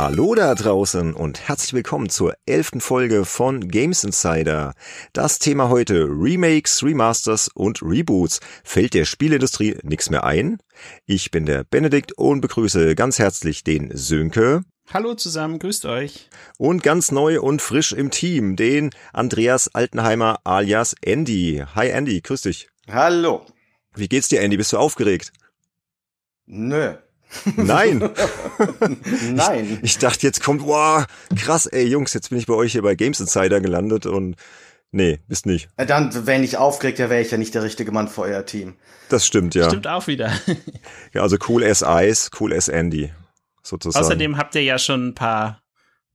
Hallo da draußen und herzlich willkommen zur elften Folge von Games Insider. Das Thema heute Remakes, Remasters und Reboots. Fällt der Spielindustrie nichts mehr ein? Ich bin der Benedikt und begrüße ganz herzlich den Sönke. Hallo zusammen, grüßt euch. Und ganz neu und frisch im Team, den Andreas Altenheimer alias Andy. Hi Andy, grüß dich. Hallo. Wie geht's dir, Andy? Bist du aufgeregt? Nö. Nein. Nein. Ich, ich, dachte, jetzt kommt, wow, krass, ey Jungs, jetzt bin ich bei euch hier bei Games Insider gelandet und nee, bist nicht. Äh, dann, wenn ich aufgeregt wäre, wäre ich ja nicht der richtige Mann für euer Team. Das stimmt, ja. Stimmt auch wieder. ja, also cool as Ice, cool as Andy, sozusagen. Außerdem habt ihr ja schon ein paar,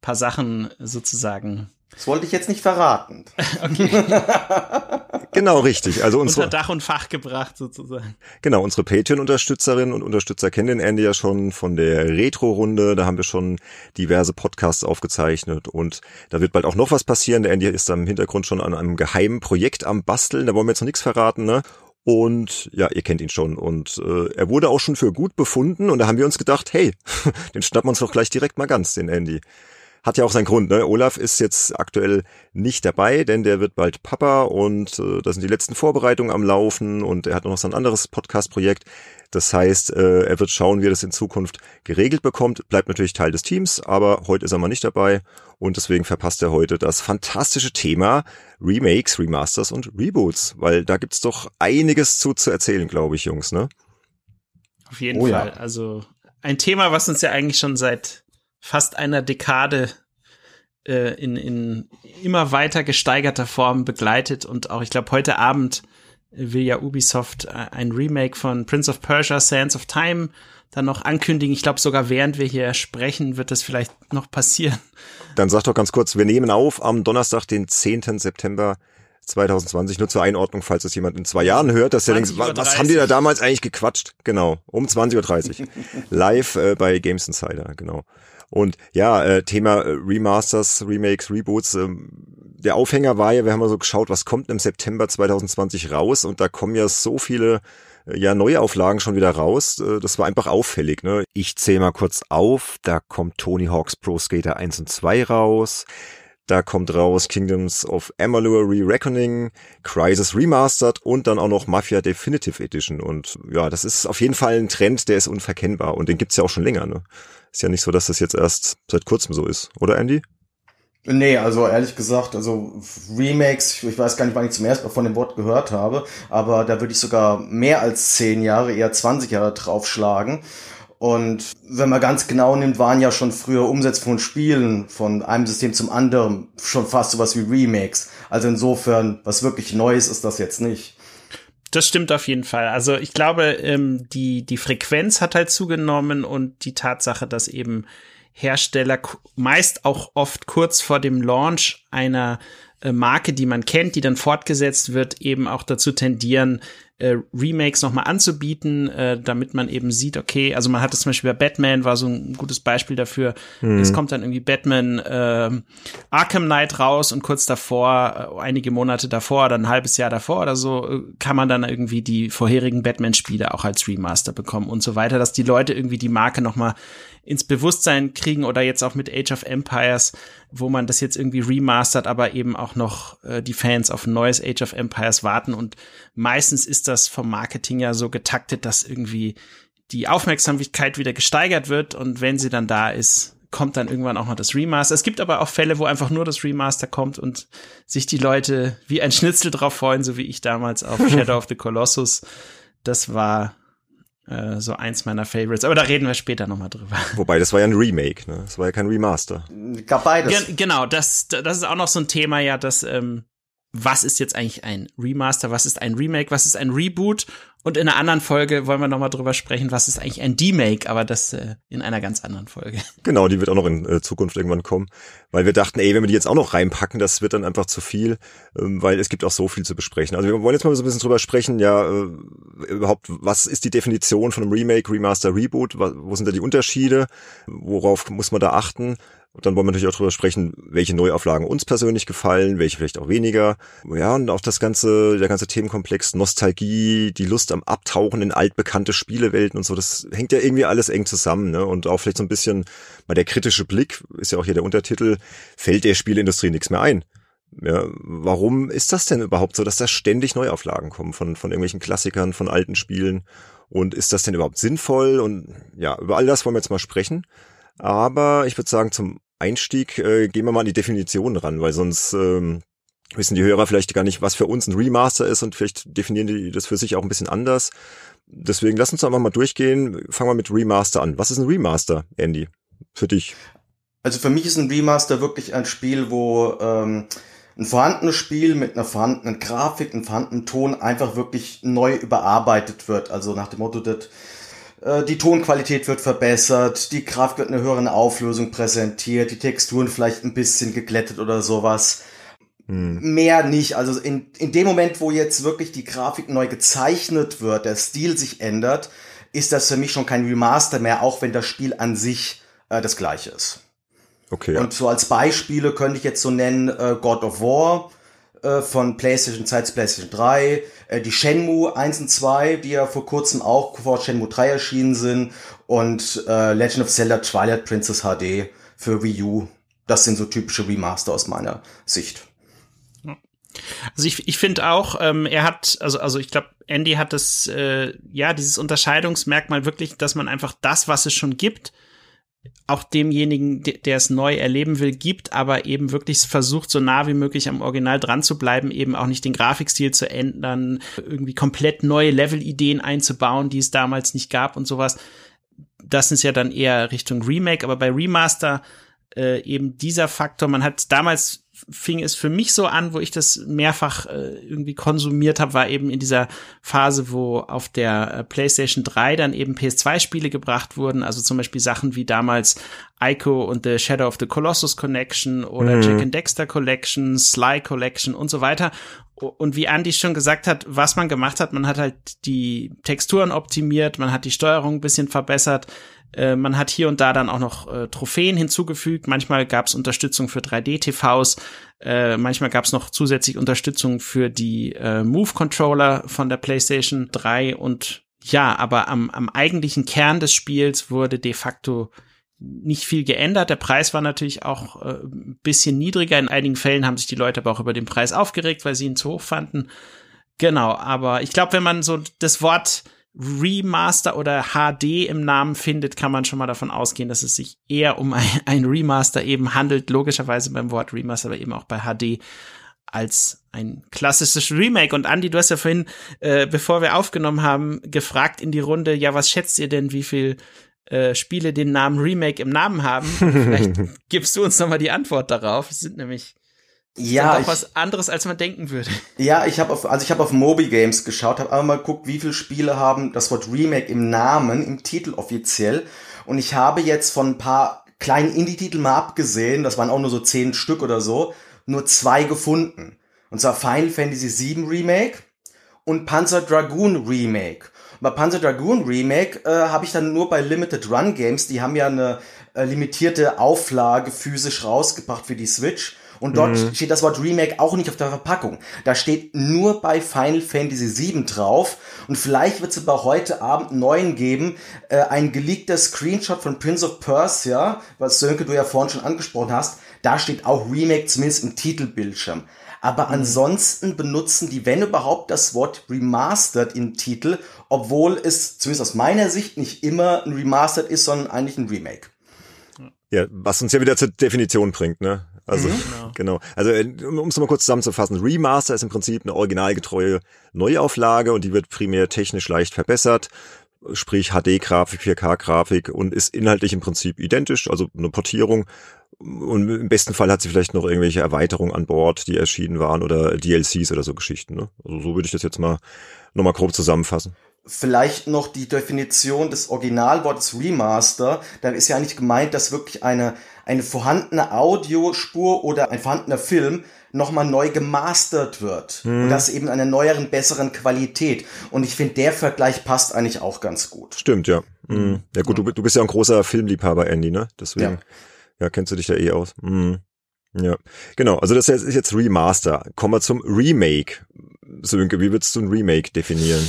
paar Sachen sozusagen das wollte ich jetzt nicht verraten. okay. genau, richtig. Also unsere, Unter Dach und Fach gebracht sozusagen. Genau, unsere Patreon-Unterstützerinnen und Unterstützer kennen den Andy ja schon von der Retro-Runde. Da haben wir schon diverse Podcasts aufgezeichnet und da wird bald auch noch was passieren. Der Andy ist da im Hintergrund schon an einem geheimen Projekt am Basteln. Da wollen wir jetzt noch nichts verraten, ne? Und ja, ihr kennt ihn schon. Und äh, er wurde auch schon für gut befunden. Und da haben wir uns gedacht, hey, den schnappen wir uns doch gleich direkt mal ganz, den Andy. Hat ja auch seinen Grund, ne? Olaf ist jetzt aktuell nicht dabei, denn der wird bald Papa und äh, da sind die letzten Vorbereitungen am Laufen und er hat noch so ein anderes Podcast-Projekt. Das heißt, äh, er wird schauen, wie er das in Zukunft geregelt bekommt. Bleibt natürlich Teil des Teams, aber heute ist er mal nicht dabei und deswegen verpasst er heute das fantastische Thema Remakes, Remasters und Reboots, weil da gibt's doch einiges zu, zu erzählen, glaube ich, Jungs, ne? Auf jeden oh, Fall. Ja. Also ein Thema, was uns ja eigentlich schon seit fast einer Dekade äh, in, in immer weiter gesteigerter Form begleitet und auch, ich glaube, heute Abend will ja Ubisoft äh, ein Remake von Prince of Persia, Sands of Time dann noch ankündigen. Ich glaube, sogar während wir hier sprechen, wird das vielleicht noch passieren. Dann sag doch ganz kurz, wir nehmen auf am Donnerstag, den 10. September 2020, nur zur Einordnung, falls es jemand in zwei Jahren hört, dass der denkt, was, was haben die da damals eigentlich gequatscht? Genau, um 20.30 Uhr. Live äh, bei Games Insider, genau. Und ja, äh, Thema äh, Remasters, Remakes, Reboots. Äh, der Aufhänger war ja, wir haben mal so geschaut, was kommt im September 2020 raus und da kommen ja so viele äh, ja Neuauflagen schon wieder raus. Äh, das war einfach auffällig. Ne? Ich zähle mal kurz auf. Da kommt Tony Hawk's Pro Skater 1 und 2 raus. Da kommt raus Kingdoms of Amalur Re-Reckoning, Crisis Remastered und dann auch noch Mafia Definitive Edition. Und ja, das ist auf jeden Fall ein Trend, der ist unverkennbar. Und den gibt's ja auch schon länger. Ne? Ist ja nicht so, dass das jetzt erst seit kurzem so ist, oder Andy? Nee, also ehrlich gesagt, also Remakes, ich weiß gar nicht, wann ich zum ersten Mal von dem Wort gehört habe, aber da würde ich sogar mehr als zehn Jahre, eher 20 Jahre draufschlagen. Und wenn man ganz genau nimmt, waren ja schon früher Umsätze von Spielen von einem System zum anderen schon fast sowas wie Remakes. Also insofern, was wirklich Neues ist das jetzt nicht. Das stimmt auf jeden Fall. Also ich glaube, ähm, die, die Frequenz hat halt zugenommen und die Tatsache, dass eben Hersteller meist auch oft kurz vor dem Launch einer äh, Marke, die man kennt, die dann fortgesetzt wird, eben auch dazu tendieren, äh, Remakes nochmal anzubieten, äh, damit man eben sieht, okay, also man hat es zum Beispiel bei Batman, war so ein gutes Beispiel dafür. Mhm. Es kommt dann irgendwie Batman äh, Arkham Knight raus und kurz davor, äh, einige Monate davor oder ein halbes Jahr davor oder so, äh, kann man dann irgendwie die vorherigen Batman-Spiele auch als Remaster bekommen und so weiter, dass die Leute irgendwie die Marke nochmal ins Bewusstsein kriegen oder jetzt auch mit Age of Empires, wo man das jetzt irgendwie remastert, aber eben auch noch äh, die Fans auf ein neues Age of Empires warten. Und meistens ist das vom Marketing ja so getaktet, dass irgendwie die Aufmerksamkeit wieder gesteigert wird und wenn sie dann da ist, kommt dann irgendwann auch noch das Remaster. Es gibt aber auch Fälle, wo einfach nur das Remaster kommt und sich die Leute wie ein Schnitzel drauf freuen, so wie ich damals auf Shadow of the Colossus. Das war äh, so eins meiner Favorites. Aber da reden wir später nochmal drüber. Wobei, das war ja ein Remake, ne? Das war ja kein Remaster. Gab beides. Gen genau, das, das ist auch noch so ein Thema, ja, dass ähm, was ist jetzt eigentlich ein Remaster, was ist ein Remake, was ist ein Reboot und in einer anderen Folge wollen wir nochmal drüber sprechen, was ist eigentlich ein D-Make, aber das äh, in einer ganz anderen Folge. Genau, die wird auch noch in äh, Zukunft irgendwann kommen, weil wir dachten, ey, wenn wir die jetzt auch noch reinpacken, das wird dann einfach zu viel, ähm, weil es gibt auch so viel zu besprechen. Also wir wollen jetzt mal so ein bisschen drüber sprechen, ja, äh, überhaupt, was ist die Definition von einem Remake, Remaster, Reboot, wo sind da die Unterschiede, worauf muss man da achten? Und dann wollen wir natürlich auch darüber sprechen, welche Neuauflagen uns persönlich gefallen, welche vielleicht auch weniger. Ja, und auch das ganze, der ganze Themenkomplex Nostalgie, die Lust am Abtauchen in altbekannte Spielewelten und so, das hängt ja irgendwie alles eng zusammen, ne? Und auch vielleicht so ein bisschen mal der kritische Blick, ist ja auch hier der Untertitel, fällt der Spielindustrie nichts mehr ein. Ja, warum ist das denn überhaupt so, dass da ständig Neuauflagen kommen von, von irgendwelchen Klassikern, von alten Spielen? Und ist das denn überhaupt sinnvoll? Und ja, über all das wollen wir jetzt mal sprechen. Aber ich würde sagen, zum Einstieg äh, gehen wir mal an die Definition ran, weil sonst ähm, wissen die Hörer vielleicht gar nicht, was für uns ein Remaster ist und vielleicht definieren die das für sich auch ein bisschen anders. Deswegen lass uns einfach mal durchgehen. Fangen wir mit Remaster an. Was ist ein Remaster, Andy? Für dich? Also für mich ist ein Remaster wirklich ein Spiel, wo ähm, ein vorhandenes Spiel mit einer vorhandenen Grafik, einem vorhandenen Ton einfach wirklich neu überarbeitet wird. Also nach dem Motto, dass die Tonqualität wird verbessert, die Grafik wird in einer höheren Auflösung präsentiert, die Texturen vielleicht ein bisschen geglättet oder sowas. Hm. Mehr nicht. Also in, in dem Moment, wo jetzt wirklich die Grafik neu gezeichnet wird, der Stil sich ändert, ist das für mich schon kein Remaster mehr, auch wenn das Spiel an sich äh, das gleiche ist. Okay. Ja. Und so als Beispiele könnte ich jetzt so nennen äh, God of War, äh, von PlayStation 2 zu PlayStation 3, äh, die Shenmue 1 und 2, die ja vor kurzem auch vor Shenmue 3 erschienen sind und äh, Legend of Zelda Twilight Princess HD für Wii U. Das sind so typische Remaster aus meiner Sicht. Also ich, ich finde auch, ähm, er hat, also, also ich glaube, Andy hat das, äh, ja, dieses Unterscheidungsmerkmal wirklich, dass man einfach das, was es schon gibt, auch demjenigen, der es neu erleben will, gibt, aber eben wirklich versucht, so nah wie möglich am Original dran zu bleiben, eben auch nicht den Grafikstil zu ändern, irgendwie komplett neue Level-Ideen einzubauen, die es damals nicht gab und sowas. Das ist ja dann eher Richtung Remake, aber bei Remaster äh, eben dieser Faktor, man hat damals fing es für mich so an, wo ich das mehrfach äh, irgendwie konsumiert habe, war eben in dieser Phase, wo auf der äh, PlayStation 3 dann eben PS2-Spiele gebracht wurden, also zum Beispiel Sachen wie damals Ico und The Shadow of the Colossus Collection oder mhm. Jack and Dexter Collection, Sly Collection und so weiter. Und wie Andy schon gesagt hat, was man gemacht hat, man hat halt die Texturen optimiert, man hat die Steuerung ein bisschen verbessert, äh, man hat hier und da dann auch noch äh, Trophäen hinzugefügt. Manchmal gab es Unterstützung für 3D-TVs. Äh, manchmal gab es noch zusätzlich Unterstützung für die äh, Move-Controller von der PlayStation 3. Und ja, aber am, am eigentlichen Kern des Spiels wurde de facto nicht viel geändert. Der Preis war natürlich auch äh, ein bisschen niedriger. In einigen Fällen haben sich die Leute aber auch über den Preis aufgeregt, weil sie ihn zu hoch fanden. Genau, aber ich glaube, wenn man so das Wort Remaster oder HD im Namen findet, kann man schon mal davon ausgehen, dass es sich eher um ein, ein Remaster eben handelt, logischerweise beim Wort Remaster, aber eben auch bei HD als ein klassisches Remake. Und Andy, du hast ja vorhin, äh, bevor wir aufgenommen haben, gefragt in die Runde, ja, was schätzt ihr denn, wie viel äh, Spiele den Namen Remake im Namen haben? Vielleicht gibst du uns noch mal die Antwort darauf. Es sind nämlich ja, ist was anderes, als man denken würde. Ja, ich habe auf, also ich habe auf Moby Games geschaut, habe einmal mal geguckt, wie viele Spiele haben das Wort Remake im Namen, im Titel offiziell. Und ich habe jetzt von ein paar kleinen Indie-Titeln mal abgesehen, das waren auch nur so zehn Stück oder so, nur zwei gefunden. Und zwar Final Fantasy VII Remake und Panzer Dragoon Remake. Und bei Panzer Dragoon Remake äh, habe ich dann nur bei Limited Run Games, die haben ja eine äh, limitierte Auflage physisch rausgebracht für die Switch. Und dort mhm. steht das Wort Remake auch nicht auf der Verpackung. Da steht nur bei Final Fantasy VII drauf. Und vielleicht wird es aber heute Abend neuen geben. Äh, ein geleakter Screenshot von Prince of Persia, was Sönke du ja vorhin schon angesprochen hast. Da steht auch Remake zumindest im Titelbildschirm. Aber mhm. ansonsten benutzen die, wenn überhaupt, das Wort Remastered im Titel, obwohl es zumindest aus meiner Sicht nicht immer ein Remastered ist, sondern eigentlich ein Remake. Ja, was uns ja wieder zur Definition bringt, ne? Also mhm. genau. genau. Also äh, um es mal kurz zusammenzufassen, Remaster ist im Prinzip eine originalgetreue Neuauflage und die wird primär technisch leicht verbessert, sprich HD-Grafik, 4K-Grafik und ist inhaltlich im Prinzip identisch, also eine Portierung. Und im besten Fall hat sie vielleicht noch irgendwelche Erweiterungen an Bord, die erschienen waren oder DLCs oder so Geschichten. Ne? Also so würde ich das jetzt mal nochmal grob zusammenfassen vielleicht noch die Definition des Originalwortes Remaster. Da ist ja eigentlich gemeint, dass wirklich eine, eine vorhandene Audiospur oder ein vorhandener Film nochmal neu gemastert wird. Mhm. Und das eben einer neueren, besseren Qualität. Und ich finde, der Vergleich passt eigentlich auch ganz gut. Stimmt, ja. Mhm. Ja gut, du, du bist ja ein großer Filmliebhaber, Andy, ne? Deswegen. Ja Ja, kennst du dich da eh aus? Mhm. Ja, genau. Also das ist jetzt Remaster. Kommen wir zum Remake. Sönke, wie würdest du ein Remake definieren?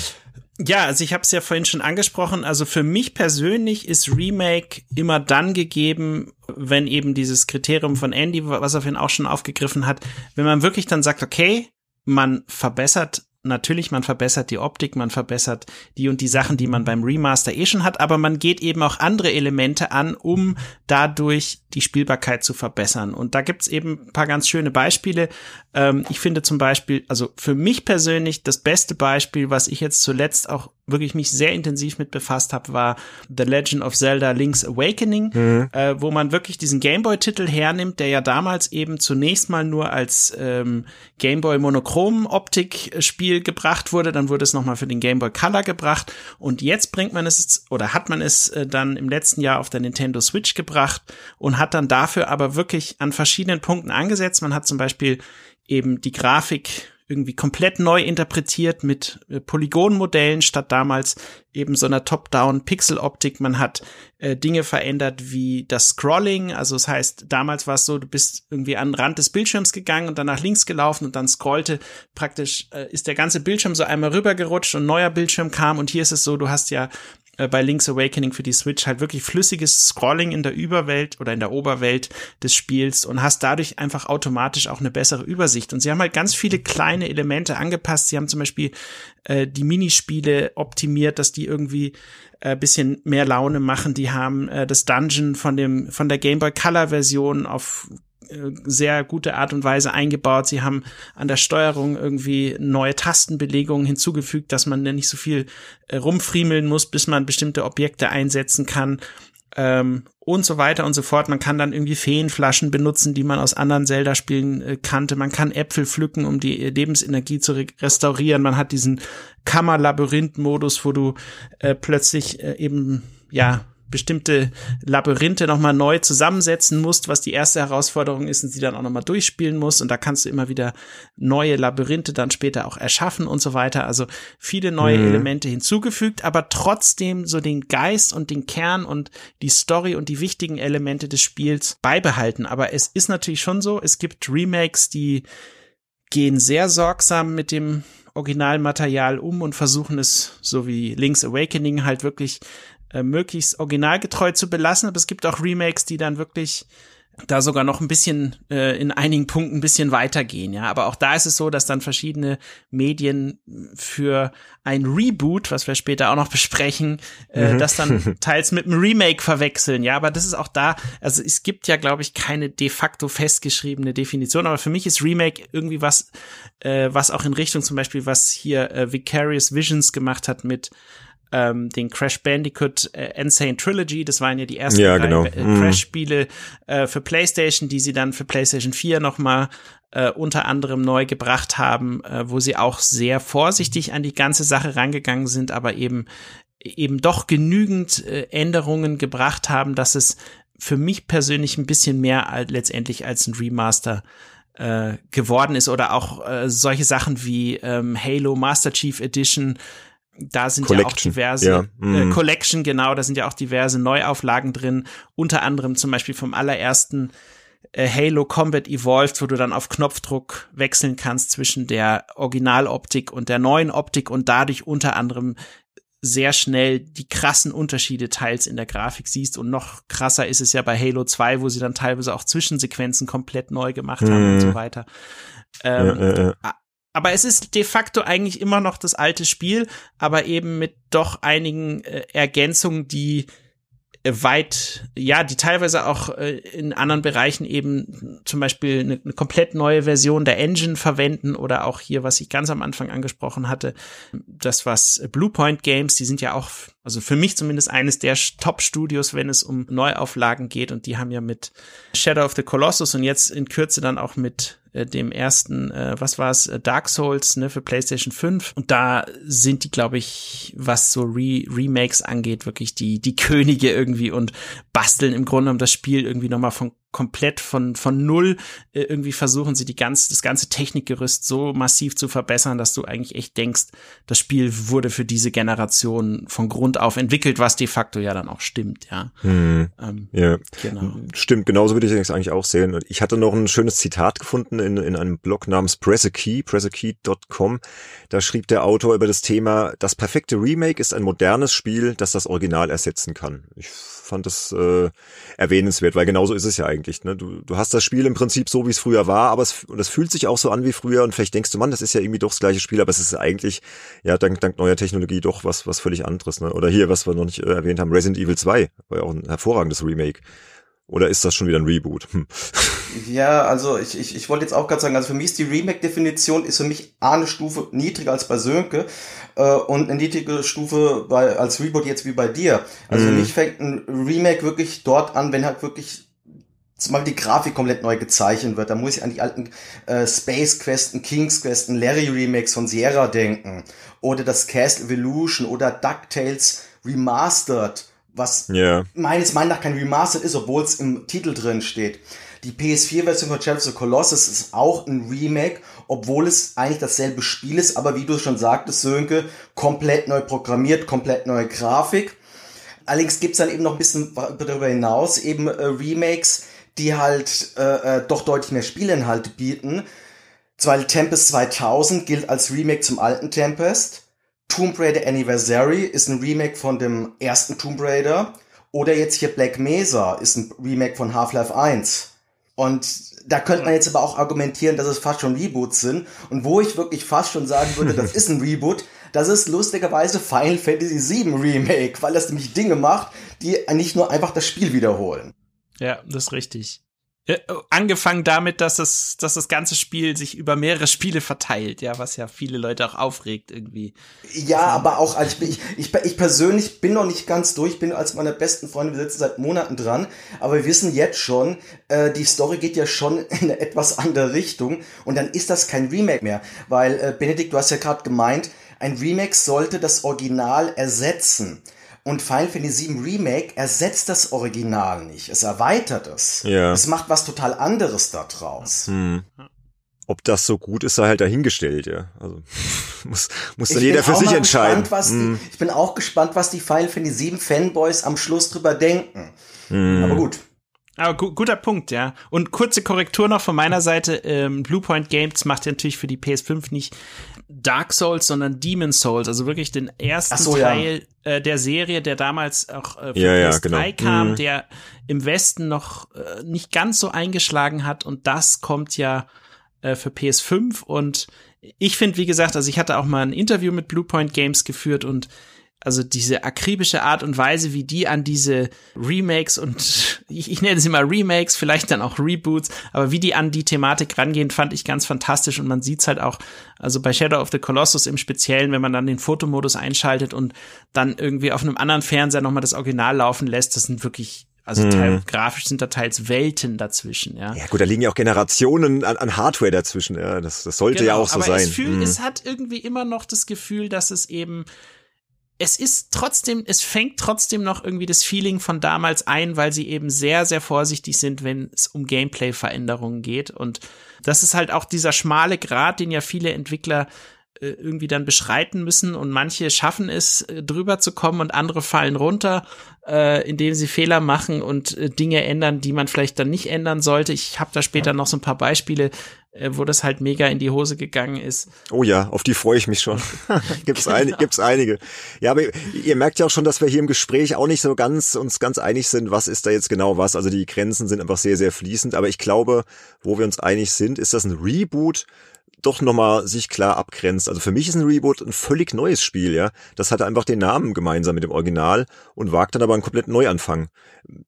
Ja, also ich habe es ja vorhin schon angesprochen. Also für mich persönlich ist Remake immer dann gegeben, wenn eben dieses Kriterium von Andy, was er vorhin auch schon aufgegriffen hat, wenn man wirklich dann sagt, okay, man verbessert natürlich, man verbessert die Optik, man verbessert die und die Sachen, die man beim Remaster eh schon hat, aber man geht eben auch andere Elemente an, um dadurch die Spielbarkeit zu verbessern. Und da gibt's eben ein paar ganz schöne Beispiele. Ähm, ich finde zum Beispiel, also für mich persönlich das beste Beispiel, was ich jetzt zuletzt auch wirklich mich sehr intensiv mit befasst habe, war The Legend of Zelda Link's Awakening, mhm. äh, wo man wirklich diesen Gameboy-Titel hernimmt, der ja damals eben zunächst mal nur als ähm, Gameboy Monochrom-Optik-Spiel gebracht wurde, dann wurde es nochmal für den Gameboy Color gebracht und jetzt bringt man es oder hat man es äh, dann im letzten Jahr auf der Nintendo Switch gebracht und hat dann dafür aber wirklich an verschiedenen Punkten angesetzt. Man hat zum Beispiel eben die Grafik irgendwie komplett neu interpretiert mit äh, Polygonmodellen statt damals eben so einer Top-Down-Pixel-Optik. Man hat äh, Dinge verändert wie das Scrolling. Also das heißt, damals war es so, du bist irgendwie an den Rand des Bildschirms gegangen und dann nach links gelaufen und dann scrollte praktisch, äh, ist der ganze Bildschirm so einmal rübergerutscht und neuer Bildschirm kam. Und hier ist es so, du hast ja äh, bei Link's Awakening für die Switch halt wirklich flüssiges Scrolling in der Überwelt oder in der Oberwelt des Spiels und hast dadurch einfach automatisch auch eine bessere Übersicht. Und sie haben halt ganz viele kleine Elemente angepasst. Sie haben zum Beispiel äh, die Minispiele optimiert, dass die irgendwie äh, bisschen mehr Laune machen. Die haben äh, das Dungeon von dem von der Game Boy Color Version auf sehr gute Art und Weise eingebaut. Sie haben an der Steuerung irgendwie neue Tastenbelegungen hinzugefügt, dass man nicht so viel äh, rumfriemeln muss, bis man bestimmte Objekte einsetzen kann. Ähm, und so weiter und so fort. Man kann dann irgendwie Feenflaschen benutzen, die man aus anderen Zelda-Spielen äh, kannte. Man kann Äpfel pflücken, um die Lebensenergie zu re restaurieren. Man hat diesen Kammerlabyrinth-Modus, wo du äh, plötzlich äh, eben ja bestimmte Labyrinthe nochmal neu zusammensetzen musst, was die erste Herausforderung ist und sie dann auch nochmal durchspielen musst. Und da kannst du immer wieder neue Labyrinthe dann später auch erschaffen und so weiter. Also viele neue mhm. Elemente hinzugefügt, aber trotzdem so den Geist und den Kern und die Story und die wichtigen Elemente des Spiels beibehalten. Aber es ist natürlich schon so, es gibt Remakes, die gehen sehr sorgsam mit dem Originalmaterial um und versuchen es, so wie Link's Awakening, halt wirklich äh, möglichst originalgetreu zu belassen, aber es gibt auch Remakes, die dann wirklich da sogar noch ein bisschen äh, in einigen Punkten ein bisschen weitergehen, ja. Aber auch da ist es so, dass dann verschiedene Medien für ein Reboot, was wir später auch noch besprechen, äh, mhm. das dann teils mit einem Remake verwechseln, ja. Aber das ist auch da, also es gibt ja, glaube ich, keine de facto festgeschriebene Definition. Aber für mich ist Remake irgendwie was, äh, was auch in Richtung zum Beispiel, was hier äh, Vicarious Visions gemacht hat mit ähm, den Crash Bandicoot äh, Insane Trilogy. Das waren ja die ersten ja, genau. äh, mhm. Crash-Spiele äh, für PlayStation, die sie dann für PlayStation 4 nochmal äh, unter anderem neu gebracht haben, äh, wo sie auch sehr vorsichtig an die ganze Sache rangegangen sind, aber eben eben doch genügend äh, Änderungen gebracht haben, dass es für mich persönlich ein bisschen mehr als, letztendlich als ein Remaster äh, geworden ist oder auch äh, solche Sachen wie ähm, Halo Master Chief Edition da sind Collection. ja auch diverse ja. Mm. Äh, Collection, genau, da sind ja auch diverse Neuauflagen drin, unter anderem zum Beispiel vom allerersten äh, Halo Combat Evolved, wo du dann auf Knopfdruck wechseln kannst zwischen der Originaloptik und der neuen Optik und dadurch unter anderem sehr schnell die krassen Unterschiede teils in der Grafik siehst und noch krasser ist es ja bei Halo 2, wo sie dann teilweise auch Zwischensequenzen komplett neu gemacht mm. haben und so mhm. weiter. Ähm, ja, ja. Aber es ist de facto eigentlich immer noch das alte Spiel, aber eben mit doch einigen äh, Ergänzungen, die äh, weit, ja, die teilweise auch äh, in anderen Bereichen eben zum Beispiel eine, eine, komplett neue Version der Engine verwenden oder auch hier, was ich ganz am Anfang angesprochen hatte, das was Bluepoint Games, die sind ja auch, also für mich zumindest eines der Top-Studios, wenn es um Neuauflagen geht. Und die haben ja mit Shadow of the Colossus und jetzt in Kürze dann auch mit äh, dem ersten, äh, was war es, äh, Dark Souls, ne, für PlayStation 5. Und da sind die, glaube ich, was so Re Remakes angeht, wirklich die, die Könige irgendwie und basteln im Grunde um das Spiel irgendwie nochmal von komplett von, von null. Äh, irgendwie versuchen sie die ganze, das ganze Technikgerüst so massiv zu verbessern, dass du eigentlich echt denkst, das Spiel wurde für diese Generation von Grund auf entwickelt, was de facto ja dann auch stimmt, ja. Hm. Ähm, ja, genau. Stimmt, genauso würde ich das eigentlich auch sehen. Ich hatte noch ein schönes Zitat gefunden in, in einem Blog namens Press a Key, pressekey.com. Da schrieb der Autor über das Thema, das perfekte Remake ist ein modernes Spiel, das das Original ersetzen kann. Ich fand das äh, erwähnenswert, weil genauso ist es ja eigentlich. Ne? Du, du hast das Spiel im Prinzip so, wie es früher war, aber es, und es fühlt sich auch so an wie früher und vielleicht denkst du, Mann, das ist ja irgendwie doch das gleiche Spiel, aber es ist eigentlich, ja, dank, dank neuer Technologie doch was, was völlig anderes. Ne? Oder hier, was wir noch nicht äh, erwähnt haben, Resident Evil 2, war ja auch ein hervorragendes Remake. Oder ist das schon wieder ein Reboot? Hm. Ja, also ich, ich, ich wollte jetzt auch gerade sagen, also für mich ist die Remake-Definition ist für mich eine Stufe niedriger als bei Sönke äh, und eine niedrige Stufe bei, als Reboot jetzt wie bei dir. Also mhm. für mich fängt ein Remake wirklich dort an, wenn halt wirklich zumal die Grafik komplett neu gezeichnet wird. Da muss ich an die alten äh, Space Questen, Kings Questen, Larry Remakes von Sierra denken. Oder das Cast Evolution oder DuckTales Remastered was yeah. meines Meines nach kein Remastered ist, obwohl es im Titel drin steht. Die PS4-Version von Shadow of the Colossus ist auch ein Remake, obwohl es eigentlich dasselbe Spiel ist, aber wie du schon sagtest, Sönke, komplett neu programmiert, komplett neue Grafik. Allerdings gibt's dann eben noch ein bisschen darüber hinaus eben äh, Remakes, die halt äh, äh doch deutlich mehr Spielinhalte bieten. Weil Tempest 2000 gilt als Remake zum alten Tempest. Tomb Raider Anniversary ist ein Remake von dem ersten Tomb Raider. Oder jetzt hier Black Mesa ist ein Remake von Half-Life 1. Und da könnte man jetzt aber auch argumentieren, dass es fast schon Reboots sind. Und wo ich wirklich fast schon sagen würde, das ist ein Reboot, das ist lustigerweise Final Fantasy VII Remake, weil das nämlich Dinge macht, die nicht nur einfach das Spiel wiederholen. Ja, das ist richtig. Äh, angefangen damit, dass das, dass das ganze Spiel sich über mehrere Spiele verteilt, ja, was ja viele Leute auch aufregt irgendwie. Ja, aber auch, also ich, ich, ich persönlich bin noch nicht ganz durch, bin als meine besten Freunde, wir sitzen seit Monaten dran, aber wir wissen jetzt schon, äh, die Story geht ja schon in eine etwas andere Richtung und dann ist das kein Remake mehr, weil, äh, Benedikt, du hast ja gerade gemeint, ein Remake sollte das Original ersetzen. Und Final Fantasy VII Remake ersetzt das Original nicht. Es erweitert es. Ja. Es macht was total anderes da draus. Hm. Ob das so gut ist, sei halt dahingestellt, ja. Also muss, muss dann jeder für sich entscheiden. Gespannt, hm. die, ich bin auch gespannt, was die Final Fantasy VII Fanboys am Schluss drüber denken. Hm. Aber gut. Aber gu guter Punkt, ja. Und kurze Korrektur noch von meiner Seite. Ähm, Bluepoint Games macht ja natürlich für die PS5 nicht Dark Souls, sondern Demon Souls, also wirklich den ersten so, Teil ja. äh, der Serie, der damals auch äh, für ja, PS3 ja, genau. kam, mhm. der im Westen noch äh, nicht ganz so eingeschlagen hat und das kommt ja äh, für PS5 und ich finde, wie gesagt, also ich hatte auch mal ein Interview mit Bluepoint Games geführt und also diese akribische Art und Weise, wie die an diese Remakes und ich, ich nenne sie mal Remakes, vielleicht dann auch Reboots, aber wie die an die Thematik rangehen, fand ich ganz fantastisch und man sieht's halt auch, also bei Shadow of the Colossus im Speziellen, wenn man dann den Fotomodus einschaltet und dann irgendwie auf einem anderen Fernseher nochmal das Original laufen lässt, das sind wirklich also hm. grafisch sind da teils Welten dazwischen, ja. Ja gut, da liegen ja auch Generationen an, an Hardware dazwischen, ja. Das, das sollte genau, ja auch so aber sein. Es, fühl, hm. es hat irgendwie immer noch das Gefühl, dass es eben es ist trotzdem, es fängt trotzdem noch irgendwie das Feeling von damals ein, weil sie eben sehr, sehr vorsichtig sind, wenn es um Gameplay-Veränderungen geht. Und das ist halt auch dieser schmale Grad, den ja viele Entwickler äh, irgendwie dann beschreiten müssen und manche schaffen es äh, drüber zu kommen und andere fallen runter, äh, indem sie Fehler machen und äh, Dinge ändern, die man vielleicht dann nicht ändern sollte. Ich habe da später noch so ein paar Beispiele, wo das halt mega in die Hose gegangen ist. Oh ja, auf die freue ich mich schon. gibt's, genau. ein, gibt's einige. Ja, aber ihr merkt ja auch schon, dass wir hier im Gespräch auch nicht so ganz uns ganz einig sind, was ist da jetzt genau was. Also die Grenzen sind einfach sehr, sehr fließend. Aber ich glaube, wo wir uns einig sind, ist das ein Reboot doch nochmal sich klar abgrenzt. Also für mich ist ein Reboot ein völlig neues Spiel, ja. Das hatte einfach den Namen gemeinsam mit dem Original und wagt dann aber einen komplett Neuanfang.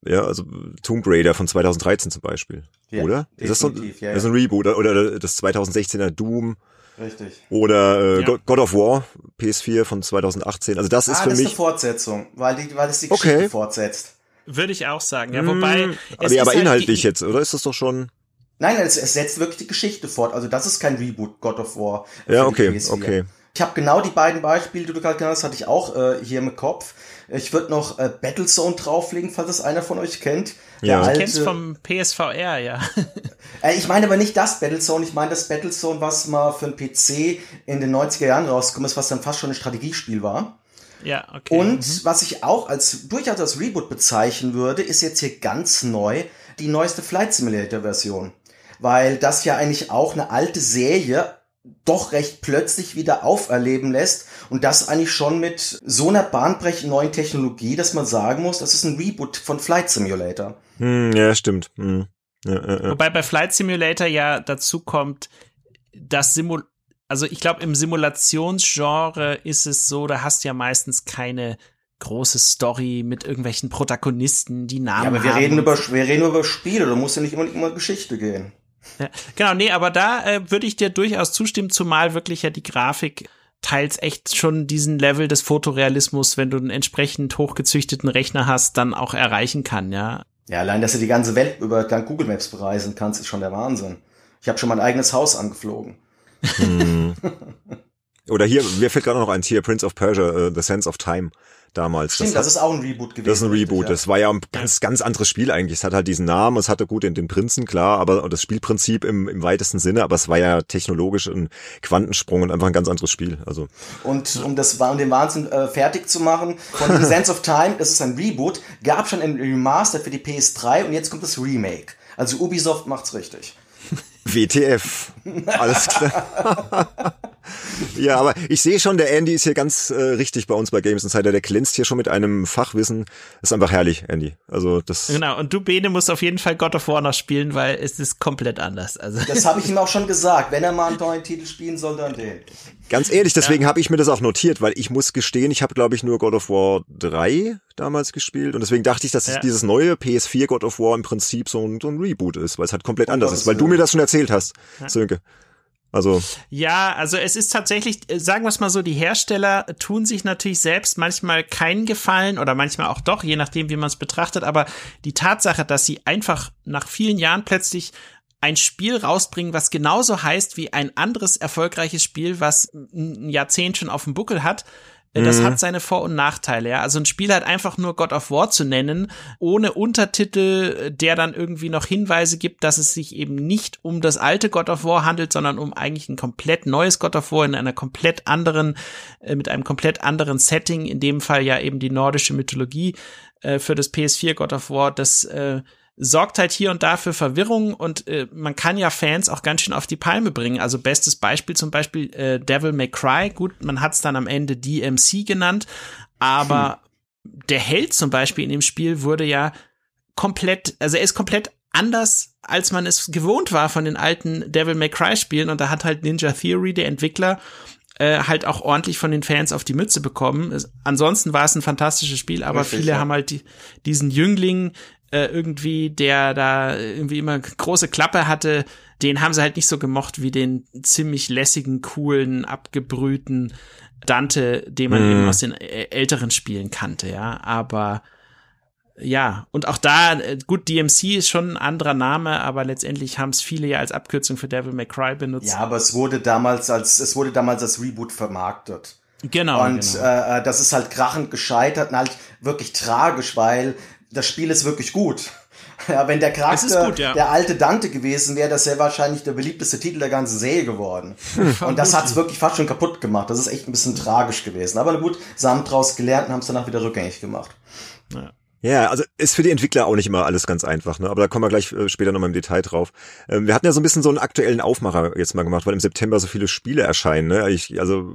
Ja, also Tomb Raider von 2013 zum Beispiel. Ja, oder? Ist das so ein, ja, ja. Das ist ein Reboot oder das 2016er Doom? Richtig. Oder äh, ja. God of War, PS4 von 2018. Also das ah, ist für das mich. ist eine Fortsetzung, weil, die, weil es die Geschichte okay. fortsetzt. Würde ich auch sagen, ja. Wobei. Mm, aber, aber halt inhaltlich jetzt, oder ist das doch schon. Nein, es, es setzt wirklich die Geschichte fort. Also das ist kein Reboot, God of War. Ja, okay, okay. Ich habe genau die beiden Beispiele, die du gerade genannt hast, hatte ich auch äh, hier im Kopf. Ich würde noch äh, Battlezone drauflegen, falls es einer von euch kennt. Der ja, alte, ich kenn's vom PSVR, ja. äh, ich meine aber nicht das Battlezone, ich meine das Battlezone, was mal für den PC in den 90er Jahren rausgekommen ist, was dann fast schon ein Strategiespiel war. Ja, okay. Und mhm. was ich auch als durchaus als Reboot bezeichnen würde, ist jetzt hier ganz neu die neueste Flight Simulator Version. Weil das ja eigentlich auch eine alte Serie doch recht plötzlich wieder auferleben lässt und das eigentlich schon mit so einer bahnbrechenden neuen Technologie, dass man sagen muss, das ist ein Reboot von Flight Simulator. Hm, ja, stimmt. Hm. Ja, ja, ja. Wobei bei Flight Simulator ja dazu kommt, dass Simul also ich glaube im Simulationsgenre ist es so, da hast du ja meistens keine große Story mit irgendwelchen Protagonisten, die Namen haben. Ja, aber wir haben reden über wir reden über Spiele, da muss ja nicht immer, immer Geschichte gehen. Ja, genau, nee, aber da äh, würde ich dir durchaus zustimmen, zumal wirklich ja die Grafik teils echt schon diesen Level des Fotorealismus, wenn du einen entsprechend hochgezüchteten Rechner hast, dann auch erreichen kann, ja. Ja, allein, dass du die ganze Welt über dank Google Maps bereisen kannst, ist schon der Wahnsinn. Ich habe schon mein eigenes Haus angeflogen. Hm. Oder hier, mir fällt gerade noch ein, hier Prince of Persia, uh, The Sense of Time damals. Stimmt, das, das ist auch ein Reboot gewesen. Das ist ein Reboot. Ja. Das war ja ein ganz, ganz anderes Spiel eigentlich. Es hat halt diesen Namen, es hatte gut den, den Prinzen, klar, aber das Spielprinzip im, im weitesten Sinne, aber es war ja technologisch ein Quantensprung und einfach ein ganz anderes Spiel. Also. Und um das um den Wahnsinn äh, fertig zu machen, von The Sense of Time, das ist ein Reboot, gab schon ein Remaster für die PS3 und jetzt kommt das Remake. Also Ubisoft macht's richtig. WTF. Alles klar. ja, aber ich sehe schon, der Andy ist hier ganz äh, richtig bei uns bei Games Insider. Der glänzt hier schon mit einem Fachwissen. Das ist einfach herrlich, Andy. Also das. Genau. Und du Bene musst auf jeden Fall God of War noch spielen, weil es ist komplett anders. Also. Das habe ich ihm auch schon gesagt. Wenn er mal einen neuen Titel spielen soll, dann den. Ganz ehrlich, deswegen ja. habe ich mir das auch notiert, weil ich muss gestehen, ich habe glaube ich nur God of War 3 damals gespielt und deswegen dachte ich, dass ja. dieses neue PS4 God of War im Prinzip so ein, so ein Reboot ist, weil es halt komplett oh, anders ist, weil du mir das schon erzählt hast, ja. Sönke. Also. Ja, also es ist tatsächlich, äh, sagen wir es mal so, die Hersteller tun sich natürlich selbst manchmal keinen Gefallen oder manchmal auch doch, je nachdem, wie man es betrachtet, aber die Tatsache, dass sie einfach nach vielen Jahren plötzlich ein Spiel rausbringen, was genauso heißt wie ein anderes erfolgreiches Spiel, was ein Jahrzehnt schon auf dem Buckel hat. Das mhm. hat seine Vor- und Nachteile, ja. Also ein Spiel halt einfach nur God of War zu nennen, ohne Untertitel, äh, der dann irgendwie noch Hinweise gibt, dass es sich eben nicht um das alte God of War handelt, sondern um eigentlich ein komplett neues God of War in einer komplett anderen, äh, mit einem komplett anderen Setting, in dem Fall ja eben die nordische Mythologie äh, für das PS4 God of War, das äh, sorgt halt hier und da für Verwirrung und äh, man kann ja Fans auch ganz schön auf die Palme bringen. Also bestes Beispiel zum Beispiel äh, Devil May Cry. Gut, man hat es dann am Ende DMC genannt, aber hm. der Held zum Beispiel in dem Spiel wurde ja komplett, also er ist komplett anders, als man es gewohnt war von den alten Devil May Cry Spielen und da hat halt Ninja Theory, der Entwickler, äh, halt auch ordentlich von den Fans auf die Mütze bekommen. Es, ansonsten war es ein fantastisches Spiel, aber Richtig, viele ja. haben halt die, diesen Jüngling, äh, irgendwie, der da irgendwie immer große Klappe hatte, den haben sie halt nicht so gemocht wie den ziemlich lässigen, coolen, abgebrühten Dante, den man mm. eben aus den älteren Spielen kannte, ja. Aber ja, und auch da, äh, gut, DMC ist schon ein anderer Name, aber letztendlich haben es viele ja als Abkürzung für Devil May Cry benutzt. Ja, aber es wurde damals als, es wurde damals als Reboot vermarktet. Genau. Und genau. Äh, äh das ist halt krachend gescheitert und halt wirklich tragisch, weil das Spiel ist wirklich gut. Ja, wenn der Charakter gut, ja. der alte Dante gewesen wäre, das wäre wahrscheinlich der beliebteste Titel der ganzen Serie geworden. und das hat es wirklich fast schon kaputt gemacht. Das ist echt ein bisschen tragisch gewesen. Aber gut, sie haben draus gelernt und haben es danach wieder rückgängig gemacht. Ja. Ja, also ist für die Entwickler auch nicht immer alles ganz einfach, ne? aber da kommen wir gleich äh, später nochmal im Detail drauf. Ähm, wir hatten ja so ein bisschen so einen aktuellen Aufmacher jetzt mal gemacht, weil im September so viele Spiele erscheinen. Ne? Ich, also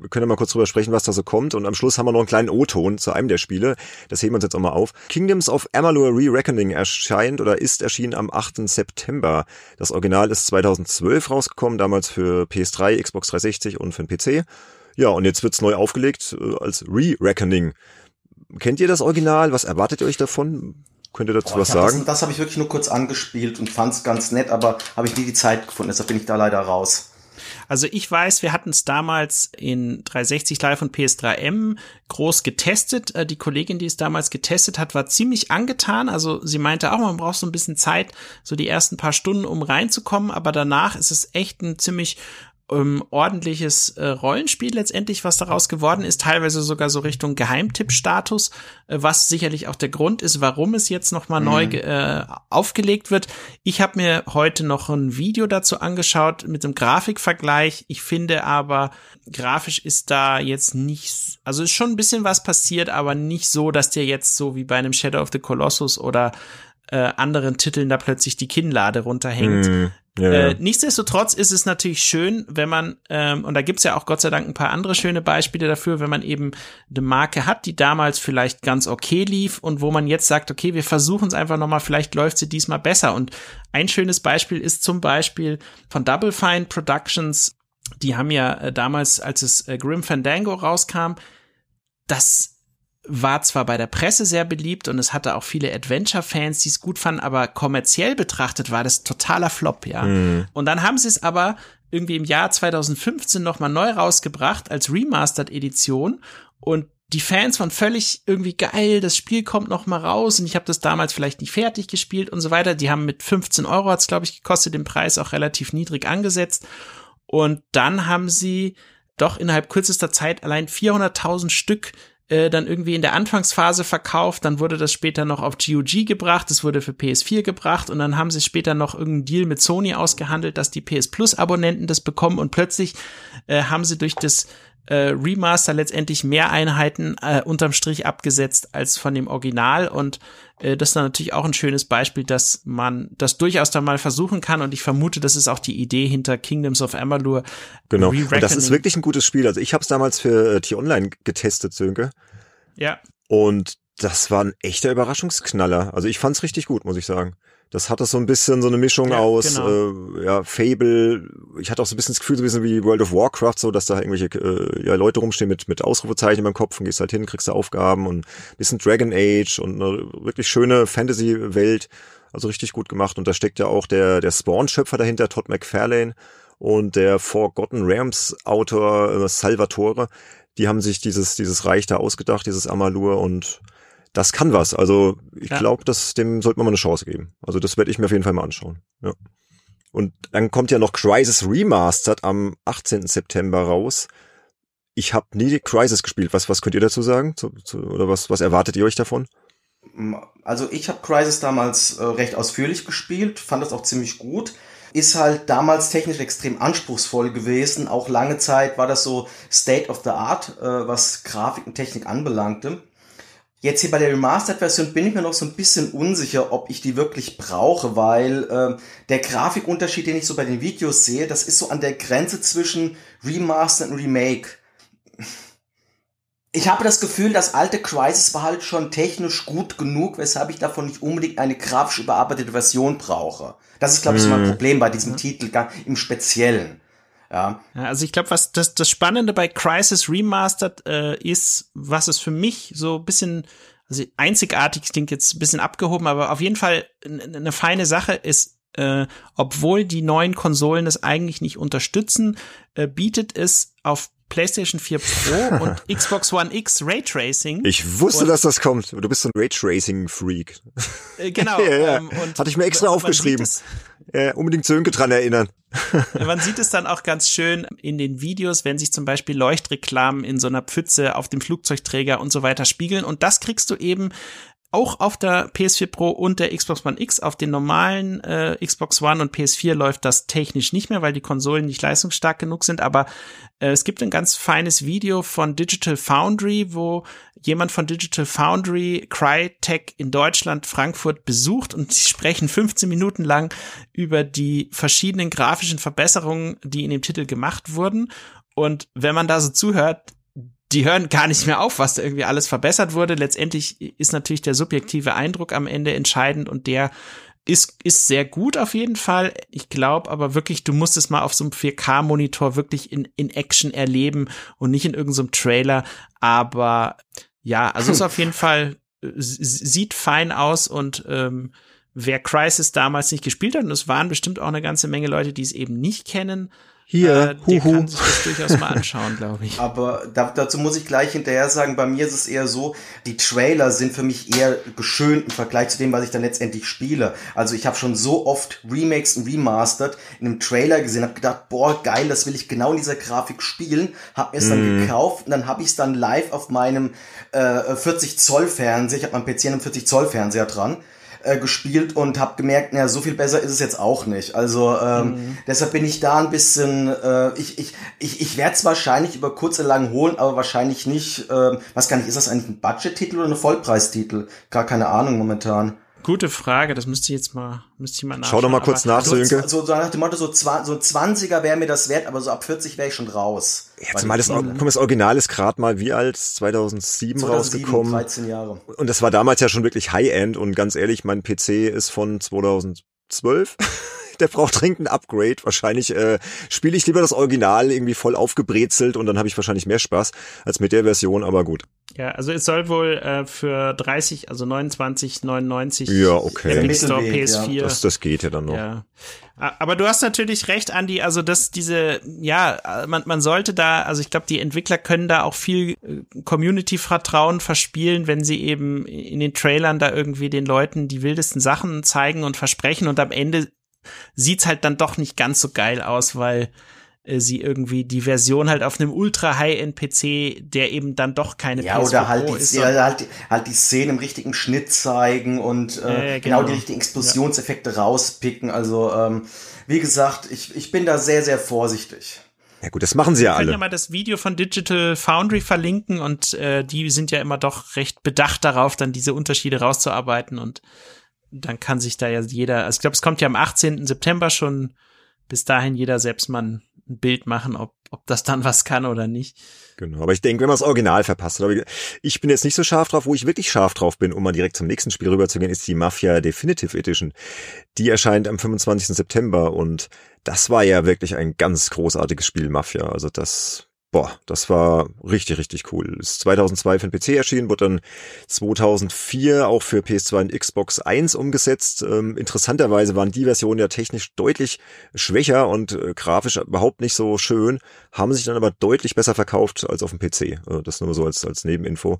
wir können ja mal kurz drüber sprechen, was da so kommt und am Schluss haben wir noch einen kleinen O-Ton zu einem der Spiele. Das heben wir uns jetzt auch mal auf. Kingdoms of Amalur Re-Reckoning erscheint oder ist erschienen am 8. September. Das Original ist 2012 rausgekommen, damals für PS3, Xbox 360 und für den PC. Ja, und jetzt wird's neu aufgelegt äh, als Re-Reckoning. Kennt ihr das Original? Was erwartet ihr euch davon? Könnt ihr dazu oh, was sagen? Das, das habe ich wirklich nur kurz angespielt und fand es ganz nett, aber habe ich nie die Zeit gefunden, deshalb bin ich da leider raus. Also ich weiß, wir hatten es damals in 360 Live und PS3M groß getestet. Äh, die Kollegin, die es damals getestet hat, war ziemlich angetan. Also sie meinte auch, man braucht so ein bisschen Zeit, so die ersten paar Stunden, um reinzukommen. Aber danach ist es echt ein ziemlich ähm, ordentliches äh, Rollenspiel letztendlich, was daraus geworden ist, teilweise sogar so Richtung Geheimtipp-Status, äh, was sicherlich auch der Grund ist, warum es jetzt nochmal mhm. neu äh, aufgelegt wird. Ich habe mir heute noch ein Video dazu angeschaut mit einem Grafikvergleich. Ich finde aber, grafisch ist da jetzt nicht, also ist schon ein bisschen was passiert, aber nicht so, dass der jetzt so wie bei einem Shadow of the Colossus oder äh, anderen Titeln da plötzlich die Kinnlade runterhängt. Mm, äh, nichtsdestotrotz ist es natürlich schön, wenn man, ähm, und da gibt's ja auch Gott sei Dank ein paar andere schöne Beispiele dafür, wenn man eben eine Marke hat, die damals vielleicht ganz okay lief und wo man jetzt sagt, okay, wir versuchen es einfach nochmal, vielleicht läuft sie diesmal besser. Und ein schönes Beispiel ist zum Beispiel von Double Fine Productions, die haben ja äh, damals, als es äh, Grim Fandango rauskam, das war zwar bei der Presse sehr beliebt und es hatte auch viele Adventure-Fans, die es gut fanden, aber kommerziell betrachtet war das totaler Flop, ja. Mhm. Und dann haben sie es aber irgendwie im Jahr 2015 nochmal neu rausgebracht als Remastered-Edition und die Fans waren völlig irgendwie geil, das Spiel kommt noch mal raus und ich habe das damals vielleicht nicht fertig gespielt und so weiter. Die haben mit 15 Euro hat's glaube ich gekostet, den Preis auch relativ niedrig angesetzt und dann haben sie doch innerhalb kürzester Zeit allein 400.000 Stück äh, dann irgendwie in der Anfangsphase verkauft, dann wurde das später noch auf GOG gebracht, es wurde für PS4 gebracht und dann haben sie später noch irgendeinen Deal mit Sony ausgehandelt, dass die PS Plus Abonnenten das bekommen und plötzlich äh, haben sie durch das äh, Remaster letztendlich mehr Einheiten äh, unterm Strich abgesetzt als von dem Original und äh, das ist dann natürlich auch ein schönes Beispiel, dass man das durchaus dann mal versuchen kann und ich vermute, das ist auch die Idee hinter Kingdoms of Amalur. Genau, und das ist wirklich ein gutes Spiel. Also ich habe es damals für äh, T-Online getestet, Sönke. Ja. Und das war ein echter Überraschungsknaller. Also ich fand's richtig gut, muss ich sagen. Das hatte so ein bisschen so eine Mischung ja, aus genau. äh, ja, Fable. Ich hatte auch so ein bisschen das Gefühl, so ein bisschen wie World of Warcraft, so dass da irgendwelche äh, ja, Leute rumstehen mit, mit Ausrufezeichen im Kopf und gehst halt hin, kriegst da Aufgaben und ein bisschen Dragon Age und eine wirklich schöne Fantasy-Welt. Also richtig gut gemacht. Und da steckt ja auch der, der Spawn-Schöpfer dahinter, Todd McFarlane und der Forgotten Realms Autor äh, Salvatore. Die haben sich dieses, dieses Reich da ausgedacht, dieses Amalur und das kann was. Also ich ja. glaube, dem sollte man mal eine Chance geben. Also das werde ich mir auf jeden Fall mal anschauen. Ja. Und dann kommt ja noch Crisis Remastered am 18. September raus. Ich habe nie Crisis gespielt. Was, was könnt ihr dazu sagen? Zu, zu, oder was, was erwartet ihr euch davon? Also ich habe Crisis damals äh, recht ausführlich gespielt, fand das auch ziemlich gut. Ist halt damals technisch extrem anspruchsvoll gewesen. Auch lange Zeit war das so State of the Art, äh, was Grafik und Technik anbelangte. Jetzt hier bei der Remastered-Version bin ich mir noch so ein bisschen unsicher, ob ich die wirklich brauche, weil äh, der Grafikunterschied, den ich so bei den Videos sehe, das ist so an der Grenze zwischen Remastered und Remake. Ich habe das Gefühl, das alte Crisis war halt schon technisch gut genug, weshalb ich davon nicht unbedingt eine grafisch überarbeitete Version brauche. Das ist, glaube ich, so mein mhm. Problem bei diesem Titel im Speziellen. Ja. also ich glaube, was das, das Spannende bei Crisis Remastered äh, ist, was es für mich so ein bisschen, also einzigartig klingt jetzt ein bisschen abgehoben, aber auf jeden Fall eine feine Sache ist, äh, obwohl die neuen Konsolen es eigentlich nicht unterstützen, äh, bietet es auf PlayStation 4 Pro und Xbox One X Raytracing. Ich wusste, dass das kommt. Du bist so ein Raytracing-Freak. Äh, genau. ja, ja. Ähm, Hatte ich mir extra aufgeschrieben. Ja, unbedingt Sönke dran erinnern. Man sieht es dann auch ganz schön in den Videos, wenn sich zum Beispiel Leuchtreklamen in so einer Pfütze auf dem Flugzeugträger und so weiter spiegeln. Und das kriegst du eben auch auf der PS4 Pro und der Xbox One X. Auf den normalen äh, Xbox One und PS4 läuft das technisch nicht mehr, weil die Konsolen nicht leistungsstark genug sind. Aber äh, es gibt ein ganz feines Video von Digital Foundry, wo jemand von Digital Foundry Crytek in Deutschland, Frankfurt besucht und sie sprechen 15 Minuten lang über die verschiedenen grafischen Verbesserungen, die in dem Titel gemacht wurden. Und wenn man da so zuhört, die hören gar nicht mehr auf, was da irgendwie alles verbessert wurde. Letztendlich ist natürlich der subjektive Eindruck am Ende entscheidend und der ist, ist sehr gut auf jeden Fall. Ich glaube aber wirklich, du musst es mal auf so einem 4K-Monitor wirklich in, in Action erleben und nicht in irgendeinem so Trailer. Aber ja, also ist auf jeden Fall, sieht fein aus und ähm, wer Crisis damals nicht gespielt hat, und es waren bestimmt auch eine ganze Menge Leute, die es eben nicht kennen, Hier, äh, der kann sich das durchaus mal anschauen, glaube ich. Aber da, dazu muss ich gleich hinterher sagen, bei mir ist es eher so, die Trailer sind für mich eher geschönt im Vergleich zu dem, was ich dann letztendlich spiele. Also ich habe schon so oft Remakes und Remastered in einem Trailer gesehen, habe gedacht, boah, geil, das will ich genau in dieser Grafik spielen, habe mir es dann Mhm. gekauft und dann habe ich es dann live auf meinem äh, 40 Zoll Fernseher, ich habe meinen PC an einem 40 Zoll Fernseher dran, äh, gespielt und habe gemerkt, naja, so viel besser ist es jetzt auch nicht. Also ähm, deshalb bin ich da ein bisschen, äh, ich, ich, ich, ich werde es wahrscheinlich über kurz oder lang holen, aber wahrscheinlich nicht, ähm, was gar nicht, ist das eigentlich ein Budget-Titel oder ein Vollpreistitel? Gar keine Ahnung momentan. Gute Frage, das müsste ich jetzt mal, müsste ich mal nachschauen. Schau doch mal kurz nach, so, So, Jünke. so, so nach dem Motto, so, zwa- so ein 20er wäre mir das wert, aber so ab 40 wäre ich schon raus. Jetzt mal das, mal, das Original ist gerade mal wie alt? 2007, 2007, rausgekommen. 13 Jahre. Und das war damals ja schon wirklich High-End und ganz ehrlich, mein PC ist von 2012. Der braucht dringend ein Upgrade. Wahrscheinlich äh, spiele ich lieber das Original irgendwie voll aufgebrezelt und dann habe ich wahrscheinlich mehr Spaß als mit der Version, aber gut. Ja, also es soll wohl äh, für 30, also 29,99 Ja, okay. Epic Store Mittelweg, ja. PS4. Das, das geht ja dann noch. Ja. Aber du hast natürlich recht, Andy. Also, dass diese, ja, man, man sollte da, also ich glaube, die Entwickler können da auch viel äh, Community-Vertrauen verspielen, wenn sie eben in den Trailern da irgendwie den Leuten die wildesten Sachen zeigen und versprechen und am Ende sieht's halt dann doch nicht ganz so geil aus, weil äh, sie irgendwie die Version halt auf einem Ultra-High-End-PC, der eben dann doch keine Ja, PS4 oder halt Pro die, ist, ja, halt, die- halt die Szene im richtigen Schnitt zeigen und äh, Äh, genau. genau. die richtigen Explosionseffekte rauspicken. Also, ähm, wie gesagt, ich, ich bin da sehr, sehr vorsichtig. Ja gut, das machen sie ja Wir können ja alle. mal das Video von Digital Foundry verlinken und äh, die sind ja immer doch recht bedacht darauf, dann diese Unterschiede rauszuarbeiten und dann kann sich da ja jeder, also ich glaube, es kommt ja am 18. September schon, bis dahin jeder selbst mal ein Bild machen, ob, ob das dann was kann oder nicht. Genau, aber ich denke, wenn man das Original verpasst, hat, aber ich bin jetzt nicht so scharf drauf, wo ich wirklich scharf drauf bin, um mal direkt zum nächsten Spiel rüberzugehen, ist die Mafia Definitive Edition. Die erscheint am 25. September und das war ja wirklich ein ganz großartiges Spiel Mafia. Also das, boah, das war richtig, richtig cool. Ist 2002 für den PC erschienen, wurde dann 2004 auch für PS2 und Xbox 1 umgesetzt. Ähm, interessanterweise waren die Versionen ja technisch deutlich schwächer und äh, grafisch überhaupt nicht so schön, haben sich dann aber deutlich besser verkauft als auf dem PC. Also das nur mal so als, als Nebeninfo.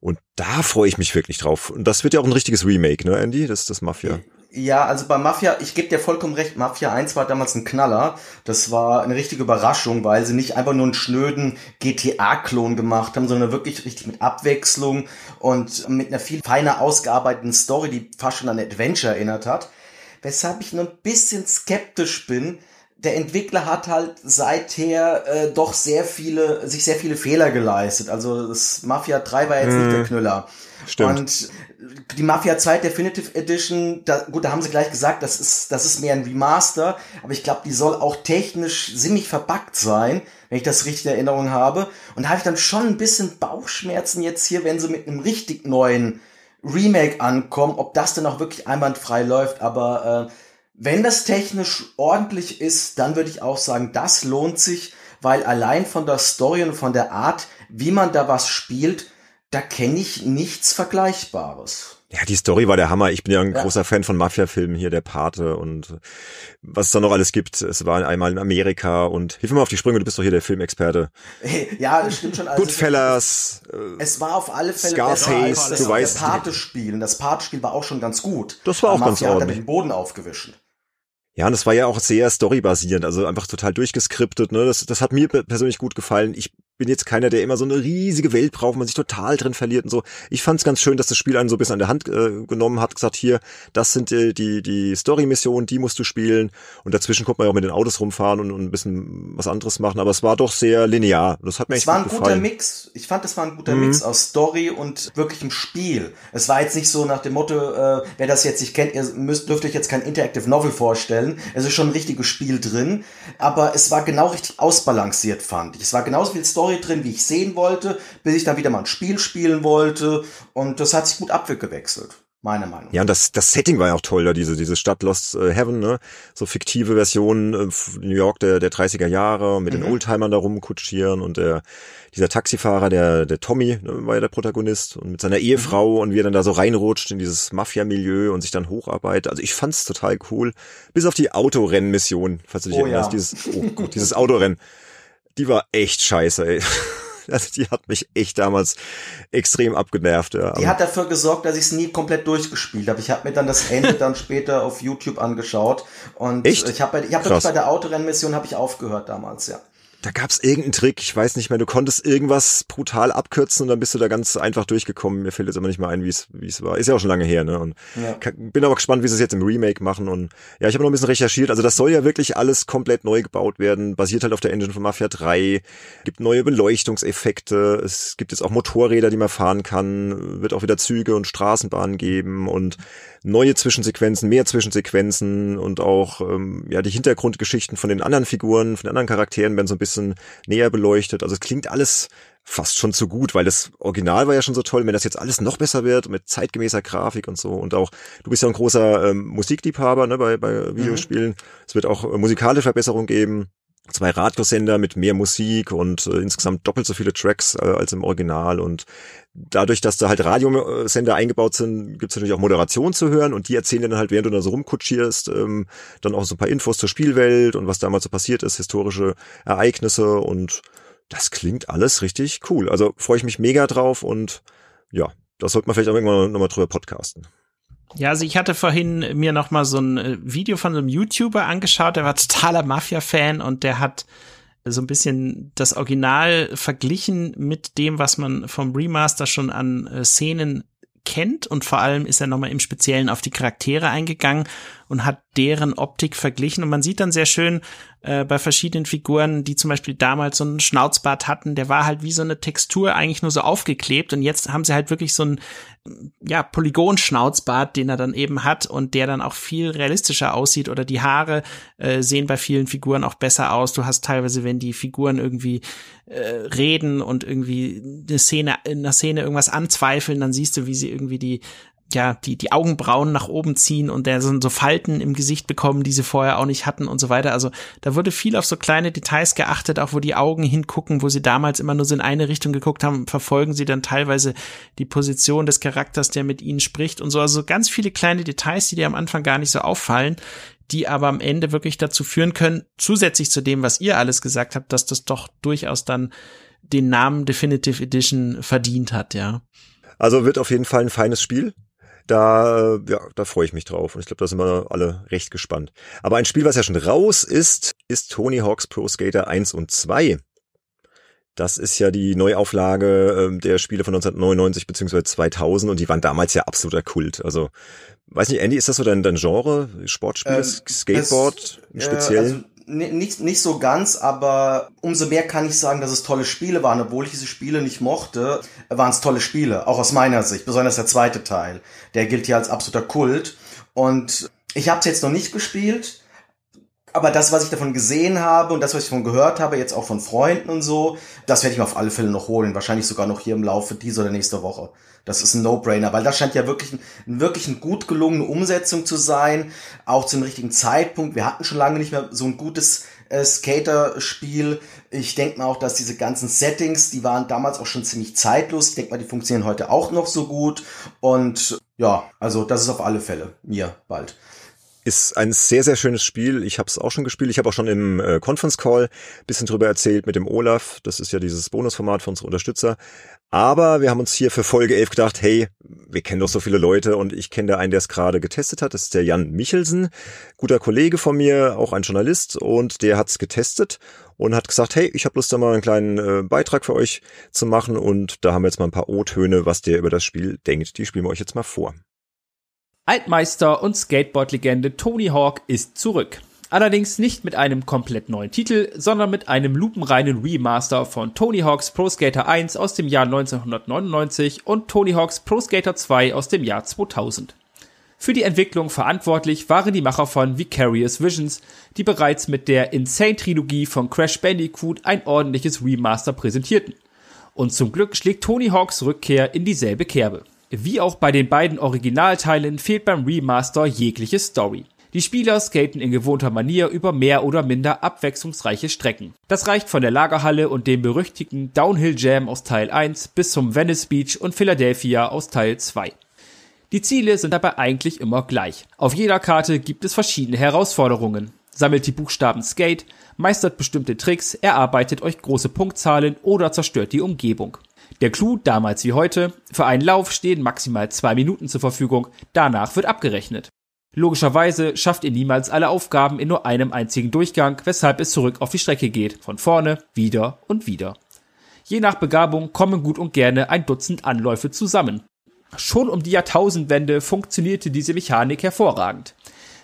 Und da freue ich mich wirklich drauf. Und das wird ja auch ein richtiges Remake, ne, Andy? Das das Mafia. Ja, also bei Mafia, ich gebe dir vollkommen recht, Mafia 1 war damals ein Knaller. Das war eine richtige Überraschung, weil sie nicht einfach nur einen schnöden GTA-Klon gemacht haben, sondern wirklich richtig mit Abwechslung und mit einer viel feiner ausgearbeiteten Story, die fast schon an Adventure erinnert hat. Weshalb ich nur ein bisschen skeptisch bin. Der Entwickler hat halt seither äh, doch sehr viele, sich sehr viele Fehler geleistet. Also das Mafia 3 war jetzt nicht der Knüller. Stimmt. Und die Mafia 2 Definitive Edition, da, gut, da haben sie gleich gesagt, das ist, das ist mehr ein Remaster, aber ich glaube, die soll auch technisch ziemlich verbuggt sein, wenn ich das richtig in Erinnerung habe. Und da habe ich dann schon ein bisschen Bauchschmerzen jetzt hier, wenn sie mit einem richtig neuen Remake ankommen, ob das dann auch wirklich einwandfrei läuft, aber äh, wenn das technisch ordentlich ist, dann würde ich auch sagen, das lohnt sich, weil allein von der Story und von der Art, wie man da was spielt, da kenne ich nichts Vergleichbares. Ja, die Story war der Hammer. Ich bin ja ein Ja. großer Fan von Mafia-Filmen hier, der Pate und was es da noch alles gibt. Es war einmal in Amerika und hilf mir mal auf die Sprünge, du bist doch hier der Filmexperte. Ja, das stimmt schon. Also Goodfellas, Es war auf alle Fälle Scarface, das du weißt- Pate-Spiel. Und das Pate-Spiel war auch schon ganz gut. Das war auch ganz Mafia hat ordentlich. dann den Boden aufgewischt. Ja, und das war ja auch sehr storybasierend, also einfach total durchgeskriptet. Ne? Das, das hat mir pe- persönlich gut gefallen. Ich bin jetzt keiner, der immer so eine riesige Welt braucht, man sich total drin verliert und so. Ich fand es ganz schön, dass das Spiel einen so ein bisschen an der Hand äh, genommen hat, gesagt, hier, das sind äh, die, die Story-Missionen, die musst du spielen. Und dazwischen konnte man ja auch mit den Autos rumfahren und, und ein bisschen was anderes machen. Aber es war doch sehr linear. Das hat mir Es echt war ein gut guter gefallen. Mix. Ich fand, es war ein guter Mhm. Mix aus Story und wirklichem Spiel. Es war jetzt nicht so nach dem Motto, äh, wer das jetzt nicht kennt, ihr müsst, dürft euch jetzt kein Interactive Novel vorstellen. Es ist schon ein richtiges Spiel drin, aber es war genau richtig ausbalanciert, fand ich. Es war genauso viel Story drin, wie ich sehen wollte, bis ich dann wieder mal ein Spiel spielen wollte und das hat sich gut abgewechselt. Meine Meinung. Ja, und das, das Setting war ja auch toll, da diese, diese Stadt Lost äh, Heaven, ne? So fiktive Versionen äh, New York der, der 30er Jahre mit mhm. den Oldtimern da rumkutschieren und der, dieser Taxifahrer, der, der Tommy, ne, war ja der Protagonist und mit seiner Ehefrau mhm. und wie er dann da so reinrutscht in dieses Mafia-Milieu und sich dann hocharbeitet. Also ich fand's total cool. Bis auf die Autorennmission, falls du dich oh, erinnerst, ja. dieses, oh Gott, dieses Autorennen. Die war echt scheiße, ey. Also die hat mich echt damals extrem abgenervt. Ja. Die hat dafür gesorgt, dass ich es nie komplett durchgespielt habe. Ich habe mir dann das Ende dann später auf YouTube angeschaut und echt? ich habe ich hab bei der Autorennmission habe ich aufgehört damals, ja da gab's irgendeinen Trick, ich weiß nicht mehr, du konntest irgendwas brutal abkürzen und dann bist du da ganz einfach durchgekommen. Mir fällt jetzt aber nicht mehr ein, wie es wie es war. Ist ja auch schon lange her, ne? Und ja. bin aber gespannt, wie sie es jetzt im Remake machen und ja, ich habe noch ein bisschen recherchiert, also das soll ja wirklich alles komplett neu gebaut werden, basiert halt auf der Engine von Mafia 3, gibt neue Beleuchtungseffekte, es gibt jetzt auch Motorräder, die man fahren kann, wird auch wieder Züge und Straßenbahnen geben und neue Zwischensequenzen, mehr Zwischensequenzen und auch ähm, ja die Hintergrundgeschichten von den anderen Figuren, von den anderen Charakteren werden so ein bisschen näher beleuchtet. Also es klingt alles fast schon zu gut, weil das Original war ja schon so toll, wenn das jetzt alles noch besser wird mit zeitgemäßer Grafik und so und auch du bist ja ein großer ähm, Musikliebhaber ne, bei, bei Videospielen. Mhm. Es wird auch äh, musikalische Verbesserungen geben zwei Radiosender mit mehr Musik und äh, insgesamt doppelt so viele Tracks äh, als im Original und dadurch, dass da halt Radiosender eingebaut sind, gibt's natürlich auch Moderation zu hören und die erzählen dann halt, während du da so rumkutschierst, ähm, dann auch so ein paar Infos zur Spielwelt und was damals so passiert ist, historische Ereignisse und das klingt alles richtig cool. Also freue ich mich mega drauf und ja, das sollte man vielleicht auch irgendwann nochmal drüber podcasten. Ja, also ich hatte vorhin mir noch mal so ein äh, Video von so einem YouTuber angeschaut, der war totaler Mafia-Fan und der hat so ein bisschen das Original verglichen mit dem, was man vom Remaster schon an äh, Szenen kennt. Und vor allem ist er nochmal im Speziellen auf die Charaktere eingegangen und hat deren Optik verglichen. Und man sieht dann sehr schön äh, bei verschiedenen Figuren, die zum Beispiel damals so einen Schnauzbart hatten, der war halt wie so eine Textur eigentlich nur so aufgeklebt. Und jetzt haben sie halt wirklich so einen ja, Polygon-Schnauzbart, den er dann eben hat und der dann auch viel realistischer aussieht. Oder die Haare äh, sehen bei vielen Figuren auch besser aus. Du hast teilweise, wenn die Figuren irgendwie äh, reden und irgendwie eine Szene, in einer Szene irgendwas anzweifeln, dann siehst du, wie sie irgendwie die ja, die, die Augenbrauen nach oben ziehen und der so, so Falten im Gesicht bekommen, die sie vorher auch nicht hatten und so weiter. Also da wurde viel auf so kleine Details geachtet, auch wo die Augen hingucken, wo sie damals immer nur so in eine Richtung geguckt haben, verfolgen sie dann teilweise die Position des Charakters, der mit ihnen spricht und so. Also ganz viele kleine Details, die dir am Anfang gar nicht so auffallen, die aber am Ende wirklich dazu führen können, zusätzlich zu dem, was ihr alles gesagt habt, dass das doch durchaus dann den Namen Definitive Edition verdient hat, ja. Also wird auf jeden Fall ein feines Spiel da, äh, ja, da freue ich mich drauf. Und ich glaube, da sind wir alle recht gespannt. Aber ein Spiel, was ja schon raus ist, ist Tony Hawk's Pro Skater 1 und 2. Das ist ja die Neuauflage äh, der Spiele von 1999 bzw. 2000 und die waren damals ja absoluter Kult. Also, weiß nicht, Andy, ist das so dein, dein Genre? Sportspiel, ähm, Skateboard im Speziellen? Also nicht, nicht so ganz, aber umso mehr kann ich sagen, dass es tolle Spiele waren. Obwohl ich diese Spiele nicht mochte, waren es tolle Spiele, auch aus meiner Sicht. Besonders der zweite Teil. Der gilt hier als absoluter Kult. Und ich habe es jetzt noch nicht gespielt, aber das, was ich davon gesehen habe und das, was ich davon gehört habe, jetzt auch von Freunden und so, das werde ich mir auf alle Fälle noch holen. Wahrscheinlich sogar noch hier im Laufe dieser oder nächster Woche. Das ist ein No-Brainer, weil das scheint ja wirklich, ein, wirklich eine gut gelungene Umsetzung zu sein. Auch zum richtigen Zeitpunkt. Wir hatten schon lange nicht mehr so ein gutes äh, Skater-Spiel. Ich denke mal auch, dass diese ganzen Settings, die waren damals auch schon ziemlich zeitlos. Ich denke mal, die funktionieren heute auch noch so gut. Und ja, also das ist auf alle Fälle mir bald. Ist ein sehr, sehr schönes Spiel. Ich habe es auch schon gespielt. Ich habe auch schon im äh, Conference Call bisschen drüber erzählt mit dem Olaf. Das ist ja dieses Bonusformat für unsere Unterstützer. Aber wir haben uns hier für Folge 11 gedacht, hey, wir kennen doch so viele Leute und ich kenne da einen, der es gerade getestet hat. Das ist der Jan Michelsen, guter Kollege von mir, auch ein Journalist und der hat es getestet und hat gesagt, hey, ich habe Lust da mal einen kleinen äh, Beitrag für euch zu machen und da haben wir jetzt mal ein paar O-Töne, was der über das Spiel denkt. Die spielen wir euch jetzt mal vor. Altmeister und Skateboard-Legende Tony Hawk ist zurück. Allerdings nicht mit einem komplett neuen Titel, sondern mit einem lupenreinen Remaster von Tony Hawk's Pro Skater 1 aus dem Jahr 1999 und Tony Hawk's Pro Skater 2 aus dem Jahr 2000. Für die Entwicklung verantwortlich waren die Macher von Vicarious Visions, die bereits mit der Insane-Trilogie von Crash Bandicoot ein ordentliches Remaster präsentierten. Und zum Glück schlägt Tony Hawks Rückkehr in dieselbe Kerbe. Wie auch bei den beiden Originalteilen fehlt beim Remaster jegliche Story. Die Spieler skaten in gewohnter Manier über mehr oder minder abwechslungsreiche Strecken. Das reicht von der Lagerhalle und dem berüchtigten Downhill Jam aus Teil 1 bis zum Venice Beach und Philadelphia aus Teil 2. Die Ziele sind dabei eigentlich immer gleich. Auf jeder Karte gibt es verschiedene Herausforderungen. Sammelt die Buchstaben Skate, meistert bestimmte Tricks, erarbeitet euch große Punktzahlen oder zerstört die Umgebung. Der Clou, damals wie heute, für einen Lauf stehen maximal zwei Minuten zur Verfügung, danach wird abgerechnet. Logischerweise schafft ihr niemals alle Aufgaben in nur einem einzigen Durchgang, weshalb es zurück auf die Strecke geht, von vorne, wieder und wieder. Je nach Begabung kommen gut und gerne ein Dutzend Anläufe zusammen. Schon um die Jahrtausendwende funktionierte diese Mechanik hervorragend.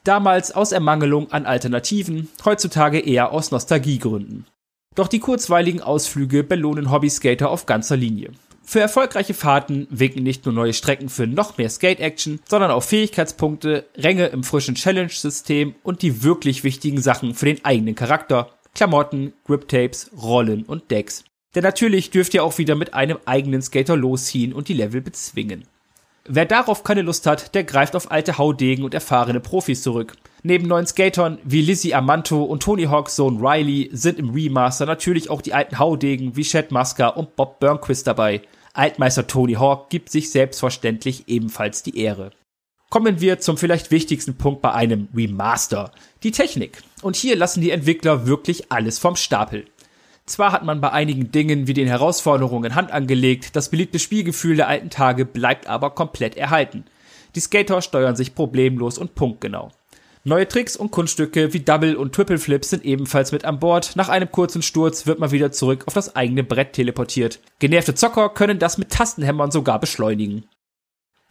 Damals aus Ermangelung an Alternativen, heutzutage eher aus Nostalgiegründen. Doch die kurzweiligen Ausflüge belohnen Hobbyskater auf ganzer Linie. Für erfolgreiche Fahrten winken nicht nur neue Strecken für noch mehr Skate-Action, sondern auch Fähigkeitspunkte, Ränge im frischen Challenge-System und die wirklich wichtigen Sachen für den eigenen Charakter. Klamotten, Grip-Tapes, Rollen und Decks. Denn natürlich dürft ihr auch wieder mit einem eigenen Skater losziehen und die Level bezwingen. Wer darauf keine Lust hat, der greift auf alte Haudegen und erfahrene Profis zurück. Neben neuen Skatern wie Lizzie Amanto und Tony Hawks Sohn Riley sind im Remaster natürlich auch die alten Haudegen wie Chad Musker und Bob Burnquist dabei. Altmeister Tony Hawk gibt sich selbstverständlich ebenfalls die Ehre. Kommen wir zum vielleicht wichtigsten Punkt bei einem Remaster. Die Technik. Und hier lassen die Entwickler wirklich alles vom Stapel. Zwar hat man bei einigen Dingen wie den Herausforderungen Hand angelegt, das beliebte Spielgefühl der alten Tage bleibt aber komplett erhalten. Die Skater steuern sich problemlos und punktgenau. Neue Tricks und Kunststücke wie Double und Triple Flips sind ebenfalls mit an Bord. Nach einem kurzen Sturz wird man wieder zurück auf das eigene Brett teleportiert. Genervte Zocker können das mit Tastenhämmern sogar beschleunigen.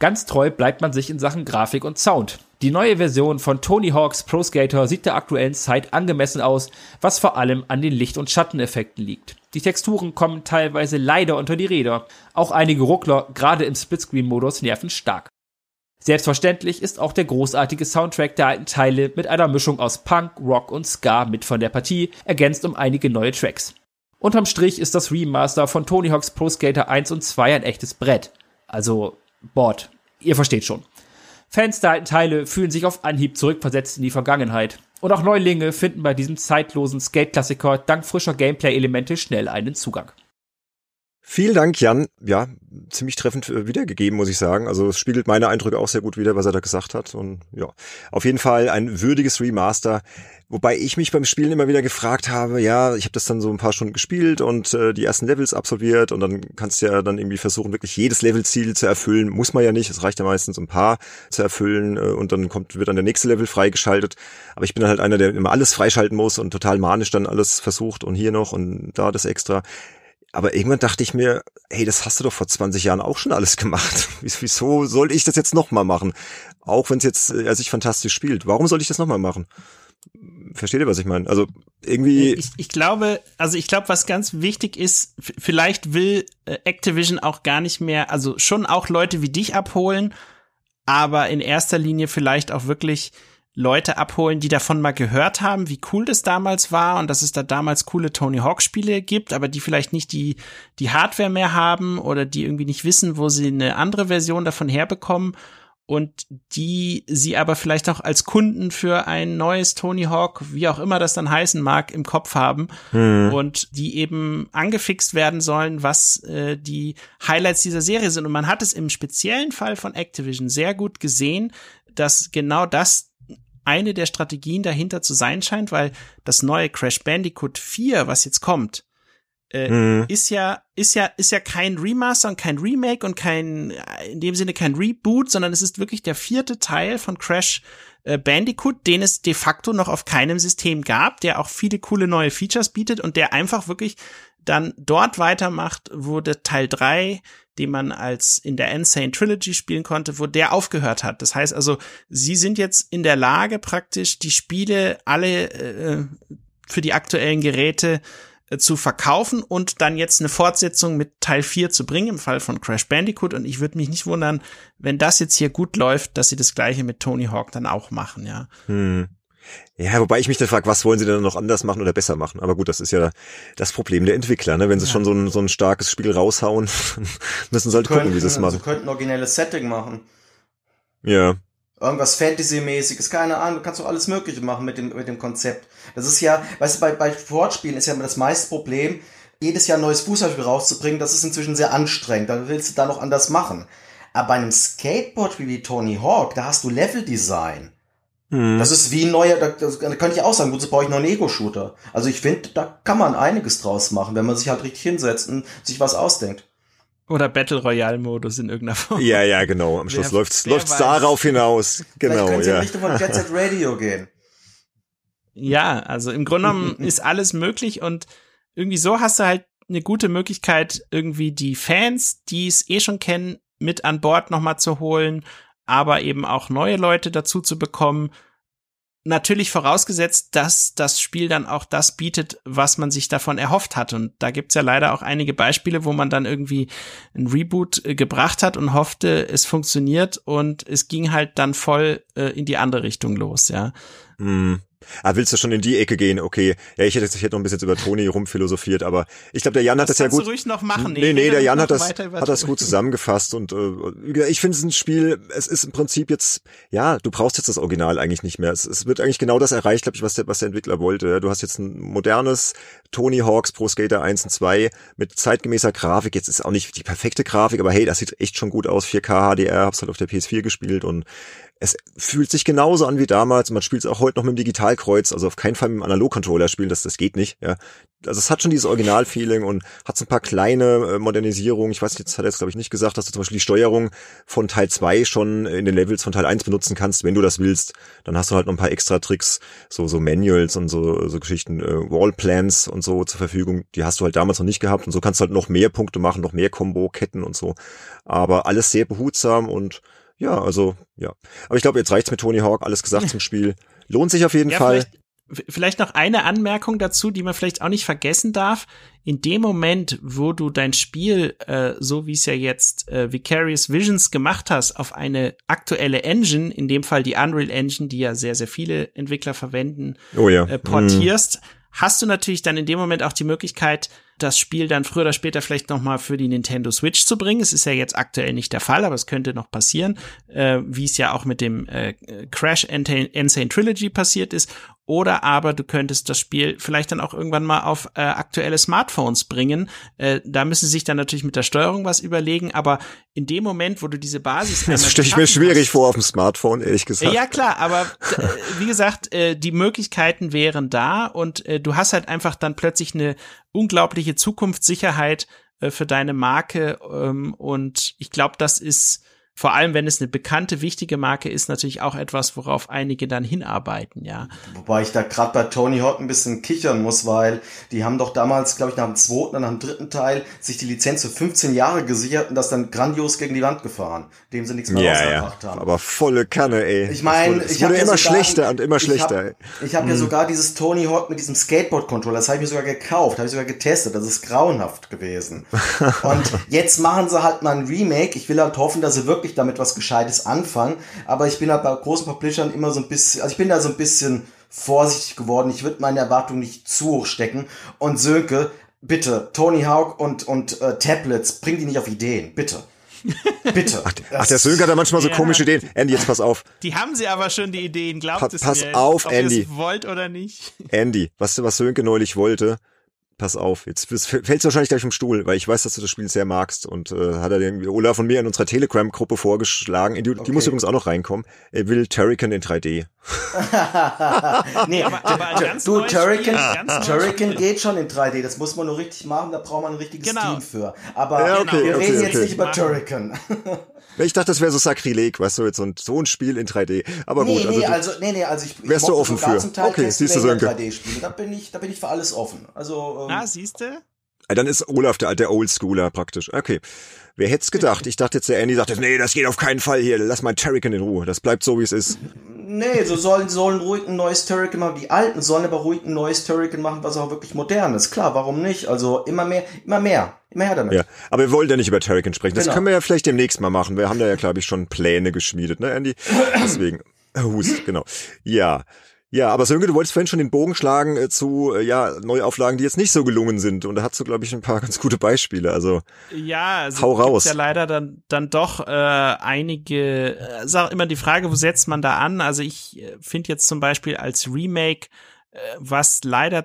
Ganz treu bleibt man sich in Sachen Grafik und Sound. Die neue Version von Tony Hawks Pro Skater sieht der aktuellen Zeit angemessen aus, was vor allem an den Licht- und Schatteneffekten liegt. Die Texturen kommen teilweise leider unter die Räder. Auch einige Ruckler, gerade im Splitscreen-Modus, nerven stark. Selbstverständlich ist auch der großartige Soundtrack der alten Teile mit einer Mischung aus Punk, Rock und Ska mit von der Partie, ergänzt um einige neue Tracks. Unterm Strich ist das Remaster von Tony Hawk's Pro Skater 1 und 2 ein echtes Brett. Also, Bord. Ihr versteht schon. Fans der alten Teile fühlen sich auf Anhieb zurückversetzt in die Vergangenheit. Und auch Neulinge finden bei diesem zeitlosen Skate-Klassiker dank frischer Gameplay-Elemente schnell einen Zugang. Vielen Dank, Jan. Ja, ziemlich treffend äh, wiedergegeben, muss ich sagen. Also es spiegelt meine Eindrücke auch sehr gut wider, was er da gesagt hat. Und ja, auf jeden Fall ein würdiges Remaster. Wobei ich mich beim Spielen immer wieder gefragt habe, ja, ich habe das dann so ein paar Stunden gespielt und äh, die ersten Levels absolviert und dann kannst du ja dann irgendwie versuchen, wirklich jedes Levelziel zu erfüllen. Muss man ja nicht, es reicht ja meistens ein paar zu erfüllen äh, und dann kommt, wird dann der nächste Level freigeschaltet. Aber ich bin halt einer, der immer alles freischalten muss und total manisch dann alles versucht und hier noch und da das extra. Aber irgendwann dachte ich mir, hey, das hast du doch vor 20 Jahren auch schon alles gemacht. Wieso soll ich das jetzt nochmal machen? Auch wenn es jetzt äh, sich fantastisch spielt. Warum soll ich das nochmal machen? Versteht ihr, was ich meine? Also irgendwie. Ich, ich glaube, also ich glaube, was ganz wichtig ist, vielleicht will äh, Activision auch gar nicht mehr, also schon auch Leute wie dich abholen, aber in erster Linie vielleicht auch wirklich Leute abholen, die davon mal gehört haben, wie cool das damals war und dass es da damals coole Tony Hawk Spiele gibt, aber die vielleicht nicht die, die Hardware mehr haben oder die irgendwie nicht wissen, wo sie eine andere Version davon herbekommen und die sie aber vielleicht auch als Kunden für ein neues Tony Hawk, wie auch immer das dann heißen mag, im Kopf haben hm. und die eben angefixt werden sollen, was äh, die Highlights dieser Serie sind. Und man hat es im speziellen Fall von Activision sehr gut gesehen, dass genau das eine der Strategien dahinter zu sein scheint, weil das neue Crash Bandicoot 4, was jetzt kommt, äh, mhm. ist ja ist ja ist ja kein Remaster und kein Remake und kein in dem Sinne kein Reboot, sondern es ist wirklich der vierte Teil von Crash äh, Bandicoot, den es de facto noch auf keinem System gab, der auch viele coole neue Features bietet und der einfach wirklich dann dort weitermacht, wo der Teil 3 den man als in der Insane Trilogy spielen konnte, wo der aufgehört hat. Das heißt also, sie sind jetzt in der Lage, praktisch die Spiele alle äh, für die aktuellen Geräte äh, zu verkaufen und dann jetzt eine Fortsetzung mit Teil 4 zu bringen, im Fall von Crash Bandicoot. Und ich würde mich nicht wundern, wenn das jetzt hier gut läuft, dass sie das gleiche mit Tony Hawk dann auch machen, ja. Hm. Ja, wobei ich mich dann frage, was wollen sie denn noch anders machen oder besser machen? Aber gut, das ist ja das Problem der Entwickler, ne? Wenn sie ja. schon so ein, so ein starkes Spiel raushauen, müssen sie halt könnten, gucken, wie sie es machen. Sie könnten originelles Setting machen. Ja. Irgendwas Fantasy-mäßiges, keine Ahnung, du kannst doch alles Mögliche machen mit dem, mit dem Konzept. Das ist ja, weißt du, bei, bei Sportspielen ist ja immer das meiste Problem, jedes Jahr ein neues Fußballspiel rauszubringen, das ist inzwischen sehr anstrengend. Da willst du da noch anders machen. Aber bei einem Skateboard wie Tony Hawk, da hast du Level-Design. Hm. Das ist wie ein neuer, da, da könnte ich auch sagen, gut, so brauche ich noch einen Ego-Shooter. Also ich finde, da kann man einiges draus machen, wenn man sich halt richtig hinsetzt und sich was ausdenkt. Oder Battle Royale Modus in irgendeiner Form. Ja, ja, genau. Am Schluss läuft es darauf hinaus. Genau, Vielleicht ja. in Richtung von Jet Set Radio gehen. Ja, also im Grunde genommen ist alles möglich und irgendwie so hast du halt eine gute Möglichkeit, irgendwie die Fans, die es eh schon kennen, mit an Bord nochmal zu holen, aber eben auch neue Leute dazu zu bekommen. Natürlich vorausgesetzt, dass das Spiel dann auch das bietet, was man sich davon erhofft hat. Und da gibt's ja leider auch einige Beispiele, wo man dann irgendwie ein Reboot äh, gebracht hat und hoffte, es funktioniert und es ging halt dann voll äh, in die andere Richtung los, ja. Mm. Ah, willst du schon in die Ecke gehen? Okay. Ja, ich hätte, ich hätte noch ein bisschen über Toni rumphilosophiert, aber ich glaube, der Jan hat das, das ja gut. Du ruhig noch machen. Nee, nee, nee der Jan hat das, hat das gut zusammengefasst und äh, ich finde es ein Spiel, es ist im Prinzip jetzt, ja, du brauchst jetzt das Original eigentlich nicht mehr. Es, es wird eigentlich genau das erreicht, glaube ich, was der, was der Entwickler wollte. Du hast jetzt ein modernes Tony Hawks Pro Skater 1 und 2 mit zeitgemäßer Grafik. Jetzt ist auch nicht die perfekte Grafik, aber hey, das sieht echt schon gut aus. 4K HDR, hab's halt auf der PS4 gespielt und es fühlt sich genauso an wie damals. Man spielt es auch heute noch mit dem Digitalkreuz, also auf keinen Fall mit dem Analogcontroller spielen, das, das geht nicht. Ja. Also es hat schon dieses Original-Feeling und hat so ein paar kleine äh, Modernisierungen. Ich weiß nicht, jetzt hat er jetzt glaube ich nicht gesagt, dass du zum Beispiel die Steuerung von Teil 2 schon in den Levels von Teil 1 benutzen kannst, wenn du das willst. Dann hast du halt noch ein paar extra Tricks, so so Manuals und so so Geschichten, äh, Wallplans und so zur Verfügung. Die hast du halt damals noch nicht gehabt und so kannst du halt noch mehr Punkte machen, noch mehr Combo-Ketten und so. Aber alles sehr behutsam und ja, also, ja. Aber ich glaube, jetzt reicht's mit Tony Hawk, alles gesagt zum Spiel. Lohnt sich auf jeden ja, Fall. Vielleicht, vielleicht noch eine Anmerkung dazu, die man vielleicht auch nicht vergessen darf. In dem Moment, wo du dein Spiel, äh, so wie es ja jetzt äh, Vicarious Visions gemacht hast, auf eine aktuelle Engine, in dem Fall die Unreal Engine, die ja sehr, sehr viele Entwickler verwenden, oh ja. äh, portierst, mm. Hast du natürlich dann in dem Moment auch die Möglichkeit, das Spiel dann früher oder später vielleicht noch mal für die Nintendo Switch zu bringen. Es ist ja jetzt aktuell nicht der Fall, aber es könnte noch passieren, äh, wie es ja auch mit dem äh, Crash Insane Trilogy passiert ist. Oder aber du könntest das Spiel vielleicht dann auch irgendwann mal auf äh, aktuelle Smartphones bringen. Äh, da müssen sie sich dann natürlich mit der Steuerung was überlegen, aber in dem Moment, wo du diese Basis Das stelle ich mir schwierig hast, vor auf dem Smartphone, ehrlich gesagt. Ja, klar, aber äh, wie gesagt, äh, die Möglichkeiten wären da und äh, du hast halt einfach dann plötzlich eine unglaubliche Zukunftssicherheit äh, für deine Marke ähm, und ich glaube, das ist vor allem wenn es eine bekannte, wichtige Marke ist, natürlich auch etwas, worauf einige dann hinarbeiten, ja. Wobei ich da gerade bei Tony Hawk ein bisschen kichern muss, weil die haben doch damals, glaube ich, nach dem zweiten und nach dem dritten Teil sich die Lizenz für 15 Jahre gesichert und das dann grandios gegen die Wand gefahren, dem sie nichts mehr ja, rausgebracht ja. haben. Aber volle Kanne, ey. Ich meine, ich wurde immer ja schlechter und immer schlechter. Ich habe hab mhm. ja sogar dieses Tony Hawk mit diesem Skateboard-Controller, das habe ich mir sogar gekauft, habe ich sogar getestet, das ist grauenhaft gewesen. und jetzt machen sie halt mal ein Remake. Ich will halt hoffen, dass sie wirklich wirklich damit was Gescheites anfangen. Aber ich bin halt bei großen Publishern immer so ein bisschen, also ich bin da so ein bisschen vorsichtig geworden. Ich würde meine Erwartungen nicht zu hoch stecken. Und Sönke, bitte, Tony Hawk und, und äh, Tablets, bring die nicht auf Ideen, bitte. Bitte. Ach, ach der Sönke hat da manchmal so ja. komische Ideen. Andy, jetzt pass auf. Die haben sie aber schon, die Ideen. Glaubt pa es pass mir. auf, ob Andy. Ihr es wollt oder nicht. Andy, weißt du, was Sönke neulich wollte? Pass auf, jetzt fällst du wahrscheinlich gleich vom Stuhl, weil ich weiß, dass du das Spiel sehr magst und äh, hat er den Olaf von mir in unserer Telegram-Gruppe vorgeschlagen. Die, okay. die muss übrigens auch noch reinkommen. Er will Turrican in 3D. nee, aber, aber du, Turrican, Turrican geht schon in 3D. Das muss man nur richtig machen, da braucht man ein richtiges genau. Steam für. Aber ja, okay, wir okay, reden okay. jetzt nicht über Turrican. Ich dachte, das wäre so Sakrileg, weißt du, jetzt so ein, so ein Spiel in 3D. Aber nee, gut, also, nee, also, nee, nee, also ich, wärst ich du offen für. okay, siehst du ein 3D-Spiel. Da bin ich, da bin ich für alles offen. Also, ähm, Na, siehst du? Dann ist Olaf der alte Oldschooler praktisch. Okay. Wer hätte es gedacht? Ich dachte jetzt, der Andy sagt jetzt, nee, das geht auf keinen Fall hier. Lass mal Terrican in Ruhe. Das bleibt so, wie es ist. Nee, so sollen, sollen ruhig ein neues Turrican machen. Die Alten sollen aber ruhig ein neues Turrican machen, was auch wirklich modern ist. Klar, warum nicht? Also immer mehr, immer mehr. Immer her damit. Ja, aber wir wollen ja nicht über Turrican sprechen. Das genau. können wir ja vielleicht demnächst mal machen. Wir haben da ja, glaube ich, schon Pläne geschmiedet, ne, Andy? Deswegen, Hust, genau. Ja. Ja, aber Sönke, du wolltest vorhin schon den Bogen schlagen äh, zu äh, ja, Neuauflagen, die jetzt nicht so gelungen sind. Und da hast du, glaube ich, ein paar ganz gute Beispiele. Also ja, also hau raus. ja leider dann, dann doch äh, einige, äh, sag immer die Frage, wo setzt man da an? Also ich äh, finde jetzt zum Beispiel als Remake, äh, was leider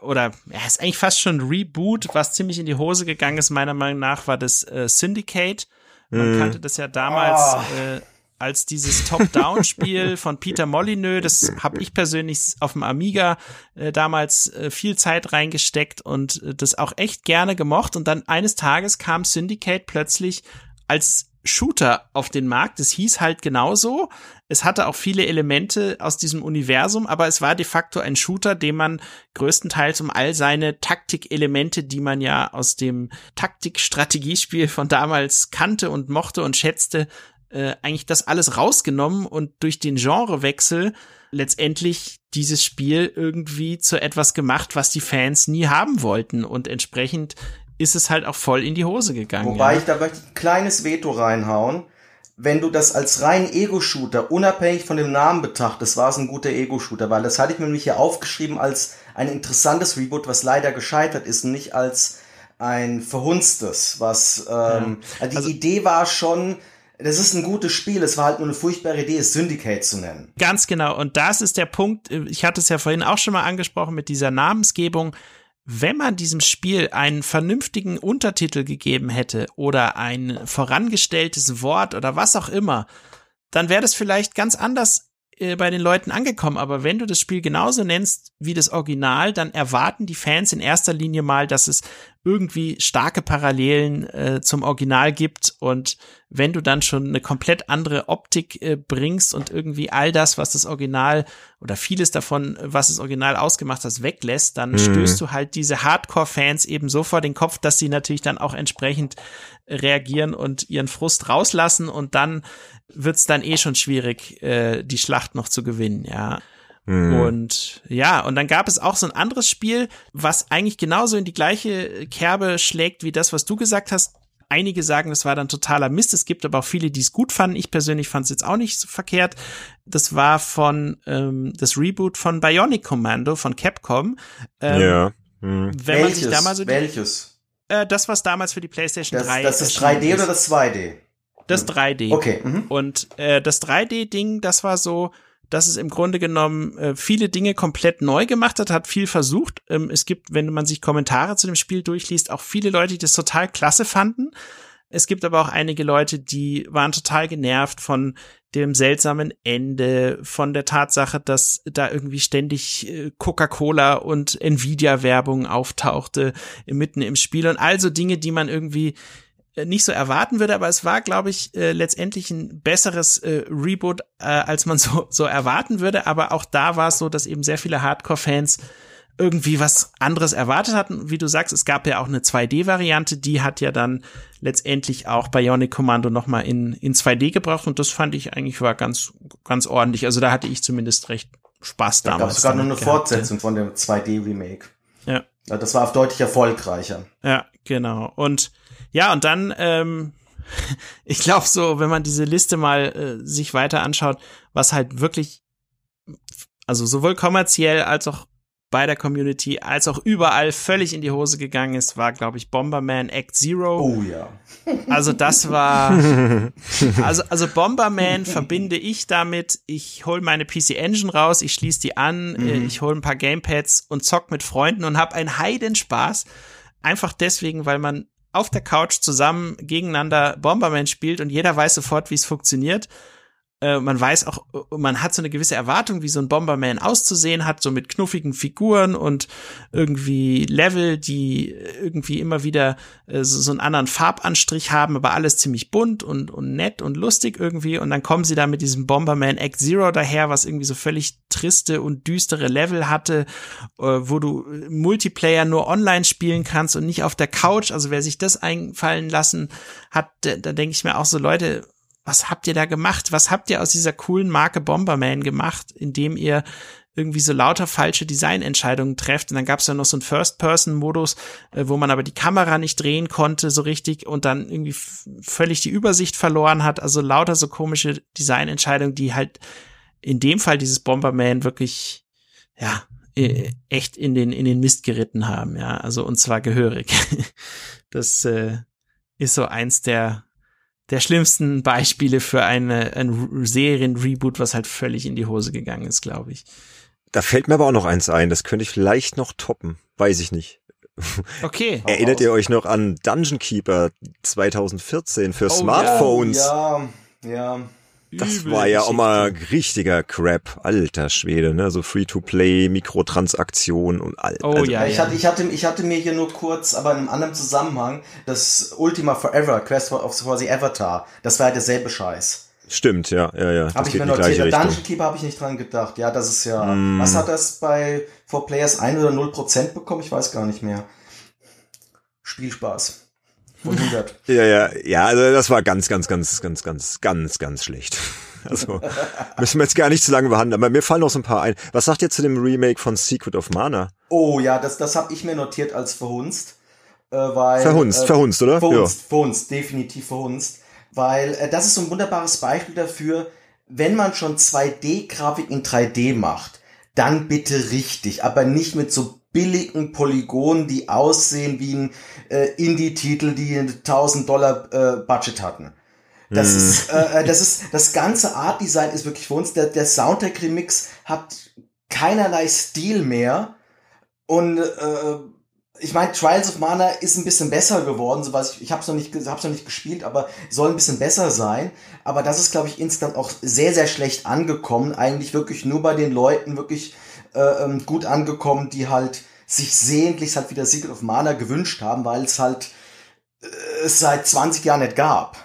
oder ja, ist eigentlich fast schon ein Reboot, was ziemlich in die Hose gegangen ist, meiner Meinung nach, war das äh, Syndicate. Man mm. kannte das ja damals oh. äh, als dieses Top-Down-Spiel von Peter Molyneux. Das habe ich persönlich auf dem Amiga äh, damals äh, viel Zeit reingesteckt und äh, das auch echt gerne gemocht. Und dann eines Tages kam Syndicate plötzlich als Shooter auf den Markt. Es hieß halt genauso. Es hatte auch viele Elemente aus diesem Universum, aber es war de facto ein Shooter, den man größtenteils um all seine Taktikelemente, die man ja aus dem Taktik-Strategiespiel von damals kannte und mochte und schätzte, äh, eigentlich das alles rausgenommen und durch den Genrewechsel letztendlich dieses Spiel irgendwie zu etwas gemacht, was die Fans nie haben wollten und entsprechend ist es halt auch voll in die Hose gegangen. Wobei ja. ich da möchte ein kleines Veto reinhauen. Wenn du das als rein Ego-Shooter unabhängig von dem Namen betrachtest, war es ein guter Ego-Shooter, weil das hatte ich mir nämlich hier aufgeschrieben als ein interessantes Reboot, was leider gescheitert ist und nicht als ein verhunstes, was ähm, ja. also die also, Idee war schon, das ist ein gutes Spiel, es war halt nur eine furchtbare Idee, es Syndicate zu nennen. Ganz genau, und das ist der Punkt, ich hatte es ja vorhin auch schon mal angesprochen mit dieser Namensgebung. Wenn man diesem Spiel einen vernünftigen Untertitel gegeben hätte oder ein vorangestelltes Wort oder was auch immer, dann wäre das vielleicht ganz anders äh, bei den Leuten angekommen. Aber wenn du das Spiel genauso nennst wie das Original, dann erwarten die Fans in erster Linie mal, dass es irgendwie starke Parallelen äh, zum Original gibt und wenn du dann schon eine komplett andere Optik äh, bringst und irgendwie all das, was das Original oder vieles davon, was das Original ausgemacht hat, weglässt, dann mhm. stößt du halt diese Hardcore-Fans eben so vor den Kopf, dass sie natürlich dann auch entsprechend reagieren und ihren Frust rauslassen und dann wird's dann eh schon schwierig, äh, die Schlacht noch zu gewinnen, ja. Mhm. Und ja, und dann gab es auch so ein anderes Spiel, was eigentlich genauso in die gleiche Kerbe schlägt wie das, was du gesagt hast. Einige sagen, das war dann totaler Mist. Es gibt aber auch viele, die es gut fanden. Ich persönlich fand es jetzt auch nicht so verkehrt. Das war von ähm, das Reboot von Bionic Commando von Capcom. Ähm, ja. Mhm. Wenn welches? man sich da mal so die, welches? Äh, das, was damals für die PlayStation das, 3 Das ist 3D oder das 2D? Das 3D. Okay. Mhm. Und äh, das 3D-Ding, das war so, dass es im Grunde genommen äh, viele Dinge komplett neu gemacht hat, hat viel versucht. Ähm, es gibt, wenn man sich Kommentare zu dem Spiel durchliest, auch viele Leute, die das total klasse fanden. Es gibt aber auch einige Leute, die waren total genervt von dem seltsamen Ende, von der Tatsache, dass da irgendwie ständig äh, Coca-Cola und Nvidia-Werbung auftauchte mitten im Spiel und also Dinge, die man irgendwie äh, nicht so erwarten würde, aber es war, glaube ich, äh, letztendlich ein besseres äh, Reboot, äh, als man so, so erwarten würde. Aber auch da war es so, dass eben sehr viele Hardcore-Fans irgendwie was anderes erwartet hatten. Wie du sagst, es gab ja auch eine 2D-Variante, die hat ja dann letztendlich auch Bionic Commando nochmal in, in 2D gebracht und das fand ich eigentlich war ganz, ganz ordentlich. Also da hatte ich zumindest recht Spaß da damals. Da gab sogar nur eine gehabt, Fortsetzung ja. von dem 2D-Remake. Ja. ja. Das war auf deutlich erfolgreicher. Ja, genau. Und ja, und dann, ähm, ich glaube so, wenn man diese Liste mal äh, sich weiter anschaut, was halt wirklich, also sowohl kommerziell als auch bei der Community als auch überall völlig in die Hose gegangen ist, war, glaube ich, Bomberman Act Zero. Oh ja. Also das war, also, also Bomberman verbinde ich damit, ich hole meine PC Engine raus, ich schließe die an, mhm. Äh, ich hole ein paar Gamepads und zock mit Freunden und habe einen Heidenspaß. Einfach deswegen, weil man auf der Couch zusammen gegeneinander Bomberman spielt und jeder weiß sofort, wie es funktioniert. Äh, man weiß auch, man hat so eine gewisse Erwartung, wie so ein Bomberman auszusehen hat, so mit knuffigen Figuren und irgendwie Level, die irgendwie immer wieder äh, so, so einen anderen Farbanstrich haben, aber alles ziemlich bunt und, und nett und lustig irgendwie. Und dann kommen sie da mit diesem Bomberman Act Zero daher, was irgendwie so völlig triste und düstere Level hatte, äh, wo du Multiplayer nur online spielen kannst und nicht auf der Couch. Also wer sich das einfallen lassen hat, da denke ich mir auch so, Leute, was habt ihr da gemacht? Was habt ihr aus dieser coolen Marke Bomberman gemacht, indem ihr irgendwie so lauter falsche Designentscheidungen trefft. Und dann gab es ja noch so einen First-Person-Modus, äh, wo man aber die Kamera nicht drehen konnte so richtig und dann irgendwie völlig die Übersicht verloren hat. Also lauter so komische Designentscheidungen, die halt in dem Fall dieses Bomberman wirklich, ja, äh, echt in den, in den Mist geritten haben, ja, also und zwar gehörig. Das äh, ist so eins der, der schlimmsten Beispiele für eine, ein Serien-Reboot, was halt völlig in die Hose gegangen ist, glaube ich. Da fällt mir aber auch noch eins ein, das könnte ich vielleicht noch toppen, weiß ich nicht. Okay. Erinnert ihr euch noch an Dungeon Keeper 2014 für oh, Smartphones? Ja, ja. Das war ja auch mal richtiger Crap, alter Schwede, ne? So Free-to-Play, Mikrotransaktionen und all. Oh also, ja, ich hatte, ich hatte, ich hatte mir hier nur kurz, aber in einem anderen Zusammenhang, das Ultima Forever Quest of quasi Avatar. Das war ja derselbe Scheiß. Stimmt, ja, ja, ja. Habe ich mir notiert. Dungeon Keeper habe ich nicht dran gedacht. Ja, das ist ja. Mm. Was hat das bei 4Players 1 oder 0% bekommen? Ich weiß gar nicht mehr. Spielspaß. 100. Ja, ja, ja, also das war ganz, ganz, ganz, ganz, ganz, ganz, ganz schlecht. Also müssen wir jetzt gar nicht zu lange behandeln, aber mir fallen noch so ein paar ein. Was sagt ihr zu dem Remake von Secret of Mana? Oh ja, das, das habe ich mir notiert als verhunzt. Äh, weil, verhunzt, äh, verhunzt, oder? Verhunzt, ja. verhunzt, definitiv verhunzt. Weil äh, das ist so ein wunderbares Beispiel dafür, wenn man schon 2D-Grafik in 3D macht, dann bitte richtig, aber nicht mit so billigen Polygonen, die aussehen wie ein äh, Indie-Titel, die 1000 Dollar äh, Budget hatten. Das mm. ist, äh, äh, das ist, das ganze Art Design ist wirklich für uns. Der, der Soundtrack Remix hat keinerlei Stil mehr. Und äh, ich meine, Trials of Mana ist ein bisschen besser geworden, so was ich, ich habe es noch nicht, hab's noch nicht gespielt, aber soll ein bisschen besser sein. Aber das ist, glaube ich, insgesamt auch sehr, sehr schlecht angekommen. Eigentlich wirklich nur bei den Leuten wirklich äh, ähm, gut angekommen, die halt sich sehnlich halt wieder Secret of Mana gewünscht haben, weil es halt äh, es seit 20 Jahren nicht gab.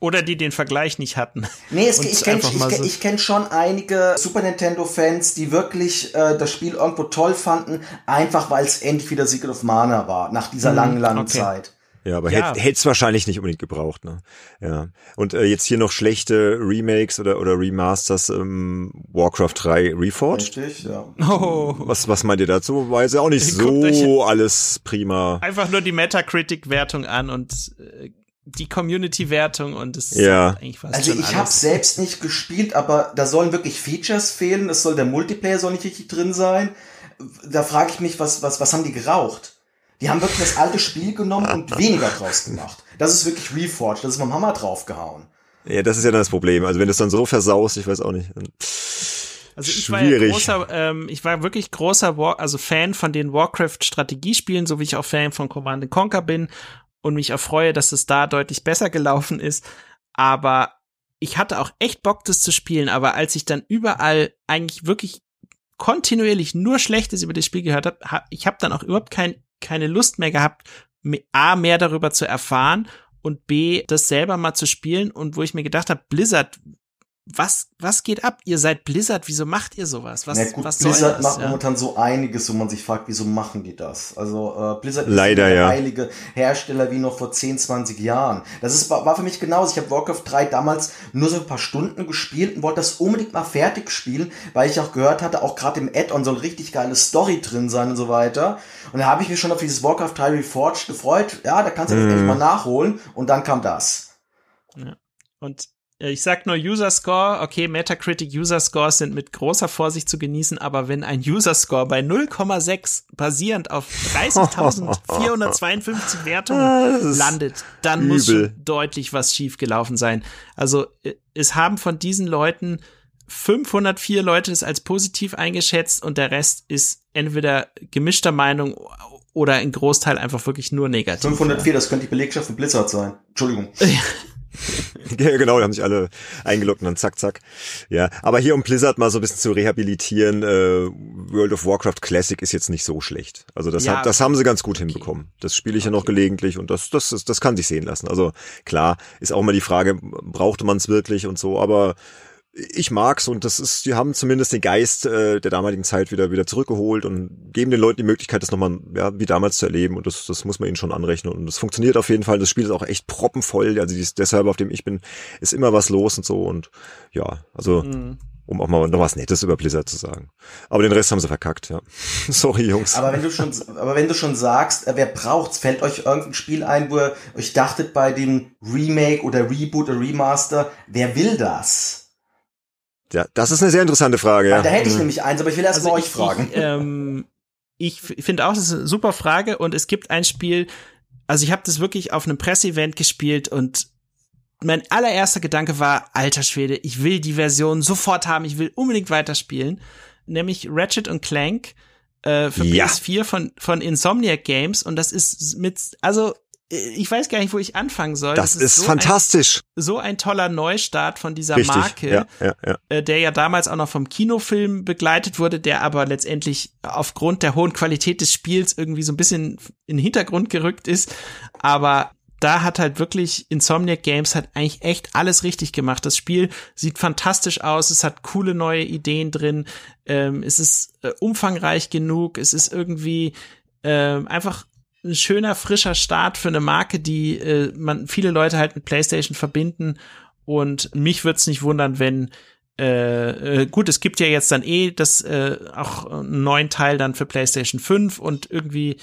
Oder die den Vergleich nicht hatten. Nee, es, ich kenne so kenn schon einige Super Nintendo-Fans, die wirklich äh, das Spiel irgendwo toll fanden, einfach weil es endlich wieder Secret of Mana war, nach dieser hm, langen, langen okay. Zeit. Ja, aber ja. hätte es wahrscheinlich nicht unbedingt gebraucht. Ne? Ja. Und äh, jetzt hier noch schlechte Remakes oder, oder Remasters ähm, Warcraft 3 Reforged. Richtig, ja. Oh. Was, was meint ihr dazu? War ja auch nicht so alles prima. Einfach nur die Metacritic-Wertung an und äh, die Community-Wertung und es ja. eigentlich fast Also ich habe selbst nicht gespielt, aber da sollen wirklich Features fehlen. Es soll der Multiplayer soll nicht richtig drin sein. Da frage ich mich, was, was, was haben die geraucht? Die haben wirklich das alte Spiel genommen und weniger draus gemacht. Das ist wirklich Reforged, das ist mit dem Hammer draufgehauen. Ja, das ist ja dann das Problem. Also wenn du es dann so versaust, ich weiß auch nicht. Also ich war ja großer, ähm, ich war wirklich großer War, also Fan von den Warcraft-Strategiespielen, so wie ich auch Fan von Command Conquer bin und mich erfreue, dass es da deutlich besser gelaufen ist. Aber ich hatte auch echt Bock, das zu spielen, aber als ich dann überall eigentlich wirklich kontinuierlich nur Schlechtes über das Spiel gehört habe, hab, ich habe dann auch überhaupt kein keine Lust mehr gehabt, A, mehr darüber zu erfahren und B, das selber mal zu spielen. Und wo ich mir gedacht habe, Blizzard, was, was geht ab? Ihr seid Blizzard, wieso macht ihr sowas? Was, ja, gut, was Blizzard das? macht ja. momentan so einiges, wo man sich fragt, wieso machen die das? Also äh, Blizzard Leider, ist der ja. heilige Hersteller wie noch vor 10, 20 Jahren. Das ist, war, für mich genauso. Ich habe Warcraft 3 damals nur so ein paar Stunden gespielt und wollte das unbedingt mal fertig spielen, weil ich auch gehört hatte, auch gerade im Add-on soll richtig geile Story drin sein und so weiter. Und da habe ich mich schon auf dieses Warcraft 3 Reforged gefreut. Ja, da kannst du mm. endlich mal nachholen. Und dann kam das. Ja. Und ich sag nur User Score, okay, Metacritic User Scores sind mit großer Vorsicht zu genießen, aber wenn ein User Score bei 0,6 basierend auf 30.452 Wertungen ah, landet, dann übel. muss schon deutlich was schiefgelaufen sein. Also äh, es haben von diesen Leuten 504 Leute es als positiv eingeschätzt und der Rest ist entweder gemischter Meinung oder ein Großteil einfach wirklich nur negativ. 504, das könnte die Belegschaft von Blizzard sein. Entschuldigung. ja, genau, die haben sich alle eingeloggt und dann zack, zack. Ja, aber hier um Blizzard mal so ein bisschen zu rehabilitieren, äh, World of Warcraft Classic ist jetzt nicht so schlecht. Also das, ja, hat, das haben sie ganz gut okay. hinbekommen. Das spiele ich okay. ja noch gelegentlich und das, das, das, das kann sich sehen lassen. Also klar, ist auch mal die Frage, brauchte man es wirklich und so, aber ich mag's und das ist, die haben zumindest den Geist äh, der damaligen Zeit wieder wieder zurückgeholt und geben den Leuten die Möglichkeit, das nochmal ja, wie damals zu erleben und das, das muss man ihnen schon anrechnen und das funktioniert auf jeden Fall. Das Spiel ist auch echt proppenvoll, also die, deshalb auf dem ich bin, ist immer was los und so und ja, also mhm. um auch mal noch was Nettes über Blizzard zu sagen. Aber den Rest haben sie verkackt, ja. Sorry Jungs. Aber wenn du schon, aber wenn du schon sagst, äh, wer braucht's, fällt euch irgendein Spiel ein, wo ihr euch dachtet bei dem Remake oder Reboot oder Remaster, wer will das? Ja, das ist eine sehr interessante Frage. Ja. Da hätte ich nämlich eins, aber ich will erst Also mal ich, euch fragen. Ich, ähm, ich finde auch, das ist eine super Frage und es gibt ein Spiel, also ich habe das wirklich auf einem Presseevent gespielt und mein allererster Gedanke war, alter Schwede, ich will die Version sofort haben, ich will unbedingt weiterspielen, nämlich Ratchet und Clank äh, für Ja. PS4 von von Insomniac Games und das ist mit also ich weiß gar nicht, wo ich anfangen soll. Das, ist, so fantastisch. Ein, so ein toller Neustart von dieser Richtig. Marke Ja, ja, ja. äh, der ja damals auch noch vom Kinofilm begleitet wurde, der aber letztendlich aufgrund der hohen Qualität des Spiels irgendwie so ein bisschen in den Hintergrund gerückt ist. Aber da hat halt wirklich Insomniac Games hat eigentlich echt alles richtig gemacht. Das Spiel sieht fantastisch aus, es hat coole neue Ideen drin, ähm, es ist äh, umfangreich genug, es ist irgendwie ähm, einfach ein schöner, frischer Start für eine Marke, die äh, man viele Leute halt mit PlayStation verbinden. Und mich würde es nicht wundern, wenn äh, äh, gut, es gibt ja jetzt dann eh das äh, auch einen neuen Teil dann für PlayStation 5 und irgendwie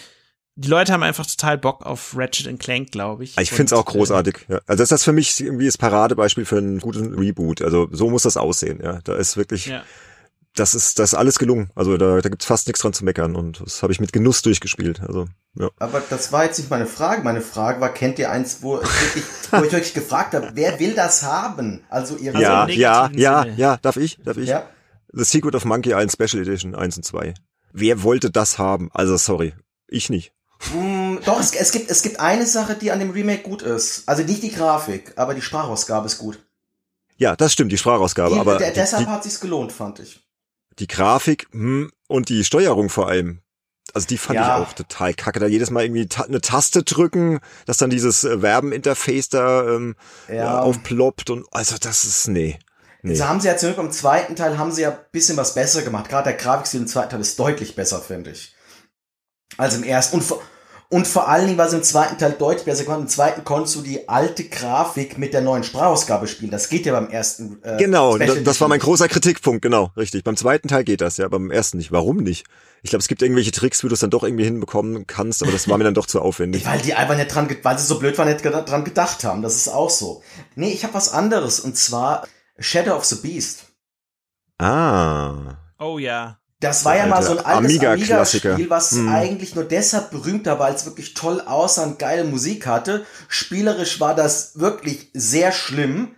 die Leute haben einfach total Bock auf Ratchet Clank, glaube ich. Ich finde es auch großartig. Ja. Also das ist das für mich irgendwie das Paradebeispiel für einen guten Reboot. Also so muss das aussehen. Ja, da ist wirklich, Äh, ja. Das ist das ist alles gelungen. Also da, da gibt's fast nichts dran zu meckern und das habe ich mit Genuss durchgespielt. Also ja. Aber das war jetzt nicht meine Frage. Meine Frage war, kennt ihr eins, wo ich, wirklich, wo ich wirklich gefragt habe, wer will das haben? Also ihr ja, im ja, ja, Sinne. ja, darf ich? Darf ich? ja. The Secret of Monkey Island Special Edition 1 und 2. Wer wollte das haben? Also sorry, ich nicht. Mm, doch, es, es, gibt, es gibt eine Sache, die an dem Remake gut ist. Also nicht die Grafik, aber die Sprachausgabe ist gut. Ja, das stimmt, die Sprachausgabe, Die, aber der, die, deshalb die, hat sich's gelohnt, fand ich. Die Grafik hm, und die Steuerung vor allem. Also die fand Ja. ich auch total kacke. Da jedes Mal irgendwie ta eine Taste drücken, dass dann dieses äh, Verbeninterface da ähm, ja. Aufploppt und also das ist nee. Nee. Jetzt haben sie ja zurück im zweiten Teil haben sie ja ein bisschen was besser gemacht. Gerade der Grafikstil im zweiten Teil ist deutlich besser, finde ich. Als im ersten. Und vor, und vor allen Dingen war es im zweiten Teil deutlich besser gemacht. Im zweiten konntest du die alte Grafik mit der neuen Sprachausgabe spielen. Das geht ja beim ersten. Äh, Genau, Special das, das war mein großer Kritikpunkt, genau, richtig. Beim zweiten Teil geht das, ja, beim ersten nicht. Warum nicht? Ich glaube, es gibt irgendwelche Tricks, wie du es dann doch irgendwie hinbekommen kannst, aber das war mir dann doch zu aufwendig. Weil die einfach nicht dran, weil sie so blöd waren, nicht dran gedacht haben. Das ist auch so. Nee, ich habe was anderes. Und zwar Shadow of the Beast. Ah. Oh ja. Das war ja mal so ein altes Amiga-Klassiker. Amiga-Spiel, was Mhm. eigentlich nur deshalb berühmt war, weil es wirklich toll aussah und geile Musik hatte. Spielerisch war das wirklich sehr schlimm.